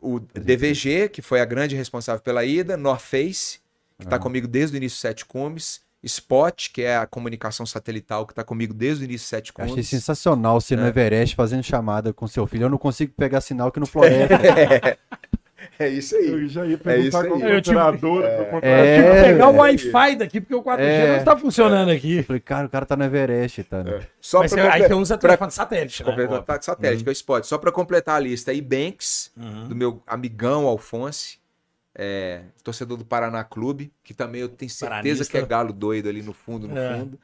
o. DVG, que foi a grande responsável pela ida, North Face, que está comigo desde o início Sete Cumes, Spot, que é a comunicação satelital que está comigo desde o início Sete Achei Cumes. sensacional você no É. Everest fazendo chamada com seu filho. Eu não consigo pegar sinal aqui no Floresta. É isso aí. Eu já ia isso perguntar aí. qual Eu tive- contratar. É. Tive que pegar o Wi-Fi daqui, porque o 4G É. não está funcionando aqui. Eu falei, cara, o cara tá no Everest, tá? né? Só Mas para você, aí você usa pra- telefone satélite, né? completar tá satélite, que é o Spot. Só para completar a lista aí, Banks, Uhum. do meu amigão Alfonse, é, torcedor do Paraná Clube, que também eu tenho certeza Paranista. que é galo doido ali no fundo, no É. fundo.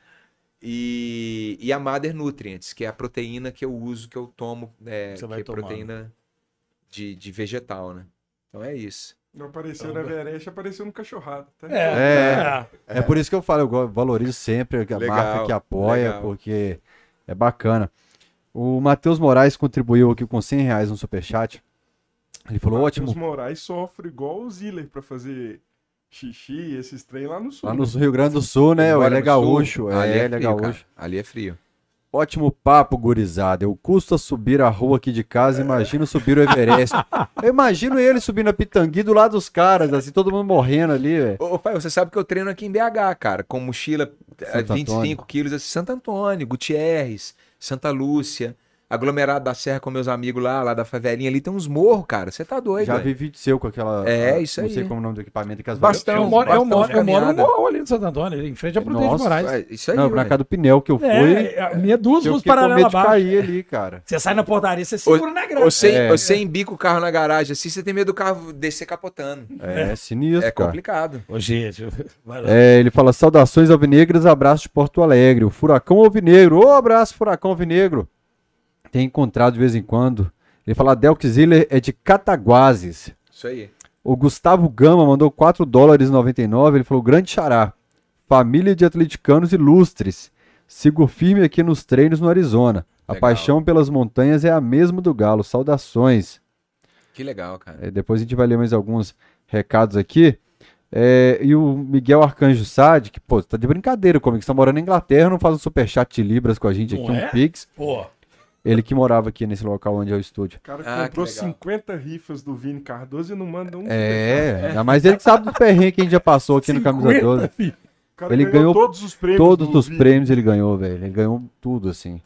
E, e a Mother Nutrients, que é a proteína que eu uso, que eu tomo, é, que é tomando. proteína de, de vegetal, né? Então é isso. Não apareceu na Everest, apareceu no cachorrado. Tá? É, É. É por isso que eu falo, eu valorizo sempre a Legal, marca que apoia, legal. porque é bacana. O Matheus Moraes contribuiu aqui com 100 reais no superchat. Ele falou, Matheus ótimo, Moraes sofre igual o Ziller pra fazer xixi, esses trem lá no sul. lá no Rio Grande do Sul, né? Ele é gaúcho, é, ali ele é frio, cara. gaúcho. Ali é frio. Ótimo papo, gurizada. Eu custo a subir a rua aqui de casa, imagino subir o Everest. Eu imagino ele subindo a Pitangui do lado dos caras, assim, todo mundo morrendo ali, velho. Ô, pai, você sabe que eu treino aqui em BH, cara, com mochila eh, Santo 25 Antônio. quilos, assim, Santo Antônio, Gutierrez, Santa Lúcia, aglomerado da Serra com meus amigos lá, lá da favelinha ali, tem uns morros, cara, você tá doido, Já velho. vi vídeo seu com aquela. É, isso Não aí. sei como é o nome do equipamento que as Bastão, Eu moro, eu bastão moro, de eu moro no morro ali no Santo Antônio, em frente a Prudente Nossa, Moraes. Ué, Isso aí, Não, na casa do pneu que eu fui. É, minha duas medo paralelas de abaixo. cair ali, cara. Você sai na portaria, você segura na grama. Você, É. você embica o carro na garagem assim, você tem medo do carro descer capotando. É, sinistro, É complicado. Ô, gente, vai lá. É, ele fala saudações alvinegras, abraço de Porto Alegre. O Furacão Alvinegro. Ô, abraço, Furacão Alvinegro. Tem encontrado de vez em quando. Ele fala, Delk Ziller é de Cataguases. Isso aí. O Gustavo Gama mandou 4 dólares e 99. Ele falou, grande xará. Família de atleticanos ilustres. Sigo firme aqui nos treinos no Arizona. A Legal. paixão pelas montanhas é a mesma do Galo. Saudações. Que legal, cara. É, depois a gente vai ler mais alguns recados aqui. É, e o Miguel Arcanjo Sade, que, pô, tá de brincadeira comigo, que você tá morando na Inglaterra, não faz um superchat de Libras com a gente aqui, Não um é? Pix. Pô, Ele que morava aqui nesse local onde é o estúdio. O cara Ah, comprou que legal. 50 rifas do Vini Cardoso e não manda um. É, ainda mais ele que sabe dos perrengues que a gente já passou aqui no Camisa 50, 12. filho. Ele ganhou todos os prêmios. Todos do os Vini. prêmios ele ganhou, velho. Ele ganhou tudo, assim.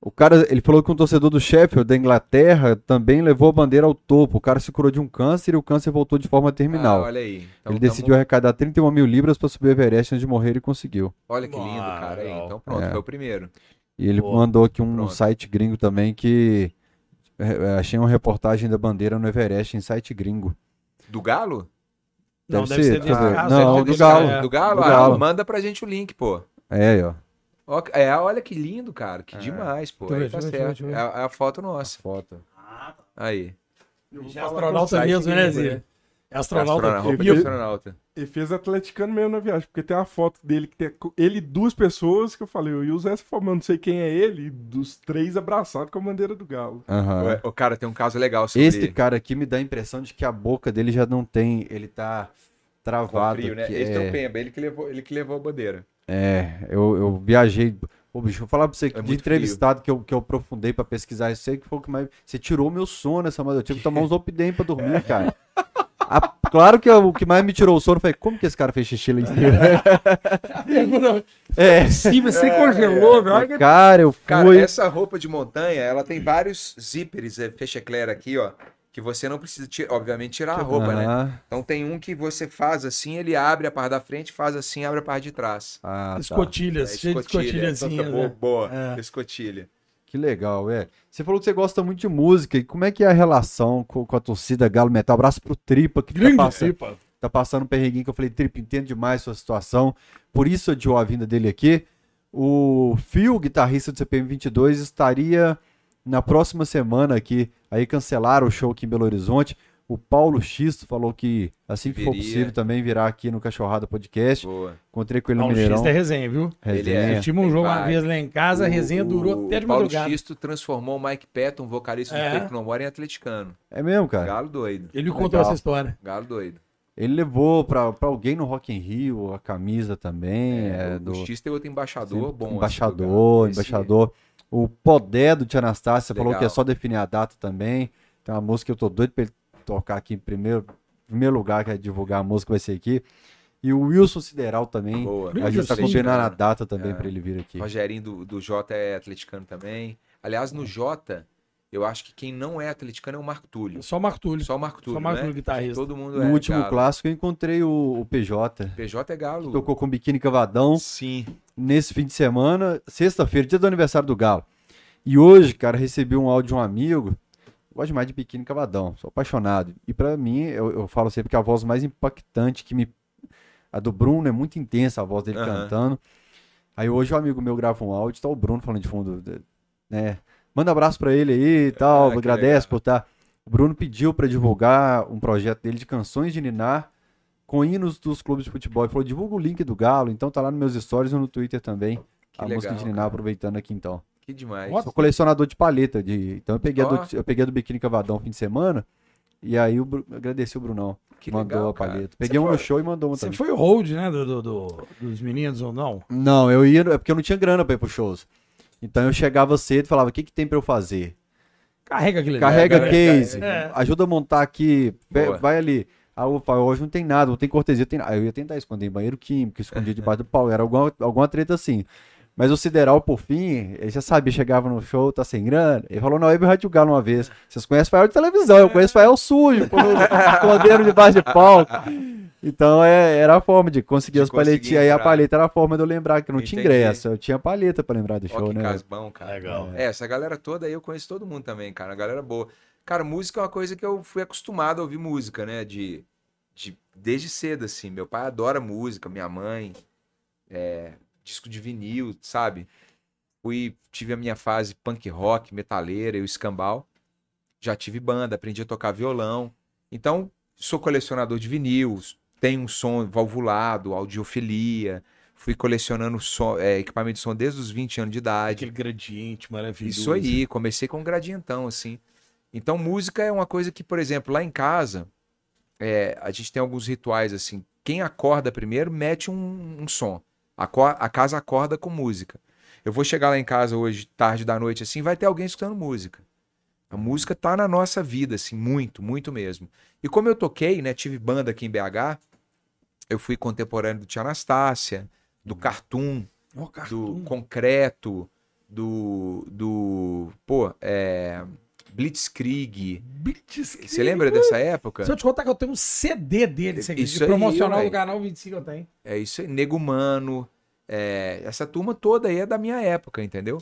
O cara, ele falou que um torcedor do Sheffield, da Inglaterra, também levou a bandeira ao topo. O cara se curou de um câncer e o câncer voltou de forma terminal. Ah, olha aí. Então, ele tamo- decidiu arrecadar 31 mil libras para subir o Everest antes de morrer e conseguiu. Olha que lindo, cara. aí. Então pronto, É. foi o primeiro. E ele Boa. mandou aqui um Pronto. site gringo também que. é, é, achei uma reportagem da bandeira no Everest em site gringo. Do Galo? Não, Deve deve ser, ser deixa eu desse caso, Não, deve ser do Galo. é. Do Galo? Do Ah, Galo. manda pra gente o link, pô. É, aí, ó. Ó, É, olha que lindo, cara. Que demais, pô. Aí tá certo. É a, é a foto nossa. Foto. Aí. Eu vou Já falar astronauta mesmo, né, Zé? É astronauta. Astronauta, roupa E astronauta. Ele fez atleticano mesmo na viagem, porque tem uma foto dele que tem ele e duas pessoas que eu falei, eu ia usar essa eu não sei quem é ele, e dos três abraçados com a bandeira do Galo. Ué, O cara tem um caso legal sobre Esse cara aqui me dá a impressão de que a boca dele já não tem. Ele tá travado. frio, né? que Esse é... tem o Pemba, ele que levou, ele que levou a bandeira. É, eu, eu viajei. Ô, bicho, vou falar pra você que É de entrevistado que eu, que eu aprofundei pra pesquisar isso aí, que foi o que mais. Você tirou meu sono essa madrugada. Eu tive que tomar uns Opidem pra dormir, cara. A- claro que eu- o que mais me tirou o sono foi como que esse cara fez xixi lá em cima? é. Sim, você congelou, velho. Que- Cara, eu fui. Cara, essa roupa de montanha, ela tem vários zíperes, é, fecha eclair aqui, ó. Que você não precisa, ti- obviamente, tirar a roupa, né? Aham. Então tem um que você faz assim, ele abre a parte da frente, faz assim, abre a parte de trás. Ah, tá. Escotilhas, É, cheio de escotilha, escotilhazinhas, boa, né? boa É. escotilha. Que legal, é. Você falou que você gosta muito de música. E como é que é a relação com, com a torcida Galo Metal? Abraço pro Tripa, que tá Grande passando, tripa. tá passando um perreguinho que eu falei, Tripa, entendo demais sua situação. Por isso adiou a vinda dele aqui. O Phil, guitarrista do CPM 22, estaria na próxima semana aqui. Aí cancelaram o show aqui em Belo Horizonte. O Paulo Xisto falou que assim que for possível também virá aqui no Cachorrada Podcast. Boa. Encontrei com ele no Paulo Mineirão. X é resenha, viu? Ele Resenha. é. Tivemos um jogo uma vez lá em casa, a resenha durou até de o Paulo madrugada. Xisto transformou o Mike Patton, um vocalista É. do Peito que não mora, em atleticano. É mesmo, cara. Galo doido. Ele me Legal. contou essa história. Galo doido. Ele levou pra, pra alguém no Rock in Rio a camisa também. É, o do... Xisto é outro embaixador bom. assim, do embaixador, Galo. Esse- embaixador. O Podé do Tia Anastácia falou que é só definir a data também. Tem uma música que eu tô doido pra ele tocar aqui em primeiro, primeiro lugar, que é divulgar a música, vai ser aqui. E o Wilson Sideral também. Boa. A gente tá Wilson combinando a data também É. pra ele vir aqui. Rogerinho do, do Jota é atleticano também. Aliás, no Jota, eu acho que quem não é atleticano é o Marco Túlio. Só o Marco Túlio. Só o Marco Túlio, Só o Marco né? Túlio, guitarrista. Todo mundo No é último galo. clássico eu encontrei o, o PJ. PJ é galo. Tocou com biquíni cavadão Sim. nesse fim de semana, sexta-feira, dia do aniversário do Galo. E hoje, cara, recebi um áudio de um amigo. Gosto demais de biquíni cavadão, sou apaixonado. E pra mim, eu, eu falo sempre que a voz mais impactante que me. A do Bruno é muito intensa, a voz dele Aham. cantando. Aí hoje um amigo meu grava um áudio, tá o Bruno falando de fundo, né? Manda abraço pra ele aí e tal, Ah, agradece por estar. O Bruno pediu para divulgar um projeto dele de canções de Ninar com hinos dos clubes de futebol. Ele falou: divulga o link do Galo, então tá lá nos meus stories e no Twitter também. Que a música legal, de Ninar, cara. aproveitando aqui então. Que demais. Sou colecionador de paleta. De... Então eu peguei, Ó. do, eu peguei a do Biquíni Cavadão fim de semana. E aí eu agradeci o Brunão. Que mandou legal, a paleta. Peguei um Você no show e mandou uma Você também. foi o hold, né, do, do- do- dos meninos ou não? Não, eu ia. É porque eu não tinha grana pra ir pros shows. Então eu chegava cedo e falava: o que, que tem pra eu fazer? Carrega aquele Carrega né? case, É. ajuda a montar aqui, Boa. vai ali. Eu falava, hoje não tem nada, não tem cortesia, tem nada. Aí eu ia tentar esconder em banheiro químico, escondia debaixo do pau, era alguma, alguma treta assim. Mas o Sideral, por fim, ele já sabia, chegava no show, tá sem grana. Ele falou, não, eu vi Rádio Galo uma vez. Vocês conhecem Fael de televisão, eu conheço Fael sujo, quando esconderam debaixo de palco. Então é, era a forma de conseguir De as paletinhas. aí a paleta era a forma de eu lembrar que eu não tinha Entendi. ingresso, eu tinha paleta pra lembrar do Ó, show, que né? casbão, cara. Legal. É, essa galera toda aí eu conheço todo mundo também, cara. A galera boa. Cara, música é uma coisa que eu fui acostumado a ouvir música, né? De, de desde cedo, assim. Meu pai adora música, minha mãe, é, disco de vinil, sabe? Fui, tive a minha fase punk rock, metaleira e o escambau. Já tive banda, aprendi a tocar violão. Então, sou colecionador de vinil, tenho um som valvulado, audiofilia. Fui colecionando som, é, equipamento de som desde os 20 anos de idade. Aquele gradiente maravilhoso. Isso aí, comecei com um gradientão, assim. Então, música é uma coisa que, por exemplo, lá em casa, é, a gente tem alguns rituais, assim. Quem acorda primeiro, mete um, um som. A casa acorda com música. Eu vou chegar lá em casa hoje, tarde da noite, assim, vai ter alguém escutando música. A música tá na nossa vida, assim, muito, muito mesmo. E como eu toquei, né, tive banda aqui em BH, eu fui contemporâneo do Tia Anastácia, do Cartoon, Ó, do cartoon. concreto, do. do. Pô, é. Blitzkrieg. Blitzkrieg. Você lembra dessa época? Se eu te contar que eu tenho um CD dele, Isso acredita? aí, promocional do canal 25 eu tenho. É isso aí, Nego Mano. é, essa turma toda aí é da minha época, entendeu?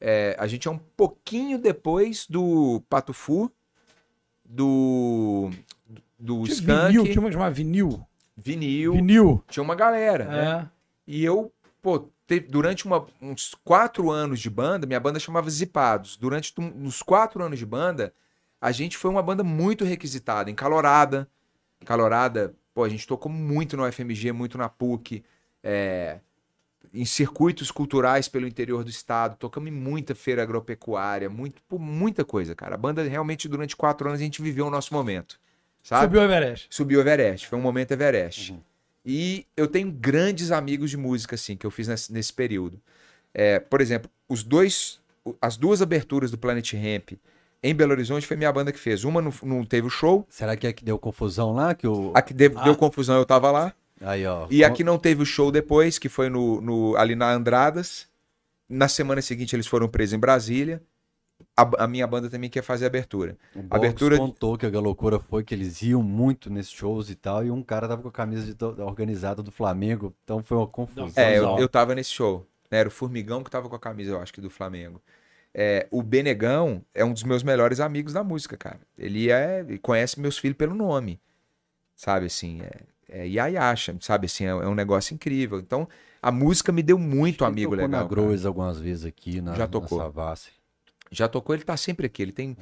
É, a gente é um pouquinho depois do Patufu, do. do Tinha Skank, vinil, tinha uma vinil. vinil, Vinil. tinha uma galera, né? É. E eu, pô, te- durante uma- uns quatro anos de banda, minha banda chamava Zipados. Durante uns quatro anos de banda, a gente foi uma banda muito requisitada, encalorada. Calorada, pô, a gente tocou muito no FMG, muito na PUC, é, em circuitos culturais pelo interior do estado, tocamos em muita feira agropecuária, muito, pô, muita coisa, cara. A banda realmente, durante quatro anos, a gente viveu o nosso momento, sabe? Subiu o Everest. subiu o Everest. Foi um momento Everest. E eu tenho grandes amigos de música, assim, que eu fiz nesse, nesse período. É, por exemplo, os dois, as duas aberturas do Planet Ramp em Belo Horizonte foi minha banda que fez. Uma não, não teve o show, Será que é que deu confusão lá? Que o... a que deu, Ah. deu confusão eu tava lá. Aí, ó. E a que não teve o show depois, que foi no, no- ali na Andradas. Na semana seguinte eles foram presos em Brasília. A, a minha banda também quer fazer a abertura. O Abertura de- contou que a loucura foi que eles iam muito nesses shows e tal, e um cara tava com a camisa de to- organizada do Flamengo, então foi uma confusão. É, eu, eu tava nesse show. né? Era o Formigão que tava com a camisa, eu acho que do Flamengo. É, o Benegão é um dos meus melhores amigos da música, cara. Ele é, conhece meus filhos pelo nome. Sabe assim, é, é Yayasha, sabe assim, é, é um negócio incrível. Então, a música me deu muito amigo tocou legal. na. Groes algumas vezes aqui, na, Já tocou. na Savassi. Já tocou, ele tá sempre aqui. Ele tem,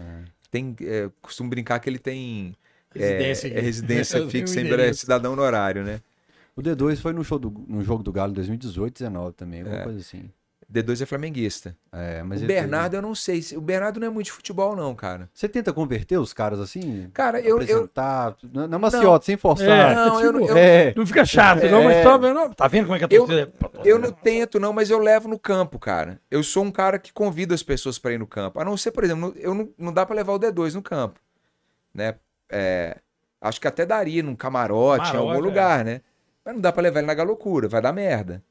tem é, costumo brincar que ele tem é, Residência é residência tenho fixa, sempre é cidadão no horário, né? O D2 foi no, show do, no jogo do Galo em 2018, 19 também, alguma É. coisa assim. D2 é flamenguista. É, mas o Bernardo, eu não sei. se- O Bernardo não é muito de futebol, não, cara. Você tenta converter os caras assim? Cara, eu- eu, apresentar, na, na maciota, sem forçar. É, Não, eu não- tipo, eu- É. Não fica chato, não, mas É. tá vendo, tá vendo como é que a Eu- torcida... Eu não tento, não, mas eu levo no campo, cara. Eu sou um cara que convida as pessoas pra ir no campo. A não ser, por exemplo, eu não, não dá pra levar o D2 no campo. Né? É, acho que até daria num camarote, em Camarote, algum é. lugar, né? Mas não dá pra levar ele na galocura, vai dar merda.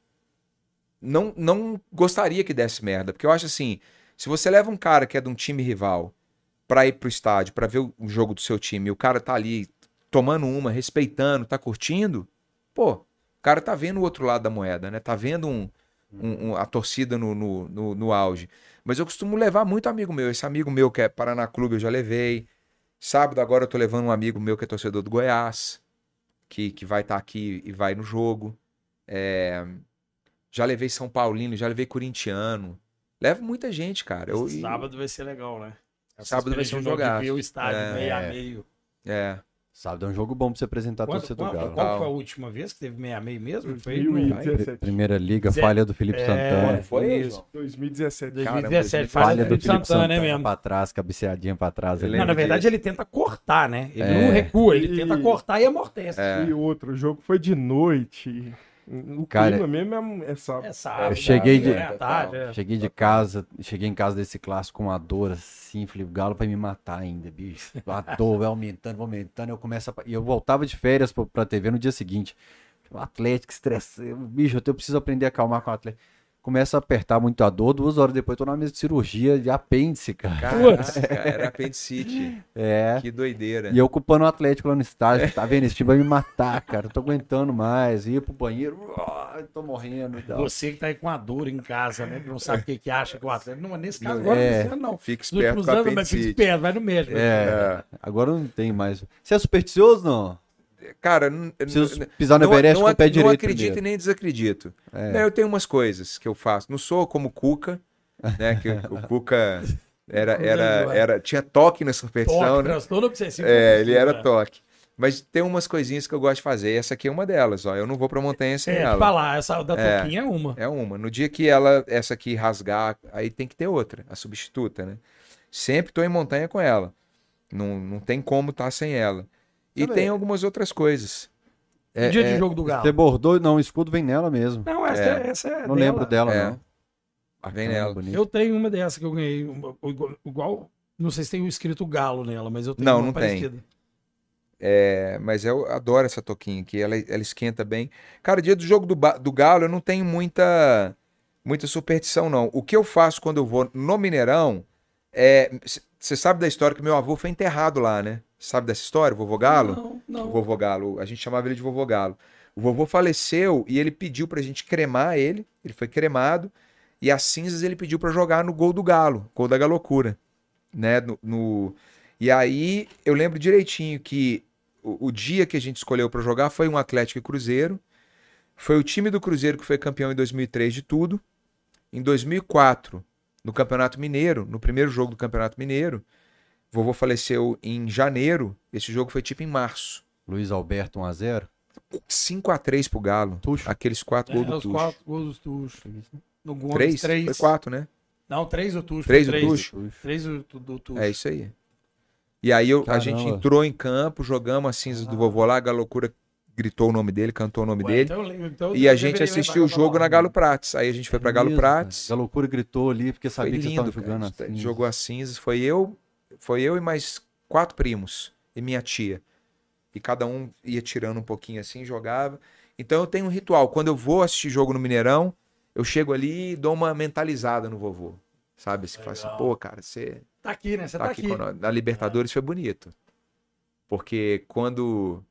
Não, não gostaria que desse merda, porque eu acho assim: se você leva um cara que é de um time rival pra ir pro estádio, pra ver o jogo do seu time, e o cara tá ali tomando uma, respeitando, tá curtindo, pô, o cara tá vendo o outro lado da moeda, né? Tá vendo um, um- um- a torcida no, no, no, no auge. Mas eu costumo levar muito amigo meu. Esse amigo meu que é Paraná Clube eu já levei. Sábado agora eu tô levando um amigo meu que é torcedor do Goiás, que, que vai estar aqui e vai no jogo. É, Já levei São Paulino, já levei corintiano. Levo muita gente, cara. Eu, e- Sábado vai ser legal, né? Essa Sábado vai ser um jogaço. ver o estádio É. meio a meio. É. Sábado é um jogo bom pra você apresentar a Quando, torcida do Galo. qual foi a última vez que teve meio a meio mesmo? Foi no 2017. Primeira liga, falha do Felipe É, Santana. Foi isso. João? 2017. 2017, Caramba, falha Falha do Felipe Santana, Santana, é mesmo. pra trás, cabeceadinha pra trás. Não, na verdade disso. ele tenta cortar, né? Ele É. não recua, ele E- tenta cortar e amortece. É. E outro, o jogo foi de noite. O Cara, clima mesmo é, é sábado. É sábado. Eu cheguei de- é, tarde, é. Cheguei de casa, cheguei em casa desse clássico com uma dor assim, falei, o Galo vai me matar ainda, bicho. A dor vai aumentando, vai aumentando, eu começo a... E eu voltava de férias pra, pra TV no dia seguinte. O Atlético estressado, bicho, eu preciso aprender a acalmar com o Atlético. Começa a apertar muito a dor, duas horas depois tô na mesa de cirurgia de apêndice, cara. Caraca, era apendicite. É. Que doideira. E eu ocupando o Atlético lá no estádio, tá vendo? Esse time vai me matar, cara. Não tô aguentando mais. Ia pro banheiro, uah, tô morrendo e tal. Você que tá aí com a dor em casa, né? Que não sabe o que, que acha que o atleta. Não, mas nesse caso, É. agora não, precisa, não. Fica esperto anos, mas fica esperto, vai no médico. É, agora não tem mais. Você é supersticioso, não? Cara, Preciso pisar no não, Everest não, com o pé ac- direito não acredito primeiro. e nem desacredito. É. Né, eu tenho umas coisas que eu faço. Não sou como o Cuca, né? Que o Cuca era, era, era, tinha toque na superstição, Toque, né? transtorno obsessivo. É, ele era né? toque. Mas tem umas coisinhas que eu gosto de fazer. Essa aqui é uma delas, ó. Eu não vou pra montanha sem É, ela. falar, essa da É. toquinha é uma. É uma. No dia que ela, essa aqui rasgar, aí tem que ter outra, a substituta, né? Sempre tô em montanha com ela. Não, não tem como estar sem ela. E tem algumas outras coisas. É, dia é, de jogo do Galo. Você bordou, não, o escudo vem nela mesmo. Não, essa é, essa é Não dela. lembro dela, É. não. Vem nela. bonito. Eu tenho uma dessa que eu ganhei. uma- igual, não sei se tem o escrito Galo nela, mas eu tenho Não, uma não tem. parecida. É, mas eu adoro essa toquinha aqui, ela, ela esquenta bem. Cara, dia do jogo do, do Galo, eu não tenho muita, muita superstição, não. O que eu faço quando eu vou no Mineirão é. Você sabe da história que meu avô foi enterrado lá, né? Sabe dessa história, o vovô Galo? Não, não. O vovô Galo, a gente chamava ele de vovô Galo. O vovô faleceu e ele pediu pra gente cremar ele, ele foi cremado, e as cinzas ele pediu pra jogar no gol do Galo, gol da Galocura, né? No, no- E aí eu lembro direitinho que o, o dia que a gente escolheu pra jogar foi um Atlético e Cruzeiro, foi o time do Cruzeiro que foi campeão em 2003 de tudo. Em 2004, no Campeonato Mineiro, no primeiro jogo do Campeonato Mineiro, vovô faleceu em janeiro, esse jogo foi tipo em março. Luiz Alberto 1x0. 5 a 3 pro Galo. Tuxo. Aqueles quatro É, gols do Tuxo. quatro gols do Tuxo. No Gomes, Três? três. Foi quatro, né? Não, três do Tuxo. Três foi do Tuxo? Três do, do, do Tuxo. É isso aí. E aí eu- a gente entrou em campo, jogamos as cinzas do vovô lá, a Galocura gritou o nome dele, cantou o nome Ué, dele. então então E a gente assistiu o jogo na. Galo Prates. Aí a gente foi pra Galo Mesmo, Prates. cara. A loucura gritou ali porque sabia que vocês lindo, estavam cara. jogando A gente assim. Jogou as cinzas. Foi eu, foi eu e mais quatro primos e minha tia. E cada um ia tirando um pouquinho assim, jogava. Então eu tenho um ritual. Quando eu vou assistir jogo no Mineirão, eu chego ali e dou uma mentalizada no vovô. Sabe? Você fala assim, pô, cara, você Tá aqui, né? Você tá tá, aqui aqui. Na Libertadores foi bonito. Porque quando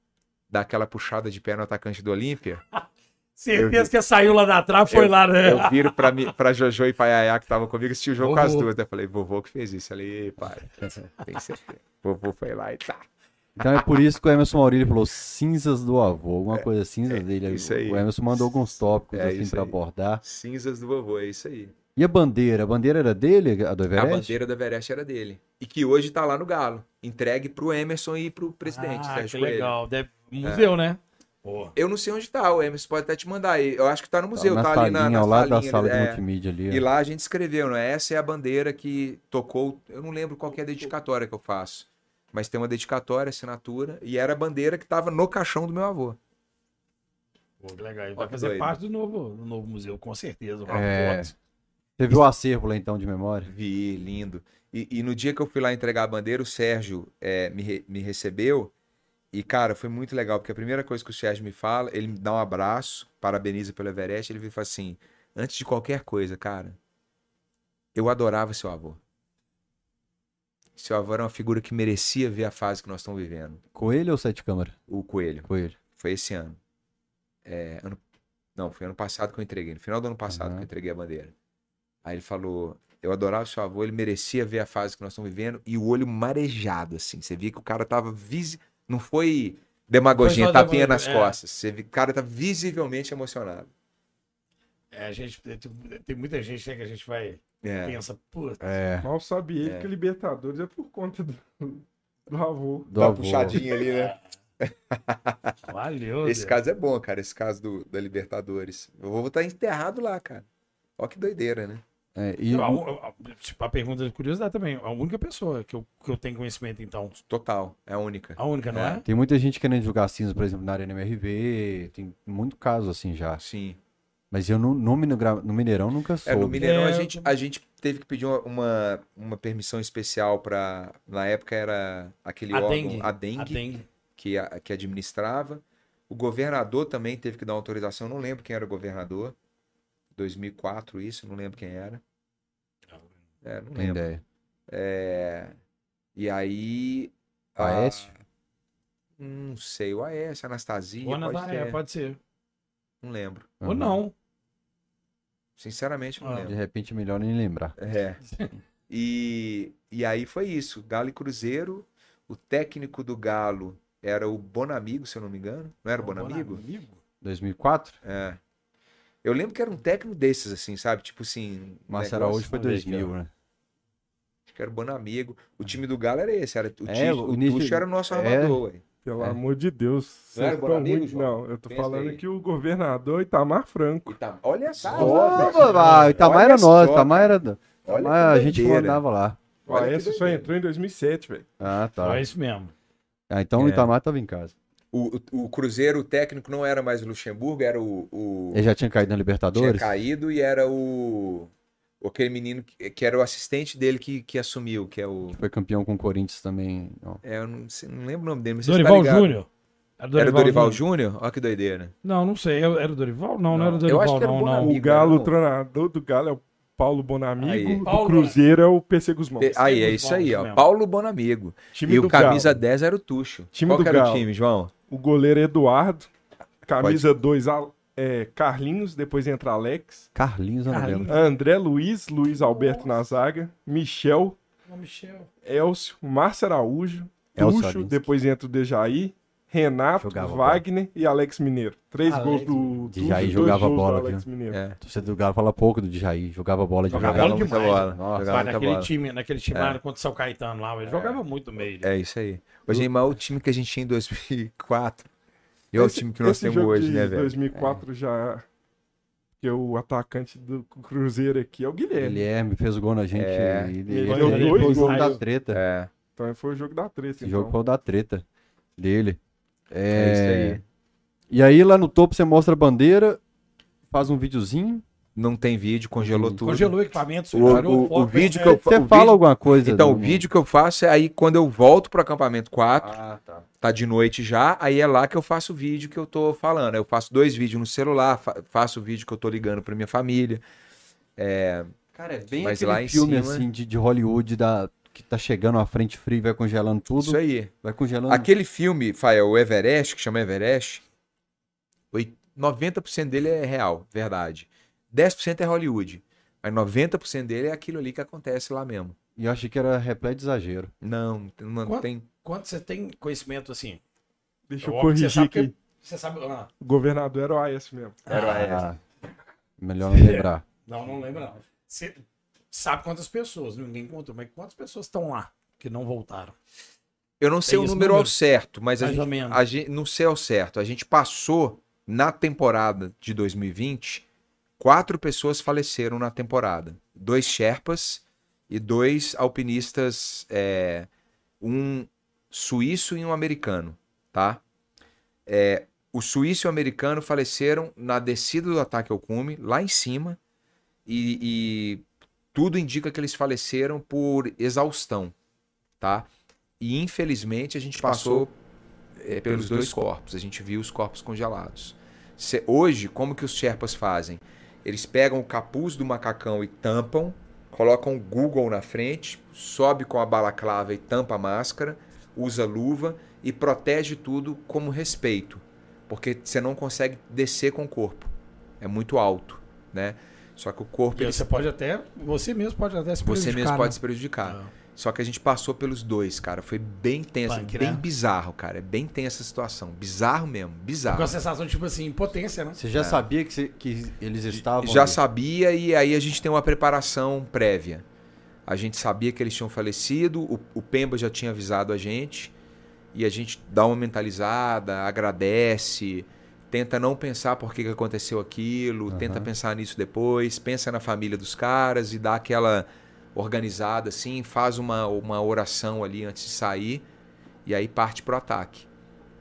dá aquela puxada de pé no atacante do Olímpia, Certeza que saiu lá da trave, foi Eu- lá, né? eu viro pra, mim, pra Jojo e pra Yaya que estavam comigo, assisti o jogo com as duas. Eu falei, vovô que fez isso. "Ih, pai, tem certeza. Vovô foi lá e tá. Então é por isso que o Emerson Maurílio falou cinzas do avô, alguma coisa cinzas dele. É, isso aí. O Emerson mandou alguns tópicos É assim aí. abordar. Cinzas do vovô, é isso aí. E a bandeira? A bandeira era dele, a do A Everest? bandeira da Everest era dele. E que hoje tá lá no Galo. Entregue pro Emerson e pro presidente, Ah, Sérgio que legal. Deve... Museu, né? Pô. Eu não sei onde tá, o Emerson pode até te mandar. Eu acho que tá no museu, na tá, ali na, na ao lado da sala ali, de é. multimídia ali. E ó. lá a gente escreveu, né? Essa é a bandeira que tocou. Eu não lembro qual que é a dedicatória que eu faço. Mas tem uma dedicatória, assinatura. E era a bandeira que tava no caixão do meu avô. Pô, que legal. Ele Ó, vai fazer doido. parte do novo, do novo museu, com certeza. É. foto. Você viu o acervo lá então de memória? Vi, lindo. E, e no dia que eu fui lá entregar a bandeira, o Sérgio é, me, re- me recebeu. E, cara, foi muito legal, porque a primeira coisa que o Sérgio me fala, ele me dá um abraço, parabeniza pelo Everest, ele me fala assim: antes de qualquer coisa, cara, eu adorava seu avô. Seu avô era uma figura que merecia ver a fase que nós estamos vivendo. Coelho ou Sete Câmara? O Coelho. Coelho. Foi esse ano. É, ano- Não, foi ano passado que eu entreguei. No final do ano passado Aham. que eu entreguei a bandeira. Aí ele falou: Eu adorava o seu avô, ele merecia ver a fase que nós estamos vivendo e o olho marejado, assim. Você via que o cara tava. Visi... Não foi demagogia, tapinha nas é. costas. Você o cara tá visivelmente emocionado. É, a gente tem, tem muita gente né, que a gente vai É. pensa, puta, É, Mal sabe ele É. que Libertadores é por conta do, do avô. do Dá uma avô. puxadinha ali, né? valeu. Esse Deus. caso é bom, cara. Esse caso do, da Libertadores. Eu vou estar enterrado lá, cara. Ó que doideira, né? É, e A, a- tipo, a pergunta de curiosidade também. A única pessoa que eu, que eu tenho conhecimento, então. Total. É a única. A única, não é? tem muita gente querendo jogar cinza, por exemplo, na Arena MRV. Tem muito caso assim já. Sim. Mas eu no, no, no Mineirão nunca É, soube. no Mineirão É, a, eu gente, a gente teve que pedir uma, uma, permissão especial para Na época era aquele A órgão, dengue. a dengue, A dengue. Que, a- que administrava. O governador também teve que dar uma autorização. Não lembro quem era o governador. 2004, isso, não lembro quem era. É, não Tem lembro. ideia. É, E aí. a- Aécio? Não sei, o Aécio, Anastasia. Ou pode Nazaré, ter. pode ser. Não lembro. Ou Uhum. não. Sinceramente, não Ah. lembro. De repente é melhor nem lembrar. É. E, e aí foi isso. Galo e Cruzeiro. O técnico do Galo era o Bonamigo, se eu não me engano. Não era o Bonamigo? 2004? É. Eu lembro que era um técnico desses, assim, sabe? Tipo assim. Márcio Araújo foi vamos ver aqui, 2000, ó. né? Que era o Bonamigo. O time do Galo era esse. Era, o, É, Ti- o o Tuxo era o nosso é. armador, ué. Pelo É. amor de Deus. Não era Vocês bom tão amigo, muito... João? Não, eu tô Pensa falando aí. que o governador Itamar Franco. Tá- Olha só. Ah, Itamar era só, Itamar era. Itamar, a gente mandava lá. O Aécio só entrou em 2007, velho. Ah, tá. É isso mesmo. Ah, então o É. Itamar tava em casa. O, o, o Cruzeiro, o técnico não era mais o Luxemburgo, era o. o Ele já tinha caído na tinha Libertadores? caído e era o. Aquele menino que, que era o assistente dele que, que assumiu, que é o. Foi campeão com o Corinthians também. ó. É, eu não, sei- não lembro o nome dele, mas você tá Dorival ligado. Júnior. Era Era o Dorival Júnior? Olha que doideira. Não, não sei. Era o Dorival? Não, não, Não, era o eu Dorival, acho que era o não, não. Bonamigo. O Galo, não. o treinador do Galo é o Paulo Bonamigo. Aí. Do Paulo Cruzeiro é o PC Guzmão. Pe- Aí, é isso aí, ó. mesmo. Paulo Bonamigo. Time e do o camisa Galo. 10 era o Tuxo. Time Qual do que era Galo. o time, João? O goleiro Eduardo. Camisa 2, é, Carlinhos. Depois entra Alex. Carlinhos, Carlinhos. André Luiz. Luiz Alberto na zaga. Michel. Não, Michel. Elcio. Márcio Araújo. Elcio Tuxo. Alinsky. Depois entra o Dejaí. Renato, Jogava Wagner e Alex Mineiro. Três Alex gols do Djaí dois jogava gols do bola, Alex viu? Mineiro. É. Você do Galo fala pouco do Djaí. Jogava bola de Jogava verdade. bola muita bola. Nossa. Jogava naquele bola. time, naquele time É. lá contra o São Caetano lá, ele jogava muito meio. É isso aí. Hoje, mas o time que a gente tinha em 2004 e é o time que nós temos hoje, de né, velho? 2004 já. Que o atacante do Cruzeiro aqui é o Guilherme. Guilherme fez o gol na gente. É. e- Ele e- deu ele dois foi o jogo da treta. É, Então foi o jogo da treta. Esse então. jogo foi o da treta dele. é É... isso aí. E aí lá no topo você mostra a bandeira, faz um videozinho. Não tem vídeo, congelou tudo. Congelou o equipamento, O- tirou o- o vídeo né? que eu- Você o fala vídeo- alguma coisa. Então, o vídeo que eu faço é aí quando eu volto pro acampamento 4, Ah, tá. tá de noite já, aí é lá que eu faço o vídeo que eu tô falando. Eu faço dois vídeos no celular, fa- faço o vídeo que eu tô ligando pra minha família. Cara, é bem Mas aquele filme cima- assim de, de Hollywood da, que tá chegando à frente frio e vai congelando tudo. Isso aí. Vai congelando. Aquele filme, Fael, o Everest, que chama Everest, oi- 90% dele é real, verdade. 10% é Hollywood. Mas 90% dele é aquilo ali que acontece lá mesmo. E eu achei que era repleto de exagero. Não, não Quanto- tem. Quanto você tem conhecimento assim? Deixa eu você corrigir sabe que- aqui. Você sabe. ah, O governador era o Aécio mesmo. Era o Ah, melhor não lembrar. não, não lembro não. Você sabe quantas pessoas, ninguém contou, mas quantas pessoas estão lá que não voltaram? Eu não sei Tem o esse número ao número? certo, mas a Mais gente, ou menos. a gente. Não sei ao certo. A gente passou na temporada de 2020, quatro pessoas faleceram na temporada. Dois Sherpas e dois alpinistas, é, um suíço e um americano, tá? É, o suíço e o americano faleceram na descida do ataque ao cume, lá em cima, e, e tudo indica que eles faleceram por exaustão, tá? E infelizmente a gente passou é, pelos dois corpos, a gente viu os corpos congelados. Se- hoje, como que os Sherpas fazem? Eles pegam o capuz do macacão e tampam, colocam o Google na frente, sobe com a balaclava e tampa a máscara, usa luva e protege tudo como respeito, porque você não consegue descer com o corpo, é muito alto, né? Só que o corpo E ele- você pode até. Você mesmo pode até se você prejudicar, mesmo né? pode se prejudicar. Ah. Só que a gente passou pelos dois, cara. Foi bem tenso, Punk, bem né? bizarro, cara. É bem tensa a situação. Bizarro mesmo, bizarro. Com a sensação, tipo assim, impotência, né? Você já sabia que, você- que eles estavam. Já ali? sabia e aí a gente tem uma preparação prévia. A gente sabia que eles tinham falecido, o, o Pemba já tinha avisado a gente e a gente dá uma mentalizada, agradece, tenta não pensar por que, que aconteceu aquilo, tenta pensar nisso depois, pensa na família dos caras e dá aquela organizada assim, faz uma, uma oração ali antes de sair e aí parte pro ataque,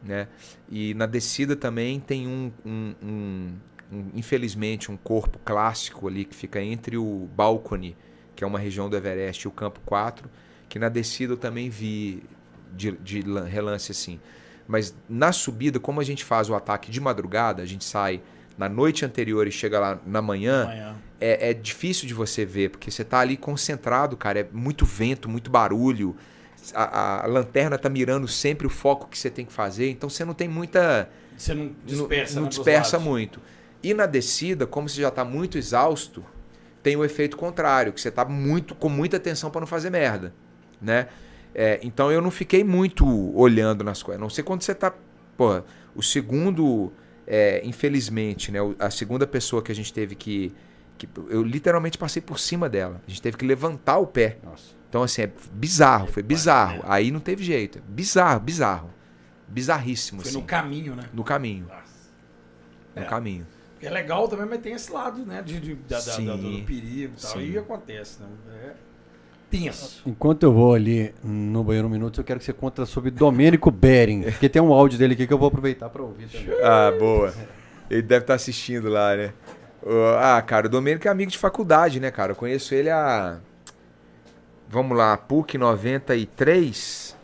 né? E na descida também tem um, um- um- um- infelizmente um corpo clássico ali que fica entre o balcone, que é uma região do Everest, e o campo 4, que na descida eu também vi de, de lan- relance assim. Mas na subida, como a gente faz o ataque de madrugada, a gente sai na noite anterior e chega lá na manhã, é, é difícil de você ver, porque você tá ali concentrado, cara. É muito vento, muito barulho. A, a lanterna tá mirando sempre o foco que você tem que fazer, então você não tem muita. Você não dispersa, não, não né, dispersa muito. E na descida, como você já tá muito exausto, tem o efeito contrário, que você tá muito com muita atenção para não fazer merda, né? É, então eu não fiquei muito olhando nas coisas. Não sei quando você tá. Porra, o segundo. É, infelizmente, né? A segunda pessoa que a gente teve que, que. Eu literalmente passei por cima dela. A gente teve que levantar o pé. Nossa. Então, assim, é bizarro, foi bizarro. Aí não teve jeito. Bizarro, bizarro. Bizarríssimo, Foi assim. no caminho, né? No caminho. No É. caminho. É legal também, mas tem esse lado, né? De, de- da, da- do perigo e tal. Sim. E acontece, né? É tenso. Enquanto eu vou ali no banheiro um minuto, eu quero que você conta sobre Domênico Bering. Porque tem um áudio dele aqui que eu vou aproveitar pra ouvir também. Ah, boa. Ele deve estar assistindo lá, né? Ah, cara, o Domênico é amigo de faculdade, né, cara? Eu conheço ele há. Vamos lá, PUC 93.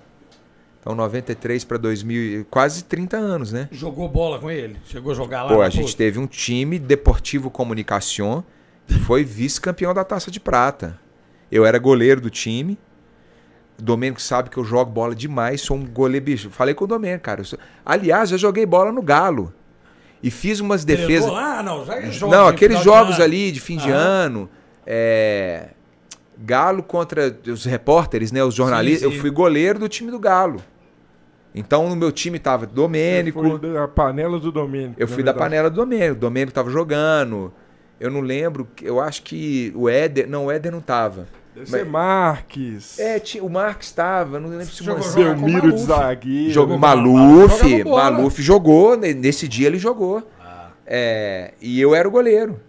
Então, 93 para 2000, e- quase 30 anos, né? Jogou bola com ele? Chegou a jogar lá? Pô, a gente PUC? teve um time Deportivo Comunicação que foi vice-campeão da Taça de Prata. Eu era goleiro do time. O Domênico sabe que eu jogo bola demais, sou um goleiro bicho. Falei com o Domênico, cara. eu sou- Aliás, já joguei bola no Galo. E fiz umas defesas. Ah, não, já é jogo Não, de aqueles de jogos ano. ali de fim de ano. é, Galo contra os repórteres, né? Os jornalistas. sim. Eu fui goleiro do time do Galo. Então no meu time tava Domênico. Foi da panela do Domênico. Eu na fui da panela do Domênico. O Domênico tava jogando. Eu não lembro. Eu acho que o Éder. Não, o Éder não tava. Deve ser Marques. É, tinha- o Marcos tava. Não lembro se o Jogou- com Belmiro de Maluf. zagueiro. Jogou Maluf, Maluf. Maluf jogou. ne- Nesse dia ele jogou. Ah. É, e eu era o goleiro.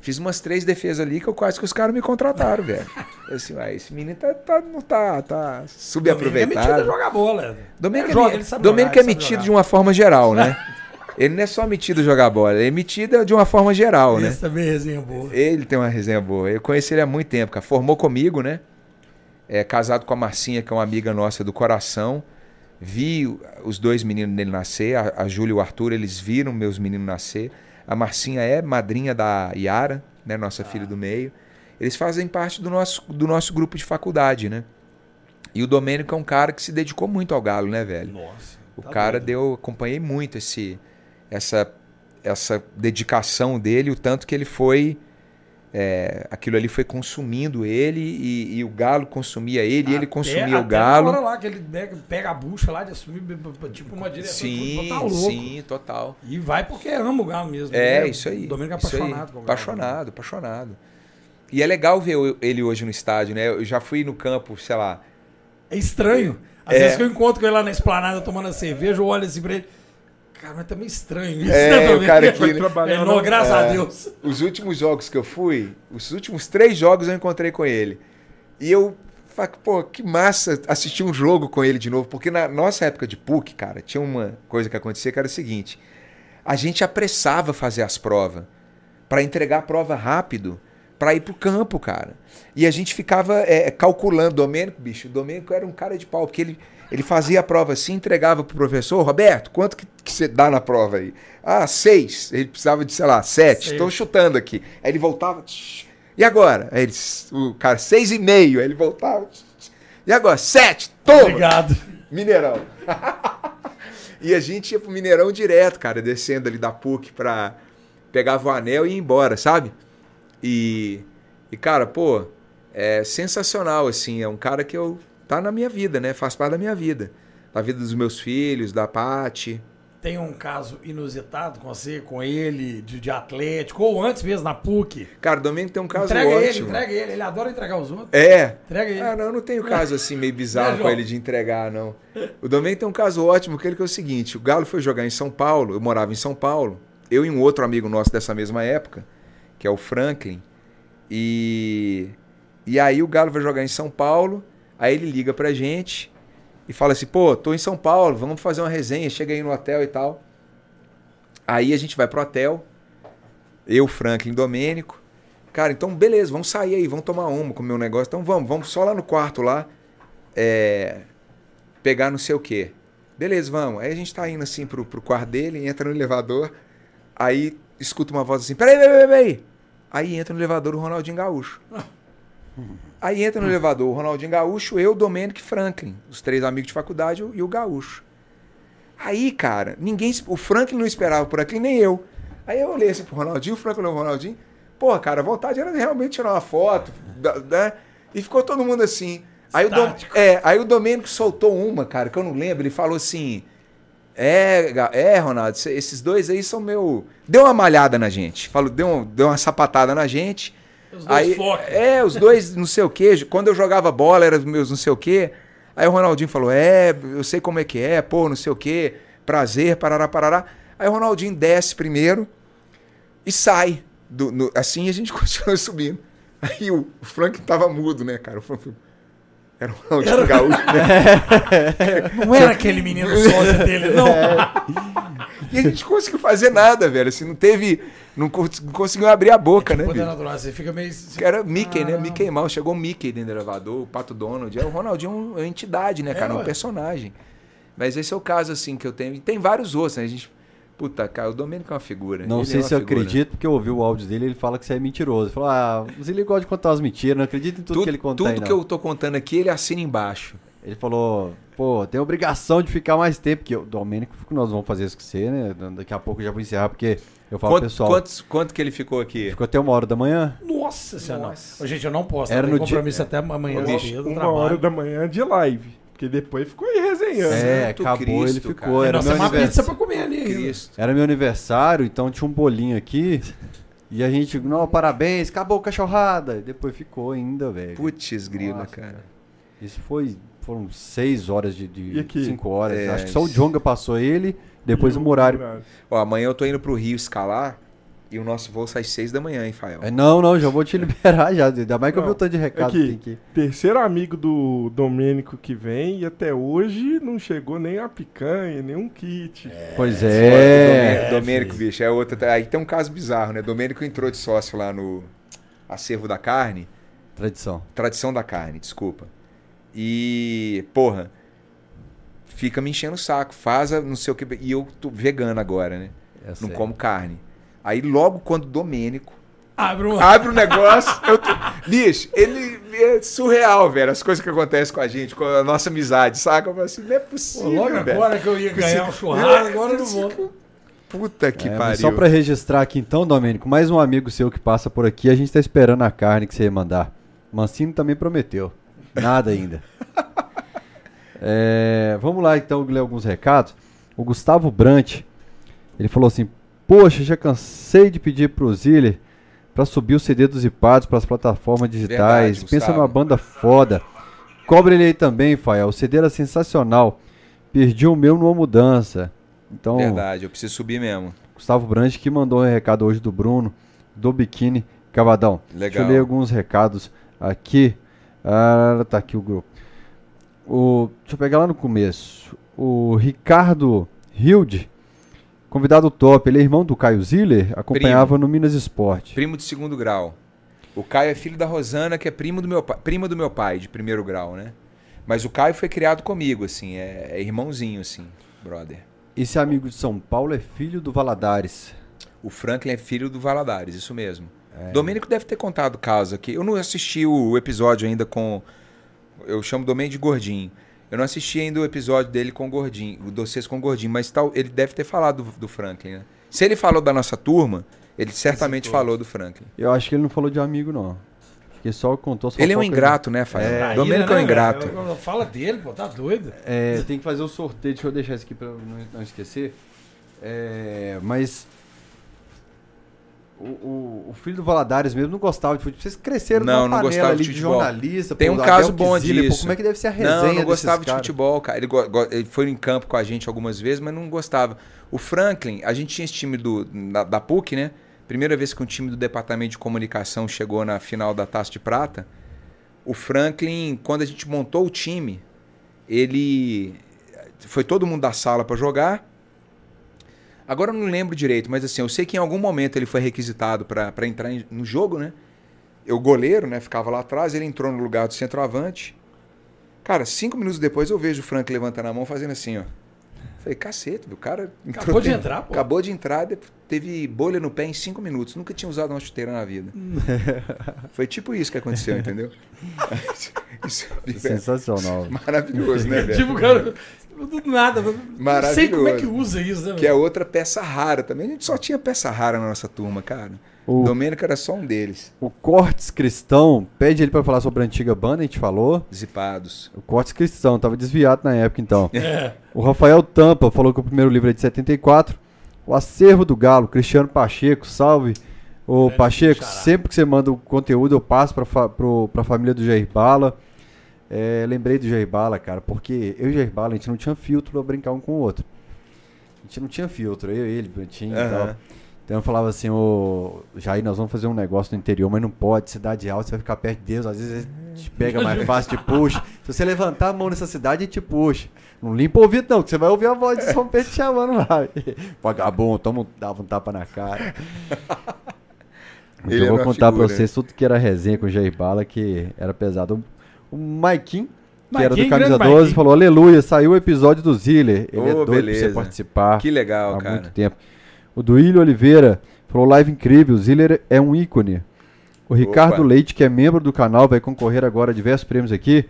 Fiz umas três defesas ali que eu quase que os caras me contrataram, velho. Eu Assim, ah, esse menino tá, tá, não tá, tá Domênico é metido a subaproveitado. jogar bola. Domênico, Ele é, joga, me- ele sabe Domênico jogar, é metido jogar. de uma forma geral, né? Ele não é só metido jogar bola, ele é metido de uma forma geral, né? Esse também é resenha boa. Ele tem uma resenha boa. Eu conheci ele há muito tempo, cara. Formou comigo, né? É casado com a Marcinha, que é uma amiga nossa do coração. Vi os dois meninos dele nascer, a, a Júlia e o Arthur, eles viram meus meninos nascer. A Marcinha é madrinha da Yara, né? Nossa filha do meio. Eles fazem parte do nosso, do nosso grupo de faculdade, né? E o Domênico é um cara que se dedicou muito ao Galo, né, velho? Nossa. O tá cara doido. deu, acompanhei muito esse, essa, essa dedicação dele, o tanto que ele foi, é, aquilo ali foi consumindo ele e, e o galo consumia ele, e ele Até- consumia o até galo. Hora lá que ele pega, pega a bucha lá de assumir tipo uma direção de Sim, futebol, tá louco. sim, total. E vai porque ama o Galo mesmo. É, isso aí. O Domênico é isso aí. apaixonado com o Galo. Apaixonado, apaixonado. E é legal ver ele hoje no estádio, né? Eu já fui no campo, sei lá, É estranho. Às É. vezes que eu encontro com ele lá na esplanada tomando a cerveja, eu olho assim pra ele. Cara, mas tá meio estranho isso, É, né, o cara que- Foi trabalhar É, não, graças É. a Deus. Os últimos jogos que eu fui, os últimos três jogos eu encontrei com ele. E eu falei, pô, que massa assistir um jogo com ele de novo. Porque na nossa época de PUC, cara, tinha uma coisa que acontecia que era o seguinte: a gente apressava fazer as provas para entregar a prova rápido, para ir pro campo, cara. E a gente ficava é, calculando. Domênico, bicho, o Domênico era um cara de pau, porque ele, ele fazia a prova assim, entregava pro professor, Roberto, quanto que, que você dá na prova aí? Ah, seis. Ele precisava de, sei lá, sete. Estou chutando aqui. Aí ele voltava. "Tch, E agora? Aí ele, o cara, seis e meio. Aí ele voltava. "Tch, tch, E agora? Sete. Toma! Obrigado. Mineirão. e a gente ia pro Mineirão direto, cara, descendo ali da PUC pra. Pegava o anel e ia embora, sabe? E. E, cara, pô. é sensacional, assim. É um cara que eu tá na minha vida, né? Faz parte da minha vida. Da vida dos meus filhos, da Pati. Tem um caso inusitado com você, com ele, de, de Atlético, ou antes mesmo na PUC. Cara, o Domingo tem um caso entrega ele, ótimo. entrega ele. Ele adora entregar os outros. É. Entrega ele. Ah, não, eu não tenho caso assim meio bizarro com João? ele de entregar, não. O Domingo tem um caso ótimo, que ele que é o seguinte: o Galo foi jogar em São Paulo, eu morava em São Paulo, eu e um outro amigo nosso dessa mesma época, que é o Franklin, e e aí o Galo vai jogar em São Paulo, aí ele liga pra gente e fala assim: "Pô, tô em São Paulo, vamos fazer uma resenha, chega aí no hotel e tal". Aí a gente vai pro hotel, eu, Franklin, Domênico. Cara, então beleza, vamos sair aí, vamos tomar uma, comer um negócio. Então vamos, vamos só lá no quarto lá, é, pegar não sei o quê. Beleza, vamos. Aí a gente tá indo assim pro, pro quarto dele, entra no elevador, aí escuta uma voz assim, peraí, peraí, peraí. Aí entra no elevador o Ronaldinho Gaúcho. Aí entra no elevador o Ronaldinho Gaúcho, eu, Domênico e Franklin, os três amigos de faculdade e o Gaúcho. Aí, cara, ninguém. O Franklin não esperava por aquilo, nem eu. Aí eu olhei assim pro Ronaldinho, o Franklin olhou pro Ronaldinho. Pô, cara, a vontade era realmente tirar uma foto, né? E ficou todo mundo assim. Aí o, Dom, é, aí o Domênico soltou uma, cara, que eu não lembro. Ele falou assim: É, é, Ronaldo, esses dois aí são meu. Deu uma malhada na gente. Falou, deu, um- deu uma sapatada na gente. Os dois Aí, focam. é, os dois não sei o quê. Quando eu jogava bola, eram os meus não sei o quê. Aí o Ronaldinho falou: É, eu sei como é que é, pô, não sei o quê. Prazer, parará, parará. Aí o Ronaldinho desce primeiro e sai. Do, no- assim a gente continua subindo. Aí o, Frank tava mudo, né, cara? O Frank, era o Ronaldinho Gaúcho, né? Não era aquele menino sócio dele, não. E a gente não conseguiu fazer nada, velho. Assim, não teve. Não, cons- não conseguiu abrir a boca, né, Poder bicho? natural, você fica meio. Que Era Mickey, né? Ah. Mickey Mouse. Chegou o Mickey dentro do elevador, o Pato Donald. É o Ronaldinho é uma entidade, né, É, cara? um ué. personagem. Mas esse é o caso, assim, que eu tenho. E tem vários outros, né? A gente. Puta, cara, o Domênico é uma figura. Não Ele sei é se eu figura. acredito, porque eu ouvi o áudio dele ele fala que você é mentiroso. Ele falou, ah, o Zilli gosta de contar as mentiras, não acredito em tudo, Tudo, que ele conta tudo aí, que não. eu tô contando aqui, ele assina embaixo. Ele falou, pô, tem obrigação de ficar mais tempo, que o Domênico, nós vamos fazer isso com você, né? Daqui a pouco eu já vou encerrar, porque eu falo pro Quanto, pessoal, quantos- quanto que ele ficou aqui? ficou até uma hora da manhã. Nossa senhora. Gente, eu não posso. Era no no dia- compromisso até amanhã Ô, bicho, cedo, Uma trabalho. hora da manhã de live. Porque depois ficou aí resenhando. É, Santo acabou, ele Cristo, ficou. cara. Era Nossa, meu, uma anivers- pizza pra comer ali. Cristo. era meu aniversário, então tinha um bolinho aqui. E a gente, não, parabéns, acabou a cachorrada. E depois ficou ainda, velho. Putz, grila, cara. Isso foi. Foram seis horas de. de cinco horas. É, Acho que só o. Jonga passou ele, depois o Murari. Ó, amanhã eu tô indo pro Rio escalar e o nosso voo sai às seis da manhã, hein, Fael? É, não, não, já vou te liberar já. Ainda mais que eu vi Não, o tanto de recado que tem aqui. Terceiro amigo do Domênico que vem e até hoje não chegou nem a picanha, nem um kit. Pois Fora é. do Domênico, Domênico, bicho, é outra. Aí tem um caso bizarro, né? Domênico entrou de sócio lá no Acervo da Carne, Tradição. Tradição da Carne, desculpa. E, porra, fica me enchendo o saco, faz a não sei o que. E eu tô vegano agora, né? É Não sério. como carne. Aí logo quando o Domênico Abre um. abre o negócio, eu tô... Bicho, ele é surreal, velho, as coisas que acontecem com a gente, com a nossa amizade, saca? Eu falo assim, não é Pô, possível, logo velho. agora que eu ia ganhar um churrasco, agora eu não vou. Puta que É, pariu. só pra registrar aqui então, Domênico, mais um amigo seu que passa por aqui, a gente tá esperando a carne que você ia mandar. Mancini também prometeu. Nada ainda. É, vamos lá então ler alguns recados. O Gustavo Brant, ele falou assim: Poxa, já cansei de pedir pro Ziller pra subir o CD dos iPads pras plataformas digitais. Verdade, Pensa Gustavo. numa banda foda. Cobre ele aí também, Fael. O CD era sensacional. Perdi o meu numa mudança. Então, Verdade, eu preciso subir mesmo. Gustavo Brandt que mandou um recado hoje do Bruno, do Biquíni Cavadão. Deixa Legal. eu ler alguns recados aqui. Ah, tá aqui o grupo. O, deixa eu pegar lá no começo. O Ricardo Hilde, convidado top, ele é irmão do Caio Ziller, acompanhava no Minas Esporte. Primo de segundo grau. O Caio é filho da Rosana, que é primo do meu pai, prima do meu pai, de primeiro grau, né? Mas o Caio foi criado comigo, assim, é, é irmãozinho, assim, brother. Esse amigo de São Paulo é filho do Valadares. O Franklin é filho do Valadares, isso mesmo. É. Domênico deve ter contado o caso aqui. Eu não assisti o episódio ainda com. Eu chamo Domênico de Gordinho. Eu não assisti ainda o episódio dele com o Gordinho, o Doces com o Gordinho, mas tal, ele deve ter falado do, do Franklin, né? Se ele falou da nossa turma, ele certamente falou do Franklin. Eu acho que ele não falou de amigo, não. que só contou as Ele é um ingrato, né, Fábio? É. Domênico é um né, ingrato. velho? Eu- eu- Fala dele, pô, tá doido. É, tem que fazer o sorteio, deixa eu deixar isso aqui pra eu não, não esquecer. É, mas o, o- filho do Valadares mesmo não gostava de futebol. Vocês cresceram Não, numa não panela ali de de jornalista. Tem pô, um caso bom Kizilha, pô, disso. como é que deve ser a resenha Não, não gostava de futebol, cara. Ele, ele foi em campo com a gente algumas vezes, mas não gostava. O Franklin, a gente tinha esse time do, da, da PUC, né? Primeira vez que um time do departamento de comunicação chegou na final da Taça de Prata. O Franklin, quando a gente montou o time, ele. Foi todo mundo da sala para jogar. Agora eu não lembro direito, mas assim, eu sei que em algum momento ele foi requisitado para entrar em- no jogo, né? Eu, goleiro, né? Ficava lá atrás, ele entrou no lugar do centroavante. Cara, cinco minutos depois eu vejo o Frank levantando a mão fazendo assim, ó. Falei, cacete, o cara entrou Acabou de entrar, pô. Acabou de entrar, teve bolha no pé em cinco minutos. Nunca tinha usado uma chuteira na vida. Foi tipo isso que aconteceu, entendeu? Isso é Sensacional. maravilhoso, né, velho? Tipo, cara, do nada. Não sei como é que Maravilhoso. usa isso, né? Que é outra peça rara também. A gente só tinha peça rara na nossa turma, cara. O- Domênico era só um deles. O Cortes Cristão pede ele pra falar sobre a antiga banda, a gente falou. Zipados. O Cortes Cristão, tava desviado na época então. É. O Rafael Tampa falou que o primeiro livro é de 74. O Acervo do Galo, Cristiano Pacheco, salve. Ô Pacheco, sempre que você manda o conteúdo eu passo pra, fa pra família do Jair Bala. É, lembrei do Jair Bala, cara, porque eu e o Jair Bala, a gente não tinha filtro pra brincar um com o outro. A gente não tinha filtro, eu, ele, Brantinho e Aham. tal. Então eu falava assim, ô Jair, nós vamos fazer um negócio no interior, mas não pode, cidade alta, você vai ficar perto de Deus, às vezes ele te pega mais fácil, te puxa. Se você levantar a mão nessa cidade, ele te puxa. Não limpa o ouvido não, que você vai ouvir a voz de São Pedro te chamando lá. Vagabundo, toma um, dava um tapa na cara. Ele eu vou contar pra figura, vocês tudo que era resenha com o Jair Bala, que era pesado. O Maikin, que era do Camisa grande 12, Maiquinho. falou, aleluia, saiu o episódio do Ziller. Ele Ô, é doido pra beleza. você participar Que legal, há cara. muito tempo. O Duílio Oliveira falou live incrível, o Ziller é um ícone. O Ricardo Opa. Leite, que é membro do canal, vai concorrer agora a diversos prêmios aqui.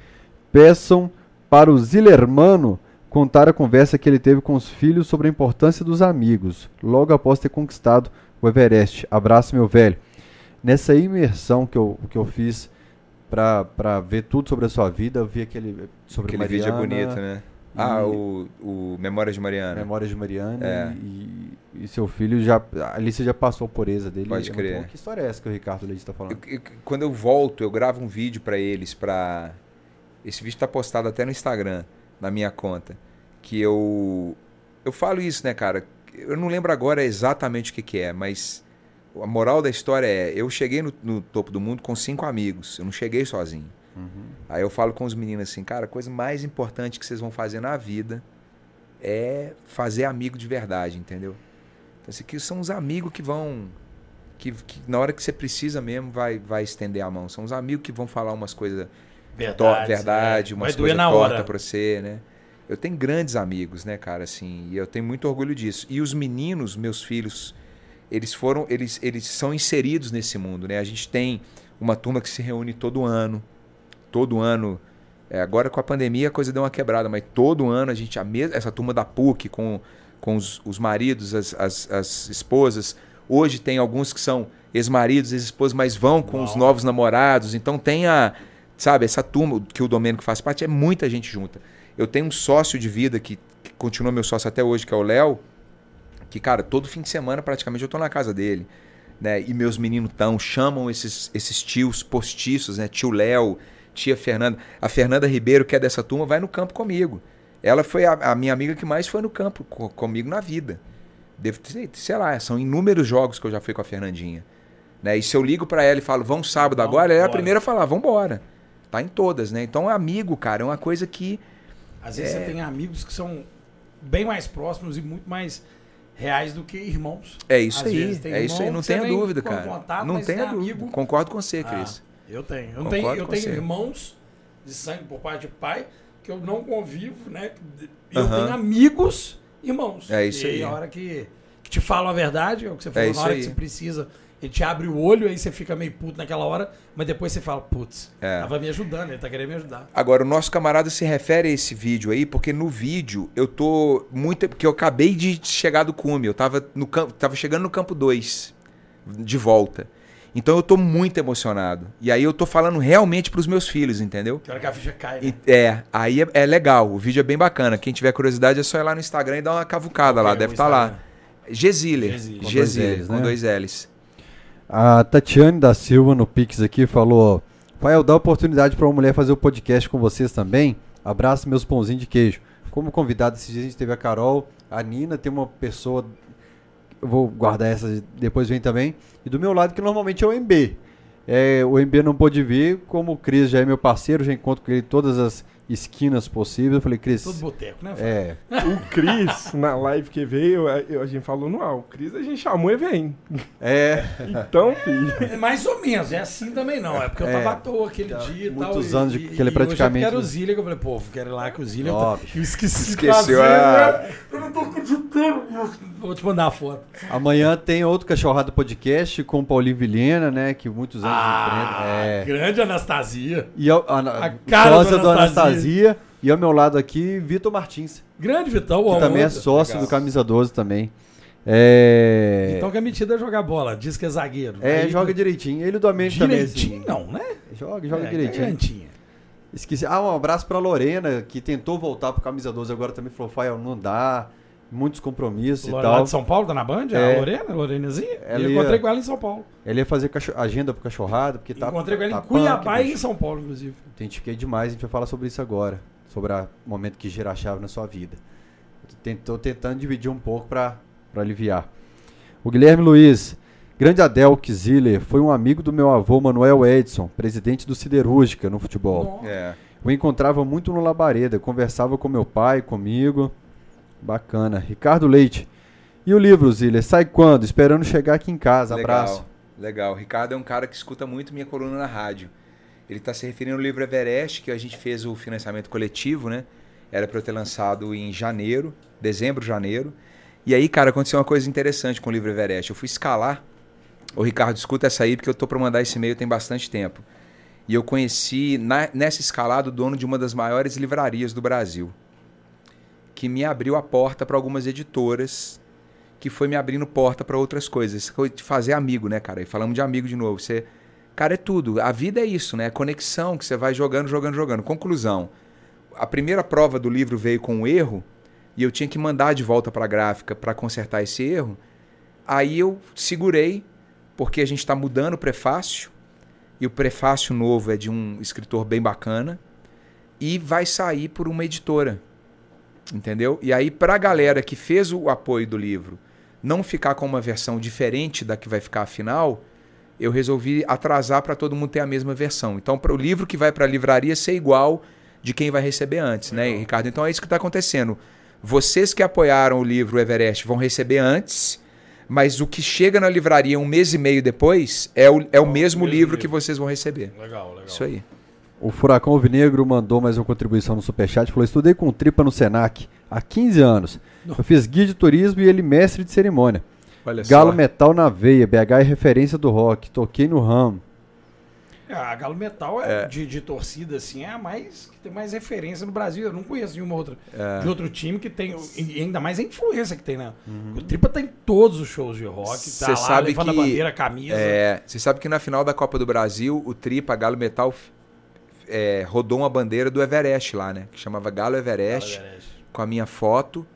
Peçam para o Zillermano contar a conversa que ele teve com os filhos sobre a importância dos amigos, logo após ter conquistado o Everest. Abraço, meu velho. Nessa imersão que eu, que eu fiz pra ver tudo sobre a sua vida, eu vi aquele sobre Aquele vídeo é Mariana, bonito, né? Ah, o, o Memórias de Mariana. Memórias de Mariana É. e, e seu filho já. A Alice já passou por eza dele. Pode é crer. Que história é essa que o Ricardo Leite está falando? Eu- eu- quando eu volto, eu gravo um vídeo pra eles, pra... Esse vídeo tá postado até no Instagram, na minha conta. Que eu... Eu falo isso, né, cara? Eu não lembro agora exatamente o que que é, mas... A moral da história é, eu cheguei no, no topo do mundo com cinco amigos. Eu não cheguei sozinho. Aí eu falo com os meninos assim, cara, a coisa mais importante que vocês vão fazer na vida é fazer amigo de verdade, entendeu? Então, assim, que são os amigos que vão. Que, que na hora que você precisa mesmo vai, vai estender a mão. São os amigos que vão falar umas coisas Verdade. to- verdade é. umas coisas tortas pra você, né? Eu tenho grandes amigos, né, cara, assim, e eu tenho muito orgulho disso. E os meninos, meus filhos, eles foram, eles, eles são inseridos nesse mundo, né? A gente tem uma turma que se reúne todo ano, todo ano. é, agora com a pandemia a coisa deu uma quebrada, mas todo ano a gente, a mes- essa turma da PUC com, com os, os maridos, as, as, as esposas. Hoje tem alguns que são ex-maridos, ex-esposas, mas vão com os Uau. novos namorados. Então tem a, sabe, essa turma que o Domênico faz parte, é muita gente junta. Eu tenho um sócio de vida que, que continua meu sócio até hoje, que é o Léo, que, cara, todo fim de semana praticamente eu tô na casa dele. Né? E meus meninos tão, chamam esses, esses tios postiços, né? Tio Léo, tia Fernanda. A Fernanda Ribeiro, que é dessa turma, vai no campo comigo. Ela foi a, a minha amiga que mais foi no campo co- comigo na vida. Devo ter, sei lá, são inúmeros jogos que eu já fui com a Fernandinha. Né? E se eu ligo pra ela e falo, vamos sábado Vamos agora, ela é a primeira a falar, vamos embora. Tá em todas, né? Então, amigo, cara, é uma coisa que. Às vezes É. você tem amigos que são bem mais próximos e muito mais reais do que irmãos. É isso Às aí. É isso aí, não tenha dúvida, cara. contato, não tenha é dúvida. amigo. Concordo com você, Ah, Cris. eu tenho. Eu Concordo tenho, eu tenho você. irmãos de sangue por parte de pai que eu não convivo, né? Eu Aham. tenho amigos irmãos. É isso e aí. a hora que, que te falam a verdade, é o que você falou, isso na hora aí. que você precisa, ele te abre o olho, aí você fica meio puto naquela hora, mas depois você fala, putz, É. tava me ajudando, ele tá querendo me ajudar. Agora, o nosso camarada se refere a esse vídeo aí, porque no vídeo eu tô muito. Porque eu acabei de chegar do cume. Eu tava, no campo, tava chegando no campo 2, de volta. Então eu tô muito emocionado. E aí eu tô falando realmente pros meus filhos, entendeu? Que hora que a ficha cai, né? E- É, aí é, é legal. O vídeo é bem bacana. Quem tiver curiosidade é só ir lá no Instagram e dar uma cavucada lá. Que é Deve estar lá. Instagram? Gesiller. Gesiller. Com Gesiller, dois Ls, com né? dois L's. A Tatiane da Silva no Pix aqui falou: eu dá oportunidade para uma mulher fazer o podcast com vocês também. Abraço meus pãozinhos de queijo. Como convidado esses dias a gente teve a Carol, a Nina, tem uma pessoa. Eu vou guardar essa, depois vem também. E do meu lado, que normalmente é o MB. É, o MB não pôde vir, como o Cris já é meu parceiro, já encontro com ele todas as esquinas possíveis. Eu falei, Cris. Todo boteco, né? É, O Cris, na live que veio, a, a gente falou no ar. O Cris a gente chamou e vem. é. Então, filho. É mais ou menos, é assim também não. É porque eu É. tava à toa aquele dia e tal. muitos e- anos de que ele e praticamente- eu quero o que eu falei, pô, quero ir lá que o Zília. eu, Ó, tô- eu esqueci de Esqueceu a- né? Eu não tô acreditando. Vou te mandar a foto. Amanhã tem outro Cachorrada Podcast com o Paulinho Vilhena, né? Que muitos anos Ah, enfrenta. É. grande Anastasia. E a, a, A cara sócia do do Anastasia. Anastasia. E ao meu lado aqui, Vitor Martins, Grande Vitão, que também é sócio Legal. do Camisa 12 também. É. Então que é metida jogar bola, diz que é zagueiro. é, Aí- joga direitinho. Ele do Amém também, direitinho, assim. não, né? Joga, joga É, direitinho. Cantinha. Esqueci. Ah, um abraço pra Lorena, que tentou voltar pro Camisa 12 agora também. Falou, Fael, não dá. Muitos compromissos Lá e tal. de São Paulo, tá na Band? É. A Lorena, a Lorenazinha? Ela eu ia- encontrei com ela em São Paulo. Ele ia fazer agenda pro Cachorrada, porque tá. encontrei com ela tá em Cuiabá punk, e em. São Paulo, inclusive. Identifiquei demais, a gente vai falar sobre isso agora. Sobre o momento que gira a chave na sua vida. Tô tentando dividir um pouco pra pra aliviar. O Guilherme Luiz, grande Adel Ziller, foi um amigo do meu avô Manuel Edson, presidente do Siderúrgica no futebol. É. Eu encontrava muito no Labareda, conversava com meu pai, comigo. Bacana. Ricardo Leite. E o livro, Ziller, sai quando? Esperando chegar aqui em casa. Abraço. Legal, legal. O Ricardo é um cara que escuta muito minha coluna na rádio. Ele está se referindo ao livro Everest, que a gente fez o financiamento coletivo, né? Era para eu ter lançado em janeiro, dezembro, janeiro. E aí, cara, aconteceu uma coisa interessante com o livro Everest. Eu fui escalar. O Ricardo, escuta essa aí, porque eu tô para mandar esse e-mail tem bastante tempo. E eu conheci, na- nessa escalada, o dono de uma das maiores livrarias do Brasil. Que me abriu a porta para algumas editoras que foi me abrindo porta para outras coisas. De fazer amigo, né, cara? E falamos de amigo de novo. Você, cara, é tudo. A vida é isso, né? É conexão que você vai jogando, jogando, jogando. Conclusão. A primeira prova do livro veio com um erro e eu tinha que mandar de volta para a gráfica para consertar esse erro. Aí eu segurei porque a gente está mudando o prefácio e o prefácio novo é de um escritor bem bacana e vai sair por uma editora. Entendeu? E aí, para a galera que fez o apoio do livro não ficar com uma versão diferente da que vai ficar a final, eu resolvi atrasar para todo mundo ter a mesma versão. Então, para o livro que vai para a livraria ser igual de quem vai receber antes, né, Ricardo? Então é isso que está acontecendo. Vocês que apoiaram o livro Everest vão receber antes, mas o que chega na livraria um mês e meio depois é o, é o mesmo mesmo livro livro. que vocês vão receber. Legal, legal. Isso aí. O Furacão Alvinegro mandou mais uma contribuição no Superchat. Falou: Estudei com tripa no Senac há 15 anos. Não. Eu fiz guia de turismo e ele mestre de cerimônia. Olha Galo só. Metal na veia. BH é referência do rock. Toquei no ramo. É, a Galo Metal é, De, de torcida, assim, é a mais que tem mais referência no Brasil. Eu não conheço nenhuma outra É. de outro time que tem. E ainda mais a influência que tem, né? O Tripa tá em todos os shows de rock, tá Cê lá, sabe levando que- a bandeira, a camisa. É, você sabe que na final da Copa do Brasil, o Tripa, Galo Metal, é, rodou uma bandeira do Everest lá, né? Que chamava Galo Everest, Galo Everest. com a minha foto.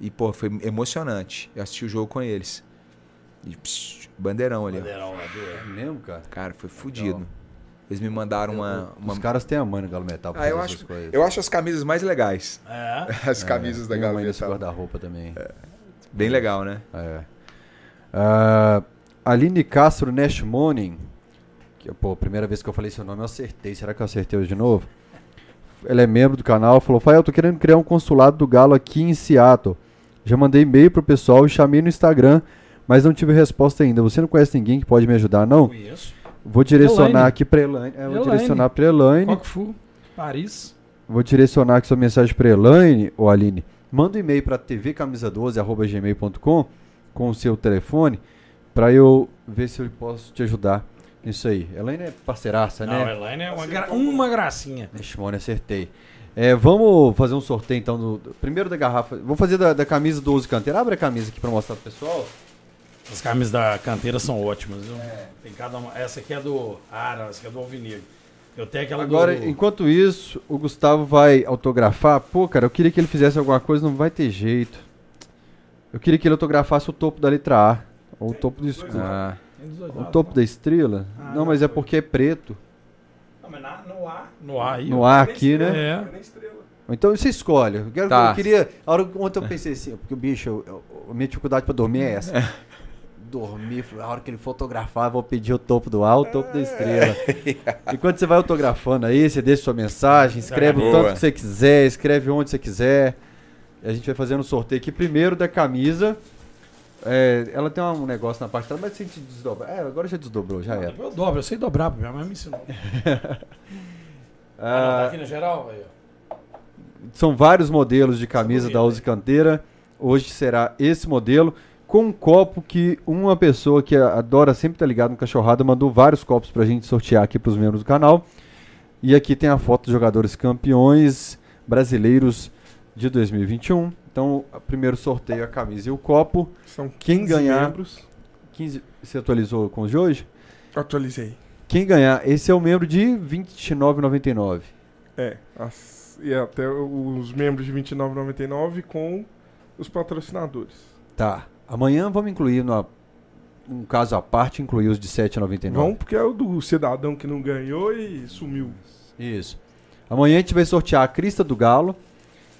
E, pô, foi emocionante. Eu assisti o jogo com eles. E, pss, bandeirão ali, ó. Bandeirão lá do- É mesmo, cara? Cara, foi fudido. Eles me mandaram uma... uma... Os caras têm a mãe no Galo Metal pra Ah, eu acho, essas coisas. eu acho as camisas mais legais. É. As camisas da Tem Galo Metal. guarda-roupa também. Bem legal, né? É. Ah, Aline Castro Nash Morning. Pô, primeira vez que eu falei seu nome eu acertei. Será que eu acertei hoje de novo? Ela é membro do canal. Falou: Fael, eu tô querendo criar um consulado do Galo aqui em Seattle. Já mandei e-mail pro pessoal e chamei no Instagram, mas não tive resposta ainda. Você não conhece ninguém que pode me ajudar, não? Conheço. Vou direcionar Elaine. aqui pra Elaine. É, vou Elaine. direcionar pra Elaine. Foi? Paris. Vou direcionar aqui sua mensagem para Elaine ou Aline. Manda um e-mail para tvcamisa12@gmail.com com o seu telefone para eu ver se eu posso te ajudar nisso aí. Elaine é parceiraça, Não, né? Elaine é uma, gra- uma gracinha. Shimone, acertei. É, vamos fazer um sorteio então do, do- primeiro da garrafa. Vou fazer da, da camisa do 12 canteiro. Abre a camisa aqui para mostrar pro pessoal. As camisas da canteira são ótimas, viu? Tem cada uma. Essa aqui é do Ara, essa aqui é do Alvinegro. Eu tenho aquela Agora, do. enquanto isso, o Gustavo vai autografar. Pô, cara, eu queria que ele fizesse alguma coisa, não vai ter jeito. Eu queria que ele autografasse o topo da letra A. Ou o topo do escudo. Ah, O topo não? da estrela? Ah, não, não, mas é porque é preto. Não, mas na- no ar. No ar aí. No ó. A aqui, né? É. Estrela. Então você escolhe. Eu, quero, Tá. eu queria. A hora ontem eu pensei assim, porque o bicho, eu, eu- a minha dificuldade pra dormir é essa. Dormir, falei, a hora que ele fotografar, eu vou pedir o topo do A, o topo da estrela. E quando você vai autografando aí, você deixa sua mensagem, escreve o tanto que você quiser, escreve onde você quiser. E a gente vai fazendo um sorteio aqui primeiro da camisa. É, ela tem um negócio na parte de trás, mas se a gente desdobrar. É, agora já desdobrou, já era. Eu dobro, eu sei dobrar, minha mãe me ensinou. Ah, tá Ah, aqui na geral? Aí, ó. São vários modelos de camisa da Uzi Canteira. Hoje será esse modelo com um copo que uma pessoa que adora sempre estar ligado no cachorrada mandou vários copos pra gente sortear aqui pros membros do canal. E aqui tem a foto dos jogadores campeões brasileiros de 2021. Então, primeiro sorteio a camisa e o copo. São Quem 15 ganhar- membros. 15, você atualizou com os de hoje? Atualizei. Quem ganhar, esse é o membro de R$ 29,99. É. as- e até os membros de R$ 29,99 com os patrocinadores. Tá. Amanhã vamos incluir no, um caso à parte, incluir os de R$ 7,99. Vão porque é o do cidadão que não ganhou e sumiu. Isso. Amanhã a gente vai sortear a Crista do Galo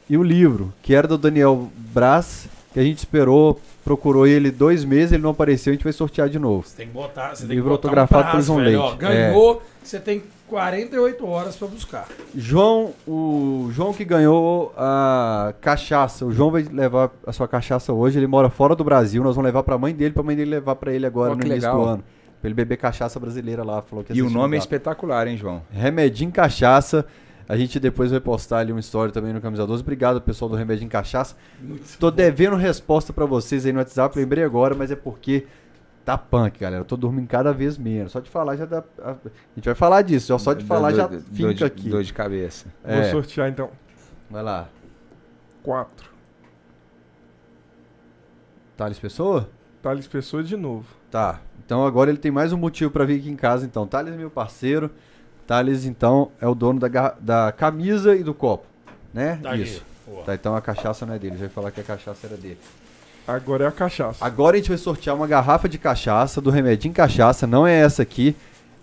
e o livro, que era do Daniel Braz, que a gente esperou, procurou ele dois meses, ele não apareceu, a gente vai sortear de novo. Você tem que botar. Você tem que Livro botar autografado um por prazo, João velho, Leite. ó. Ganhou, você tem 48 horas pra buscar. João, o João que ganhou a cachaça, o João vai levar a sua cachaça hoje, ele mora fora do Brasil, nós vamos levar pra mãe dele, pra mãe dele levar pra ele agora Ó, no que início legal. do ano. Pra ele beber cachaça brasileira lá, falou que e o nome é legal. espetacular, hein, João? Remedinho Cachaça. A gente depois vai postar ali uma história também no Camisa 12. Obrigado, pessoal do Remedinho Cachaça. Muito Tô devendo resposta pra vocês aí no WhatsApp, lembrei agora, mas é porque tá punk, galera. Eu tô dormindo cada vez menos. Só de falar já dá. A gente vai falar disso, só de falar já fica de- aqui. Dor de cabeça. Vou É, sortear então. vai lá. Quatro. Thales Pessoa? Thales Pessoa de novo. Tá. Então agora ele tem mais um motivo pra vir aqui em casa, então. Thales é meu parceiro. Thales, então, é o dono da, da camisa e do copo. Né? Tá. Isso. Tá, então a cachaça não é dele. Já vai falar que a cachaça era dele. Agora é a cachaça. Agora a gente vai sortear uma garrafa de cachaça do Remedinho Cachaça, não é essa aqui.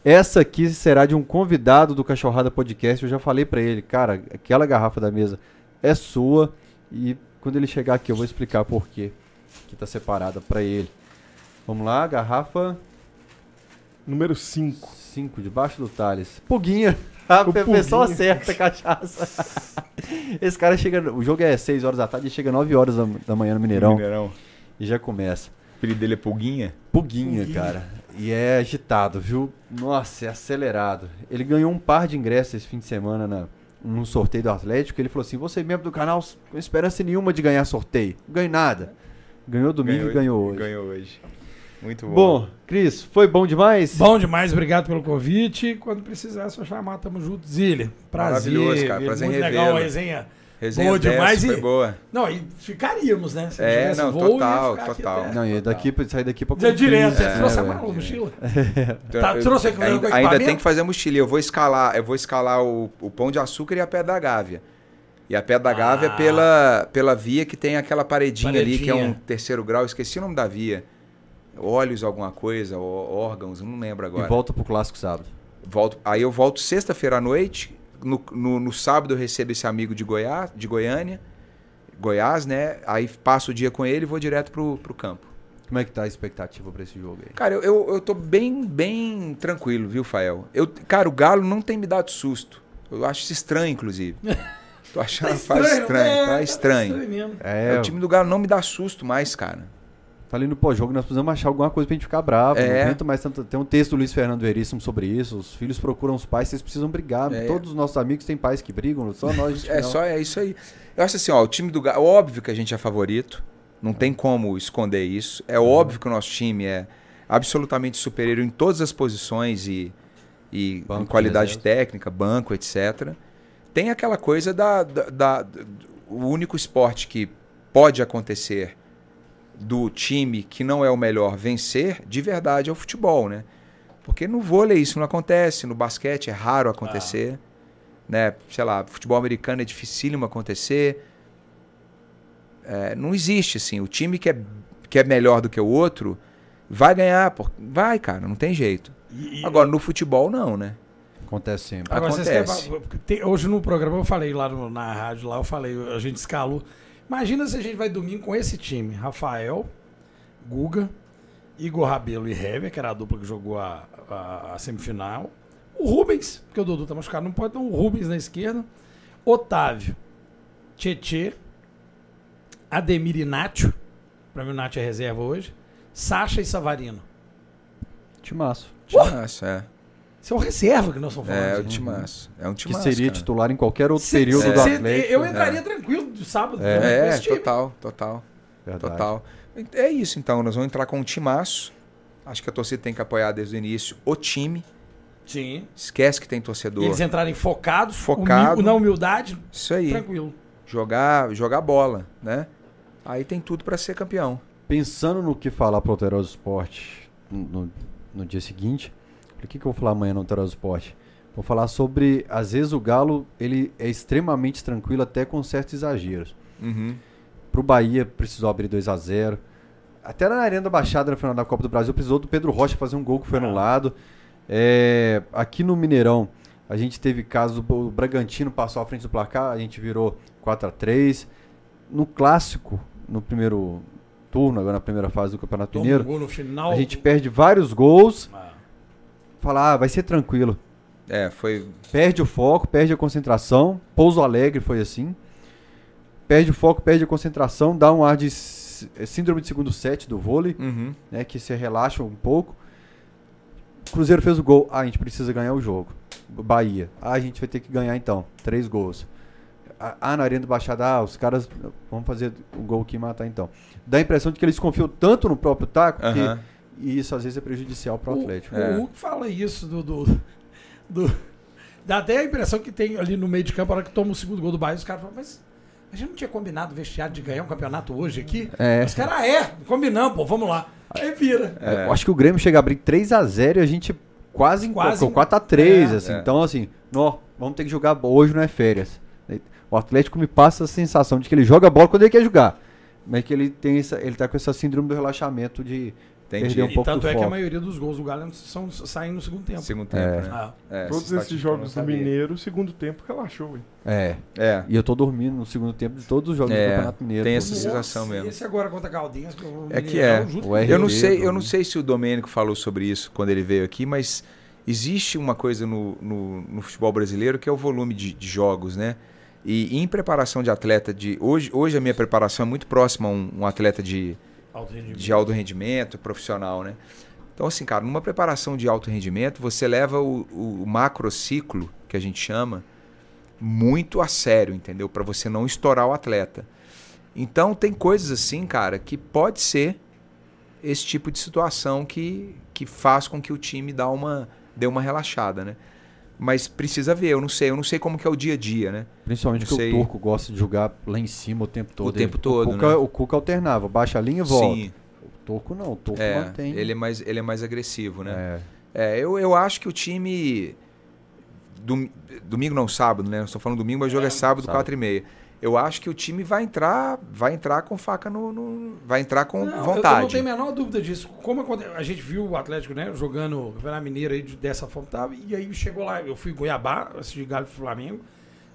Essa aqui será de um convidado do Cachorrada Podcast. Eu já falei pra ele, cara, aquela garrafa da mesa é sua e quando ele chegar aqui eu vou explicar por quê que tá separada pra ele. Vamos lá, garrafa Número 5. 5 debaixo do Thales. Puguinha. A O pessoa Puguinha. acerta a cachaça. Esse cara chega, o jogo é 6 horas da tarde, ele chega 9 horas da, manhã no Mineirão Mineirão. e já começa. O apelido dele é Pulguinha? Puguinha, Puguinha. cara. E é agitado, viu? Nossa, é acelerado. Ele ganhou um par de ingressos esse fim de semana na, num sorteio do Atlético. Ele falou assim: você membro do canal, com esperança nenhuma de ganhar sorteio. Não ganhei nada. Ganhou domingo e ganhou hoje. Ganhou hoje. Muito bom. Bom, Cris, foi bom demais? Bom demais, obrigado pelo convite. Quando precisar, é só chamar, tamo junto. Zília, prazer. Maravilhoso, cara, prazer em muito legal a resenha. Resenha boa dessa demais foi e- boa. Não, e ficaríamos, né? Se É, não, voo, ia total, total. até- Não, e daqui, pra- sair daqui pra Já direto, É, trouxe a ué. mala, mochila? Então, Tá, eu- trouxe aqui com ainda, ainda tem que fazer a mochilinha. Eu vou escalar, eu vou escalar o, o pão de açúcar e a pedra da Gávea. E a pedra da Gávea Ah. é pela, pela via que tem aquela paredinha, ali, que é Paredinha. um terceiro grau. Esqueci o nome da via. Óleos, alguma coisa, ó- órgãos, não lembro E agora. volta pro clássico sábado. Volto, aí eu volto sexta-feira à noite. No, no, no sábado eu recebo esse amigo de Goiás, de Goiânia, Goiás, né? Aí passo o dia com ele e vou direto pro, pro campo. Como é que tá a expectativa pra esse jogo aí? Cara, eu, eu, eu tô bem, bem tranquilo, viu, Fael? Eu, cara, o Galo não tem me dado susto. Eu acho isso estranho, inclusive. Tô achando a fase estranho, é, tá estranho. mesmo. É, o time do Galo não me dá susto mais, cara. Falei no pós-jogo, nós precisamos achar alguma coisa pra gente ficar bravo. É. Não aguento mais tanto. Tem um texto do Luiz Fernando Veríssimo sobre isso. Os filhos procuram os pais, vocês precisam brigar. É. Todos os nossos amigos têm pais que brigam, só nós. gente É não. só é isso aí. Eu acho assim, ó, o time do Galo, óbvio que a gente é favorito. Não tem como esconder isso. É óbvio que o nosso time é absolutamente superior em todas as posições e, e Banco em de qualidade técnica, banco, etc. Tem aquela coisa da, da, da- o único esporte que pode acontecer do time que não é o melhor vencer, de verdade é o futebol, né? Porque no vôlei isso não acontece, no basquete é raro acontecer, né? Sei lá, futebol americano é dificílimo acontecer. É, não existe assim, o time que é, que é melhor do que o outro vai ganhar, por- vai, cara, não tem jeito. E- e- Agora no futebol não, né? Acontece sempre. Agora, Acontece. querem- hoje no programa eu falei lá no- na rádio, lá eu falei, a gente escalou. Imagina se a gente vai domingo com esse time: Rafael, Guga, Igor Rabelo e Hever, que era a dupla que jogou a, a- a semifinal. O Rubens, porque o Dudu tá machucado, não pode ter o Rubens na esquerda. Otávio, Tietê, Ademir e Nacho. Pra mim o Nacho é reserva hoje. Sacha e Savarino. Timaço. Timaço, é. Isso é o reserva que nós estamos falando. É, o gente. timaço. É um Que timaço. seria cara. titular em qualquer outro Se- período se- do se- Atlético. Eu entraria tranquilo do sábado. com É, esse time. total, total. Verdade. Total. É isso, então. Nós vamos entrar com um timaço. Acho que a torcida tem que apoiar desde o início o time. Sim. Esquece que tem torcedor. Eles entrarem focados, Focado. humi- na humildade, Isso aí. tranquilo. Jogar, jogar bola, né? Aí tem tudo pra ser campeão. Pensando no que falar pro Alterosa Esporte no, no- no dia seguinte, o que, que eu vou falar amanhã no Alterosa Esporte? Vou falar sobre, às vezes o Galo ele é extremamente tranquilo até com certos exageros. Uhum. Pro Bahia precisou abrir 2 a 0 Até na Arena da Baixada, na final da Copa do Brasil, precisou do Pedro Rocha fazer um gol que foi anulado. É, aqui no Mineirão, a gente teve caso do Bragantino passou à frente do placar, a gente virou 4 a 3 No clássico, no primeiro turno, agora na primeira fase do Campeonato Mineiro, a gente perde vários gols, Ah, fala, ah, vai ser tranquilo. É, foi. Perde o foco, perde a concentração. Pouso Alegre foi assim. Perde o foco, perde a concentração, dá um ar de sí- síndrome de segundo set do vôlei, Uhum. né, que se relaxa um pouco. Cruzeiro fez o gol, ah, a gente precisa ganhar o jogo. Bahia, ah, a gente vai ter que ganhar então, três gols. Ah, na Arena do Baixada, ah, os caras vão fazer o gol aqui e matar então. Dá a impressão de que eles confiam tanto no próprio taco que Aham. E isso às vezes é prejudicial para o Atlético. o É. Hulk fala isso do, do, do- Dá até a impressão que tem ali no meio de campo, a hora que toma o segundo gol do Bahia, os caras falam, mas a gente não tinha combinado o vestiário de ganhar um campeonato hoje aqui? É. Os caras, ah, é, combinamos, pô, vamos lá. Aí vira. Eu acho que o Grêmio chega a abrir 3 a 0 e a gente quase, Quase ficou 4 a 3 é. assim. É. Então assim, nó, vamos ter que jogar hoje não é férias. O Atlético me passa a sensação de que ele joga bola quando ele quer jogar, mas que ele tem essa, ele tá com essa síndrome do relaxamento de Entendi. um e pouco tanto do é que a foco. maioria dos gols do Galo são, saem no segundo tempo. Segundo tempo, É. né? Ah. É, Todos esses estatística eu não jogos do. Mineiro, segundo tempo, relaxou, hein? É. É. E eu tô dormindo no segundo tempo de todos os jogos É, do Campeonato Mineiro. tem essa sensação mesmo. Esse agora contra a Caldense. É que Mineirão é. RB Eu não sei, eu não sei se o Domênico falou sobre isso quando ele veio aqui, mas existe uma coisa no, no, no futebol brasileiro que é o volume de, de jogos, né? E em preparação de atleta de. Hoje, hoje a minha preparação é muito próxima a um, um atleta de, alto de alto rendimento, profissional, né? Então, assim, cara, numa preparação de alto rendimento, você leva o, o macrociclo, que a gente chama, muito a sério, entendeu? Para você não estourar o atleta. Então, tem coisas assim, cara, que pode ser esse tipo de situação que, que faz com que o time dá uma, dê uma relaxada, né? Mas precisa ver, eu não sei, eu não sei como que é o dia a dia, né? Principalmente Não que sei. o Turco gosta de jogar lá em cima o tempo todo. tempo Ele- todo, O Cuca, né? o Cuca alternava, baixa a linha e volta. Sim, O Turco não, o Turco é, mantém. ele é mais, ele é mais agressivo, né? É. É, eu, eu acho que o time. dom- domingo não, sábado, né? Eu estou falando domingo, mas o jogo é, sábado, sábado. 4 e meia. Eu acho que o time vai entrar, vai entrar com faca no. no- vai entrar com Não, eu- Eu, não vontade. tenho a menor dúvida disso. Como a gente viu o Atlético, né, jogando Campeonato Mineiro aí de- dessa forma, tá, e aí chegou lá, eu fui em Cuiabá, assisti Galo e Flamengo.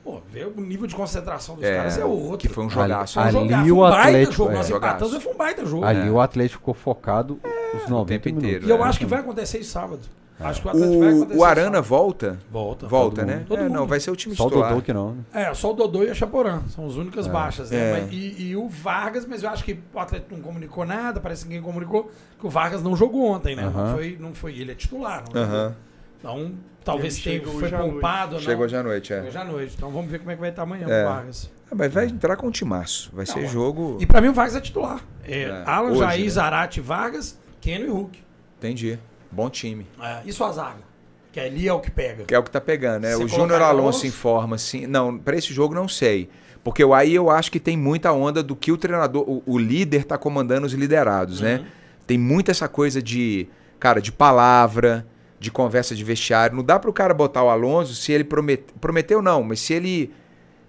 Pô, ver o nível de concentração dos É, caras é outro. que foi um jogaço. Ali o Atlético- jogo. é. Nós empatamos, foi um baita jogo. Ali É. o Atlético ficou focado os 90 tempo minutos. inteiro, E eu é. acho que vai acontecer isso sábado. Acho que o Atlético vai acontecer O, o Arana sábado. volta? volta. Volta, né? mundo. Todo É, não, mundo. vai ser o time Só o titular. Dodô que não. né? É, só o Dodô e a Chaporã. São as únicas baixas, né? É. Mas- e, e o Vargas, mas eu acho que o Atlético não comunicou nada, parece que ninguém comunicou, que o Vargas não jogou ontem, né? Não, Aham. foi, não foi. Ele é titular, não jogou. Aham. Então, talvez tenha, chegou foi noite. poupado ou não. Chegou hoje à noite, Chegou é. hoje à noite. Então vamos ver como é que vai estar amanhã É. o Vargas. Ah, Mas vai entrar com o timaço. Vai ser Não, jogo. E pra mim o Vargas é titular. É, É, Alan, hoje, Jair, né? Zarate, Vargas, Keno e Hulk. Entendi. Bom time. É, e sua zaga? Que ali é o que pega. Que é o que tá pegando, né? Você o Júnior Alonso Alonso? em forma, assim. Não, pra esse jogo não sei. Porque eu- aí eu acho que tem muita onda do que o treinador, o, o líder tá comandando os liderados, né? Tem muita essa coisa de, cara, de palavra, de conversa de vestiário. Não dá pro cara botar o Alonso se ele promet, prometeu, não, mas se ele.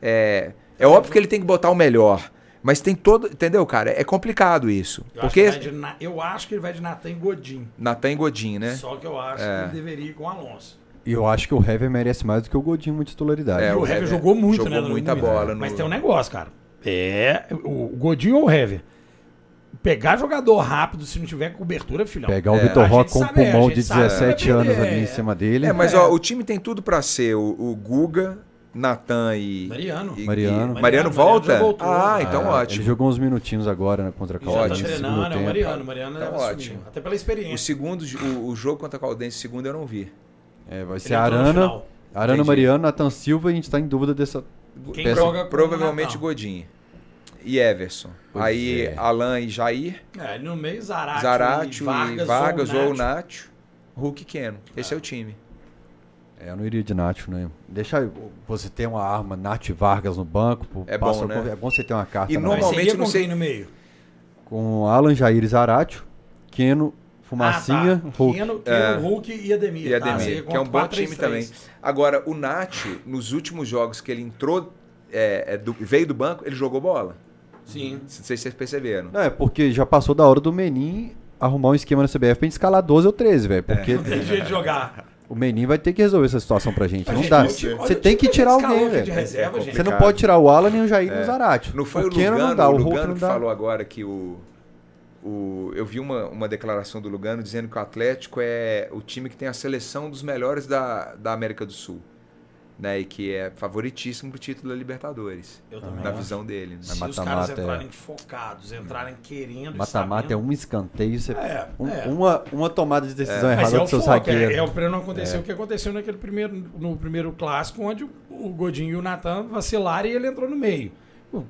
É, é óbvio que ele tem que botar o melhor. Mas tem todo. Entendeu, cara? É complicado isso. Eu, porque. acho de eu acho que ele vai de Natan e Godin. Natan e Godin, né? Só que eu acho É. que ele deveria ir com o Alonso. E eu acho que o Hever merece mais do que o Godinho de titularidade. É, o o Hever Hever jogou muito, jogou né? no muita domingo. bola no- Mas tem um negócio, cara. É. O Godinho ou o Hever? Pegar jogador rápido, se não tiver cobertura, filhão. Pegar o É. Vitor Roque com um é, pulmão de sabe que 17 vai anos ali em é. cima dele. É, mas É. ó, o time tem tudo pra ser o, o Guga, Natan e. Mariano. e- Mariano. e- Mariano, Mariano volta? voltou. ah, então É, ótimo. Ele jogou uns minutinhos agora né, contra a Já tá Caldense no treinando, é o. Mariano. Mariano Então, deve ótimo. Até pela O experiência. segundo, o, o jogo contra a Caldense, o segundo eu não vi. É, vai Ele ser Arana. Arana Entendi. Mariano, Nathan Silva e a gente tá em dúvida dessa. Quem dessa- joga Provavelmente o Natal. Godin. E Everson. Pois Aí é. Alain e Jair, É, no meio Zarate, Zaratio e Vargas, e Vargas ou ou Nacho. Nacho, Hulk e Keno. Esse é o time. É, eu não iria de Nacho, né? Deixa você ter uma arma, Nath Vargas no banco. pô, É bom, né? É bom você ter uma carta E normalmente não com sei- quem no meio? Com Alan Jair e Zaratio, Keno, Fumacinha, ah, tá. Hulk. Keno, Keno, É. Hulk e Ademir. E tá? Ademir, Seria que é um bom 4, time 3, 3. também. Agora, o Nath, nos últimos jogos que ele entrou, é, é, do- veio do banco, ele jogou bola. Sim. Não sei se vocês perceberam. Não, é porque já passou da hora do Menin arrumar um esquema na CBF pra gente escalar 12 ou 13, velho. Porque Não tem jeito de jogar. O Menin vai ter que resolver essa situação pra gente. A Não gente- dá. o olha Você o tem que tirar alguém, velho. reserva. Você não pode tirar o Alan nem o Jair nem o Zaratio. Não foi o, Keno Lugano, não dá, o o Lugano que falou agora que o, o eu vi uma, uma declaração do Lugano dizendo que o Atlético é o time que tem a seleção dos melhores da, da América do Sul, né? E que é favoritíssimo pro título da Libertadores, Eu também na acho. visão dele. né? Se os mata-mata caras é- entrarem focados, entrarem querendo. e Mata-mata é sabendo- um escanteio. Você... É, um- é. Uma, uma tomada de decisão Mas errada é do o seu foco, é, é, o- pra não acontecer o que aconteceu naquele primeiro, no primeiro clássico, onde o, Godinho e o Natan vacilaram e ele entrou no meio.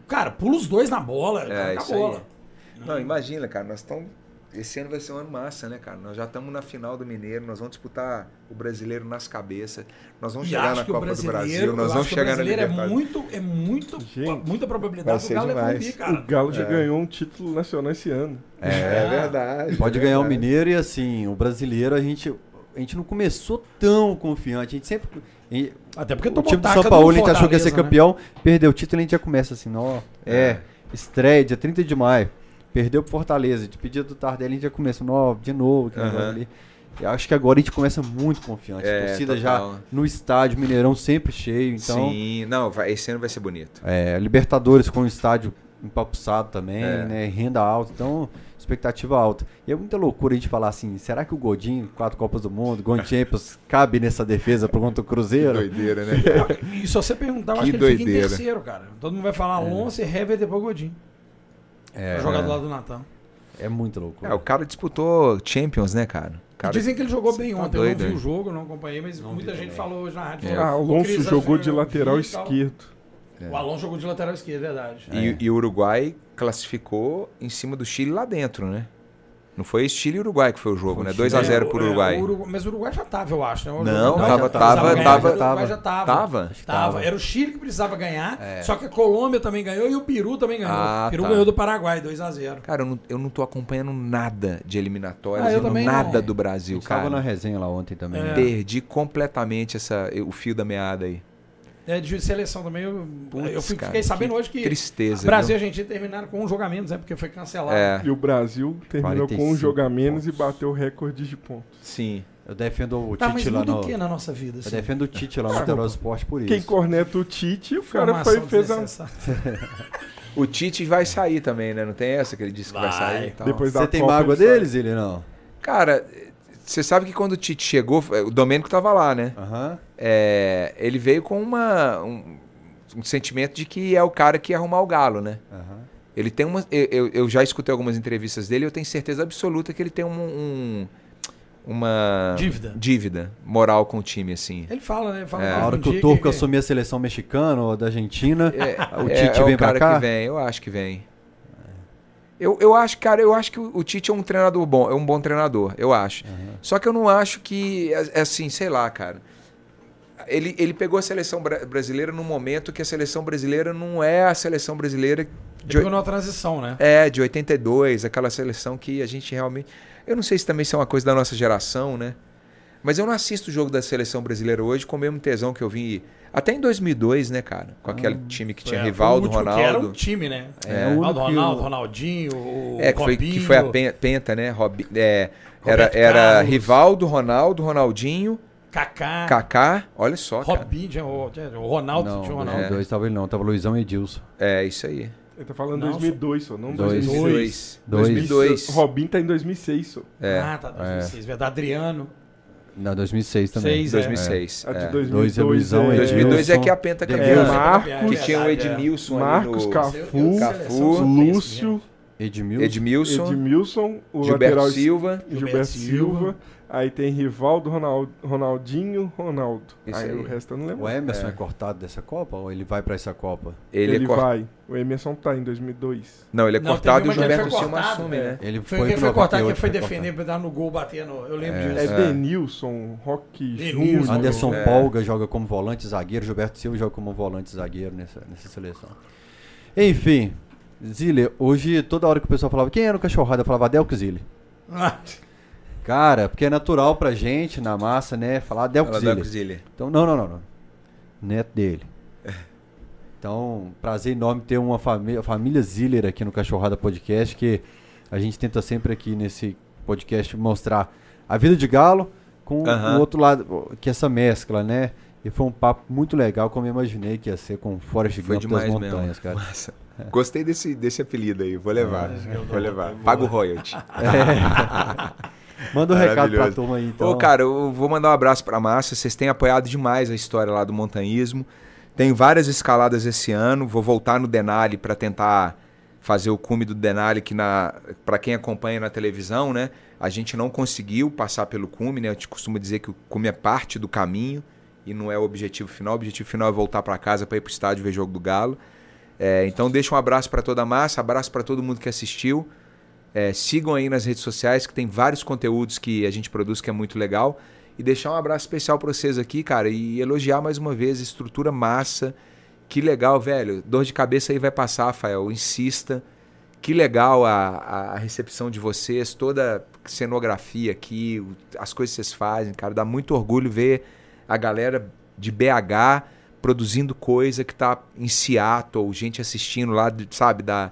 Cara, pula os dois na bola, É, na isso bola. aí. Não, imagina, cara, nós estamos. Esse ano vai ser um ano massa, né, cara? Nós já estamos na final do Mineiro, nós vamos disputar o brasileiro nas cabeças, nós vamos E chegar na o Copa do Brasil, nós acho vamos que o chegar na brasileiro é Libertadores. muito, é muito, Gente, muita probabilidade do Galo levar um demais. cara. O Galo já É. ganhou um título nacional esse ano. É, verdade. Pode é ganhar o verdade. Mineiro e assim, o brasileiro a gente, a gente não começou tão confiante. A gente sempre. e- Até porque o time do São Paulo, a gente achou que ia ser né? campeão, perdeu o título, a gente já começa assim, ó. É, É. estreia, dia 30 de maio. Perdeu pro Fortaleza, de pedido do Tardelli, a gente já começa, de novo, que negócio ali. Eu acho que agora a gente começa muito confiante. É, a torcida total. já no estádio, Mineirão sempre cheio. Então, Sim, não, vai- esse ano vai ser bonito. é, Libertadores com o estádio empapuçado também, É. né? Renda alta, então expectativa alta. E é muita loucura a gente falar assim, será que o Godinho, quatro Copas do Mundo, Gol Champions, cabe nessa defesa contra o Cruzeiro? Doideira, né? E se você perguntar, eu Que acho que ele fica em doideira. terceiro, cara. Todo mundo vai falar Alonso e Hever e depois Godinho. É, Pra jogar é. do lado do Natan. é muita loucura. É, o cara disputou Champions, né, cara? Cara... Dizem que ele jogou bem tá ontem. eu doido, não vi hein? o jogo, eu não acompanhei, mas muita vi gente falou hoje na rádio. É. Ah, "O Alonso jogou de eu lateral e tal." esquerdo. O Alonso jogou de lateral esquerdo, é verdade. E, e o Uruguai classificou em cima do Chile lá dentro, né? Não foi Chile e Uruguai que foi o jogo, Foi né? Chile. 2x0 É, pro é, Uruguai. o Urugu- Mas o Uruguai já tava, eu acho, né? O Não, Uruguai tava- tava- ganhar, tava- o Uruguai já tava. Tava? Tava. Era o Chile que precisava ganhar, só que a Colômbia também ganhou e o Peru também ganhou. Ah, o Peru tá. ganhou do Paraguai, 2x0. Cara, eu não, eu não tô acompanhando nada de eliminatórias, Ah, eu também nada não. do A Brasil, tava cara. na resenha lá ontem também. É. né? Perdi completamente essa, o fio da meada aí. É, de seleção também, eu, Putz, eu fui- cara, fiquei sabendo que hoje que Tristeza. Brasil e? Argentina terminaram com um jogo a menos, né? Porque foi cancelado. É, E o Brasil terminou com um 45 jogo a menos e pontos. bateu recorde de pontos. sim. Eu defendo o Tá, Tite lá no. o que na nossa vida? Eu assim? defendo o Tite lá no Esporte por isso. Quem corneta o Tite, o cara foi e fez a... O Tite vai sair também, né? Não tem essa que ele disse que vai, Vai. sair e tal. Depois da Você tem Copa, mágoa deles, ele não? Cara, você sabe que quando o Tite chegou, o Domênico tava lá, né? Aham. É, ele veio com uma, um, um sentimento de que é o cara que ia arrumar o galo, né? Aham. Ele tem uma. Eu, eu- já escutei algumas entrevistas dele e eu tenho certeza absoluta que ele tem um, um- uma Dívida. dívida moral com o time, assim. Ele fala, né? Fala É. Na hora que o Turco assumir a seleção mexicana ou da Argentina, É, o é- Tite é vem o pra cara cá? que vem, eu acho que vem. Eu, eu acho, cara, eu acho que o, Tite é um treinador bom, é um bom treinador, eu acho. Só que eu não acho que, é, é assim, sei lá, cara. Ele, ele pegou a seleção bra- brasileira num momento que a seleção brasileira não é a seleção brasileira de, Pegou numa transição, né? é, de 82, aquela seleção que a gente realmente. Eu não sei se também isso é uma coisa da nossa geração, né? Mas eu não assisto o jogo da seleção brasileira hoje com o mesmo tesão que eu vi até em 2002, né, cara? Com aquele time que tinha É, Rivaldo, o último, Que era um Ronaldo. time, né? É, Ronaldo, o único que Ronaldo, o- Ronaldinho, o É, que foi, que foi a penta, né? Robi- é, era era Carlos. Rivaldo, Ronaldo, Ronaldinho, Kaká, Kaká. Olha só. Robinho, tinha o, tinha o Ronaldo, Não, tinha o não, Ronaldo. dois tava ele não, tava Luizão e Edilson. É, isso aí. Ele tá falando Não, 2002, só, não Dois. 2006. 2002. Dois. 2002. Robin tá em 2006, só. É, Ah, tá, 2006. Verdade, Adriano. Não, 2006 também. Seis, é. 2006. A de é. 2002 Dois é Luizão, é... 2002 é que a penta campeã. É, Marcos, que tinha o é. Edmilson Marcos, no... Cafu, Cafu, Lúcio, Edmilson. Edmilson, Edmilson, o Gilberto lateral Silva. Gilberto, Gilberto Silva. Aí tem Rivaldo, Ronald, Ronaldinho, Ronaldo. Aí, aí. o resto eu não lembro. O Emerson é. cortado dessa Copa ou ele vai pra essa Copa? Ele, Ele, é cor- vai. O Emerson tá em 2002. Não, ele é Não, cortado e o que Gilberto foi Silva cortado, assume, é. né? Ele Foi foi, foi cortar, 98, quem foi defender pra dar no gol, batendo. Eu lembro É. disso. É, Denilson, Roque. Júnior. Anderson É. Polga joga como volante zagueiro, Gilberto Silva joga como volante zagueiro nessa, nessa seleção. Enfim, Zile, hoje toda hora que o pessoal falava quem era o cachorrada, eu falava Adelco Zile. Cara, porque é natural pra gente, na massa, né, falar. Zilli. Então, não, não, não, não. Neto dele. Então, prazer enorme ter uma família, família Ziller aqui no Cachorrada Podcast, que a gente tenta sempre aqui nesse podcast mostrar a vida de galo com o outro lado, que é essa mescla, né? E foi um papo muito legal, como eu imaginei que ia ser com Forest Foi Gump das montanhas, mesmo. cara. Massa. Gostei desse, desse apelido aí. Vou levar. É, eu vou levar. eu vou- Paga o royalty. Manda um recado pra turma aí, então. Ô, cara, eu vou mandar um abraço pra massa. Vocês têm apoiado demais a história lá do montanhismo. Tem várias escaladas esse ano. Vou voltar no Denali pra tentar fazer o cume do Denali, que na para quem acompanha na televisão, né? A gente não conseguiu passar pelo cume, né? Eu te costumo dizer que o cume é parte do caminho e não é o objetivo final. O objetivo final é voltar pra casa pra ir pro estádio ver jogo do Galo. É, então deixa um abraço pra toda a massa, abraço pra todo mundo que assistiu. É, sigam aí nas redes sociais que tem vários conteúdos que a gente produz que é muito legal. E deixar um abraço especial pra vocês aqui, cara, e elogiar mais uma vez a estrutura massa. Que legal, velho. Dor de cabeça aí vai passar, Rafael. Insista. Que legal a, a recepção de vocês, toda a cenografia aqui, as coisas que vocês fazem, cara. Dá muito orgulho ver a galera de BH produzindo coisa que tá em Seattle, gente assistindo lá, sabe, da.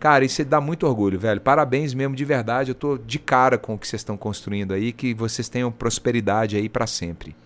Cara, isso dá muito orgulho, velho. Parabéns mesmo, de verdade. Eu tô de cara com o que vocês estão construindo aí, que vocês tenham prosperidade aí pra sempre.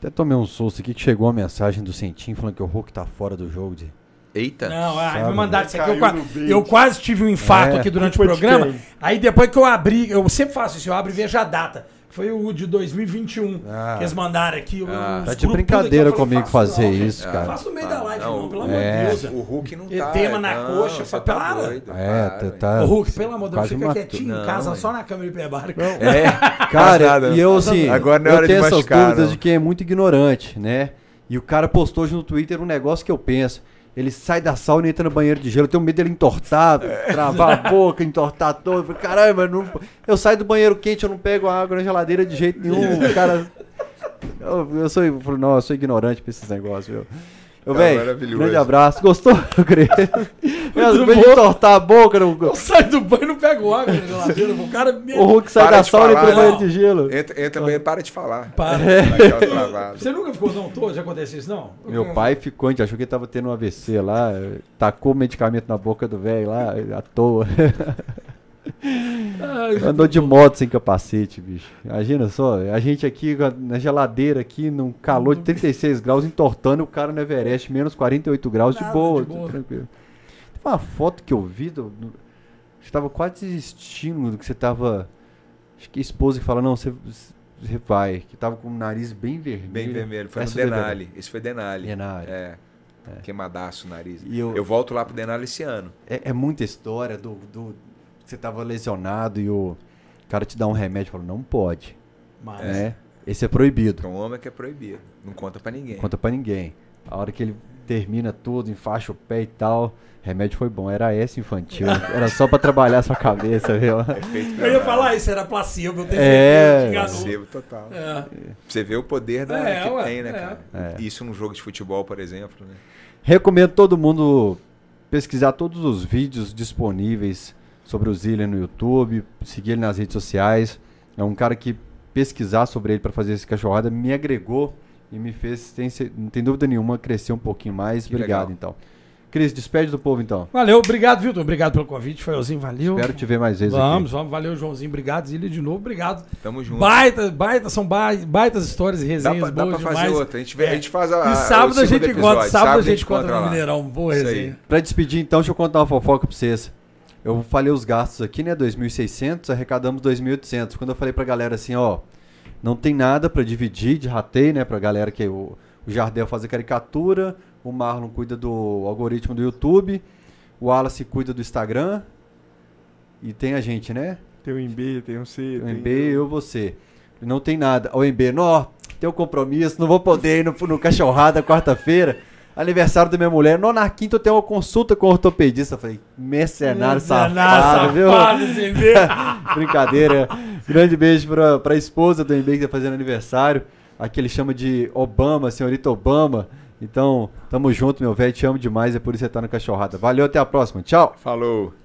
Até tomei um susto aqui que chegou uma mensagem do Centinho falando que o Hulk tá fora do jogo. De... Eita! Não, ah, me mandaram isso aqui. Eu, eu quase tive um infarto É. aqui durante o programa. Aí depois que eu abri, eu sempre faço isso, eu abro e vejo a data. Foi o de 2021 Ah. que eles mandaram aqui. Ah. os Tá de brincadeira tudo aqui. Eu falei, comigo fazer não, isso, cara. Faço no meio da live, não, não, pelo o- amor de é. Deus. O Hulk não tá. tema na não, coxa, você para. tá doido. É, para, tá- tá- Ô, Hulk, pelo amor de Deus, fica quietinho em casa, ué. só na câmera hiperbárica. É, Cara, e eu assim, Agora não é eu hora de tenho essas machucar, dúvidas não. de quem é muito ignorante, né? E o cara postou hoje no Twitter um negócio que eu penso. Ele sai da sauna e entra no banheiro de gelo. Eu tenho medo dele entortar, É. travar a boca, entortar todo. Eu falei, Caramba, não... eu saio do banheiro quente, eu não pego água na geladeira de jeito nenhum. O cara. Eu, eu sou, eu não, eu sou ignorante pra esses negócios, viu? Eu, Cara, velho, maravilhoso. grande abraço. Gostou, Crespo? Eu Muito vez de bom. entortar a boca, não... Eu saio do banho e não pego água na geladeira. O cara me... o Hulk sai Para da sauna e entra banheiro de gelo. Entra, entra no banheiro, para de falar. Para. Travada. Você nunca ficou não todo? Já aconteceu isso, não? Meu pai ficou, a gente achou que ele tava tendo um AVC lá, tacou medicamento na boca do velho lá, à toa. Andou de moto sem capacete, bicho. Imagina só, a gente aqui na geladeira, aqui, num calor de 36 graus, entortando o cara no Everest, menos 48 graus, de boa, de boa. tranquilo. Tem uma foto que eu vi, do, do, você tava quase desistindo do que você tava. Acho que a esposa que fala, não, você, você vai, que tava com o nariz bem vermelho. Bem vermelho. Foi Essa no Denali. Esse foi Denali. Denali. É. Queimadaço o nariz. E eu- eu... volto lá pro Denali esse ano. É, é muita história do, do. Você tava lesionado e o cara te dá um remédio e fala, não pode. Mas, Né? Esse é proibido. Então o homem é que é proibido. Não conta pra ninguém. Não conta pra ninguém. A hora que ele termina tudo, enfaixa o pé e tal. Remédio foi bom, era esse infantil. era só pra trabalhar a sua cabeça, viu? Efeito Eu ia falar isso, era placebo, eu tenho É, placebo total. É. Você vê o poder da, É, que ué, tem, né, é. cara? É. Isso num jogo de futebol, por exemplo, né? Recomendo todo mundo pesquisar todos os vídeos disponíveis sobre o Zillian no YouTube, seguir ele nas redes sociais. É um cara que pesquisar sobre ele para fazer esse cachorrada me agregou e me fez, tem, não tem dúvida nenhuma, crescer um pouquinho mais. Que Obrigado, legal. então. Cris, despede do povo, então. Valeu, obrigado, Vitor. Obrigado pelo convite, Faelzinho, valeu. Espero te ver mais vezes Vamos, aqui. vamos, valeu, Joãozinho. Obrigado, Zília, de novo, obrigado. Tamo junto. Baita, baita, são ba- baitas histórias e Dá resenhas pra, dá boas pra fazer demais. outra. A gente, vê, É. a gente faz a. E sábado a gente encontra, episódio. sábado a gente encontra no. Mineirão. Boa resenha. Pra despedir, então, deixa eu contar uma fofoca pra vocês. Eu falei os gastos aqui, né? 2.600, arrecadamos 2.800. Quando eu falei pra galera assim, ó, não tem nada pra dividir de rateio, né? Pra galera que o, o Jardel faz a caricatura, o Marlon cuida do algoritmo do YouTube, o Wallace cuida do Instagram e tem a gente, né? Tem o MB, tem o C. O tem MB, eu, você. Não tem nada. O MB, nó, tem um compromisso, não vou poder ir no, no cachorrada quarta-feira. Aniversário da minha mulher. Nó, na quinta eu tenho uma consulta com o ortopedista. Eu falei, mercenário safado, viu? Brincadeira. Grande beijo pra, pra esposa do MB que tá fazendo aniversário. Aqui ele chama de Obama, senhorita Obama. Então, tamo junto, meu velho. Te amo demais. É por isso que você tá no cachorrada. Valeu, até a próxima. Tchau. Falou.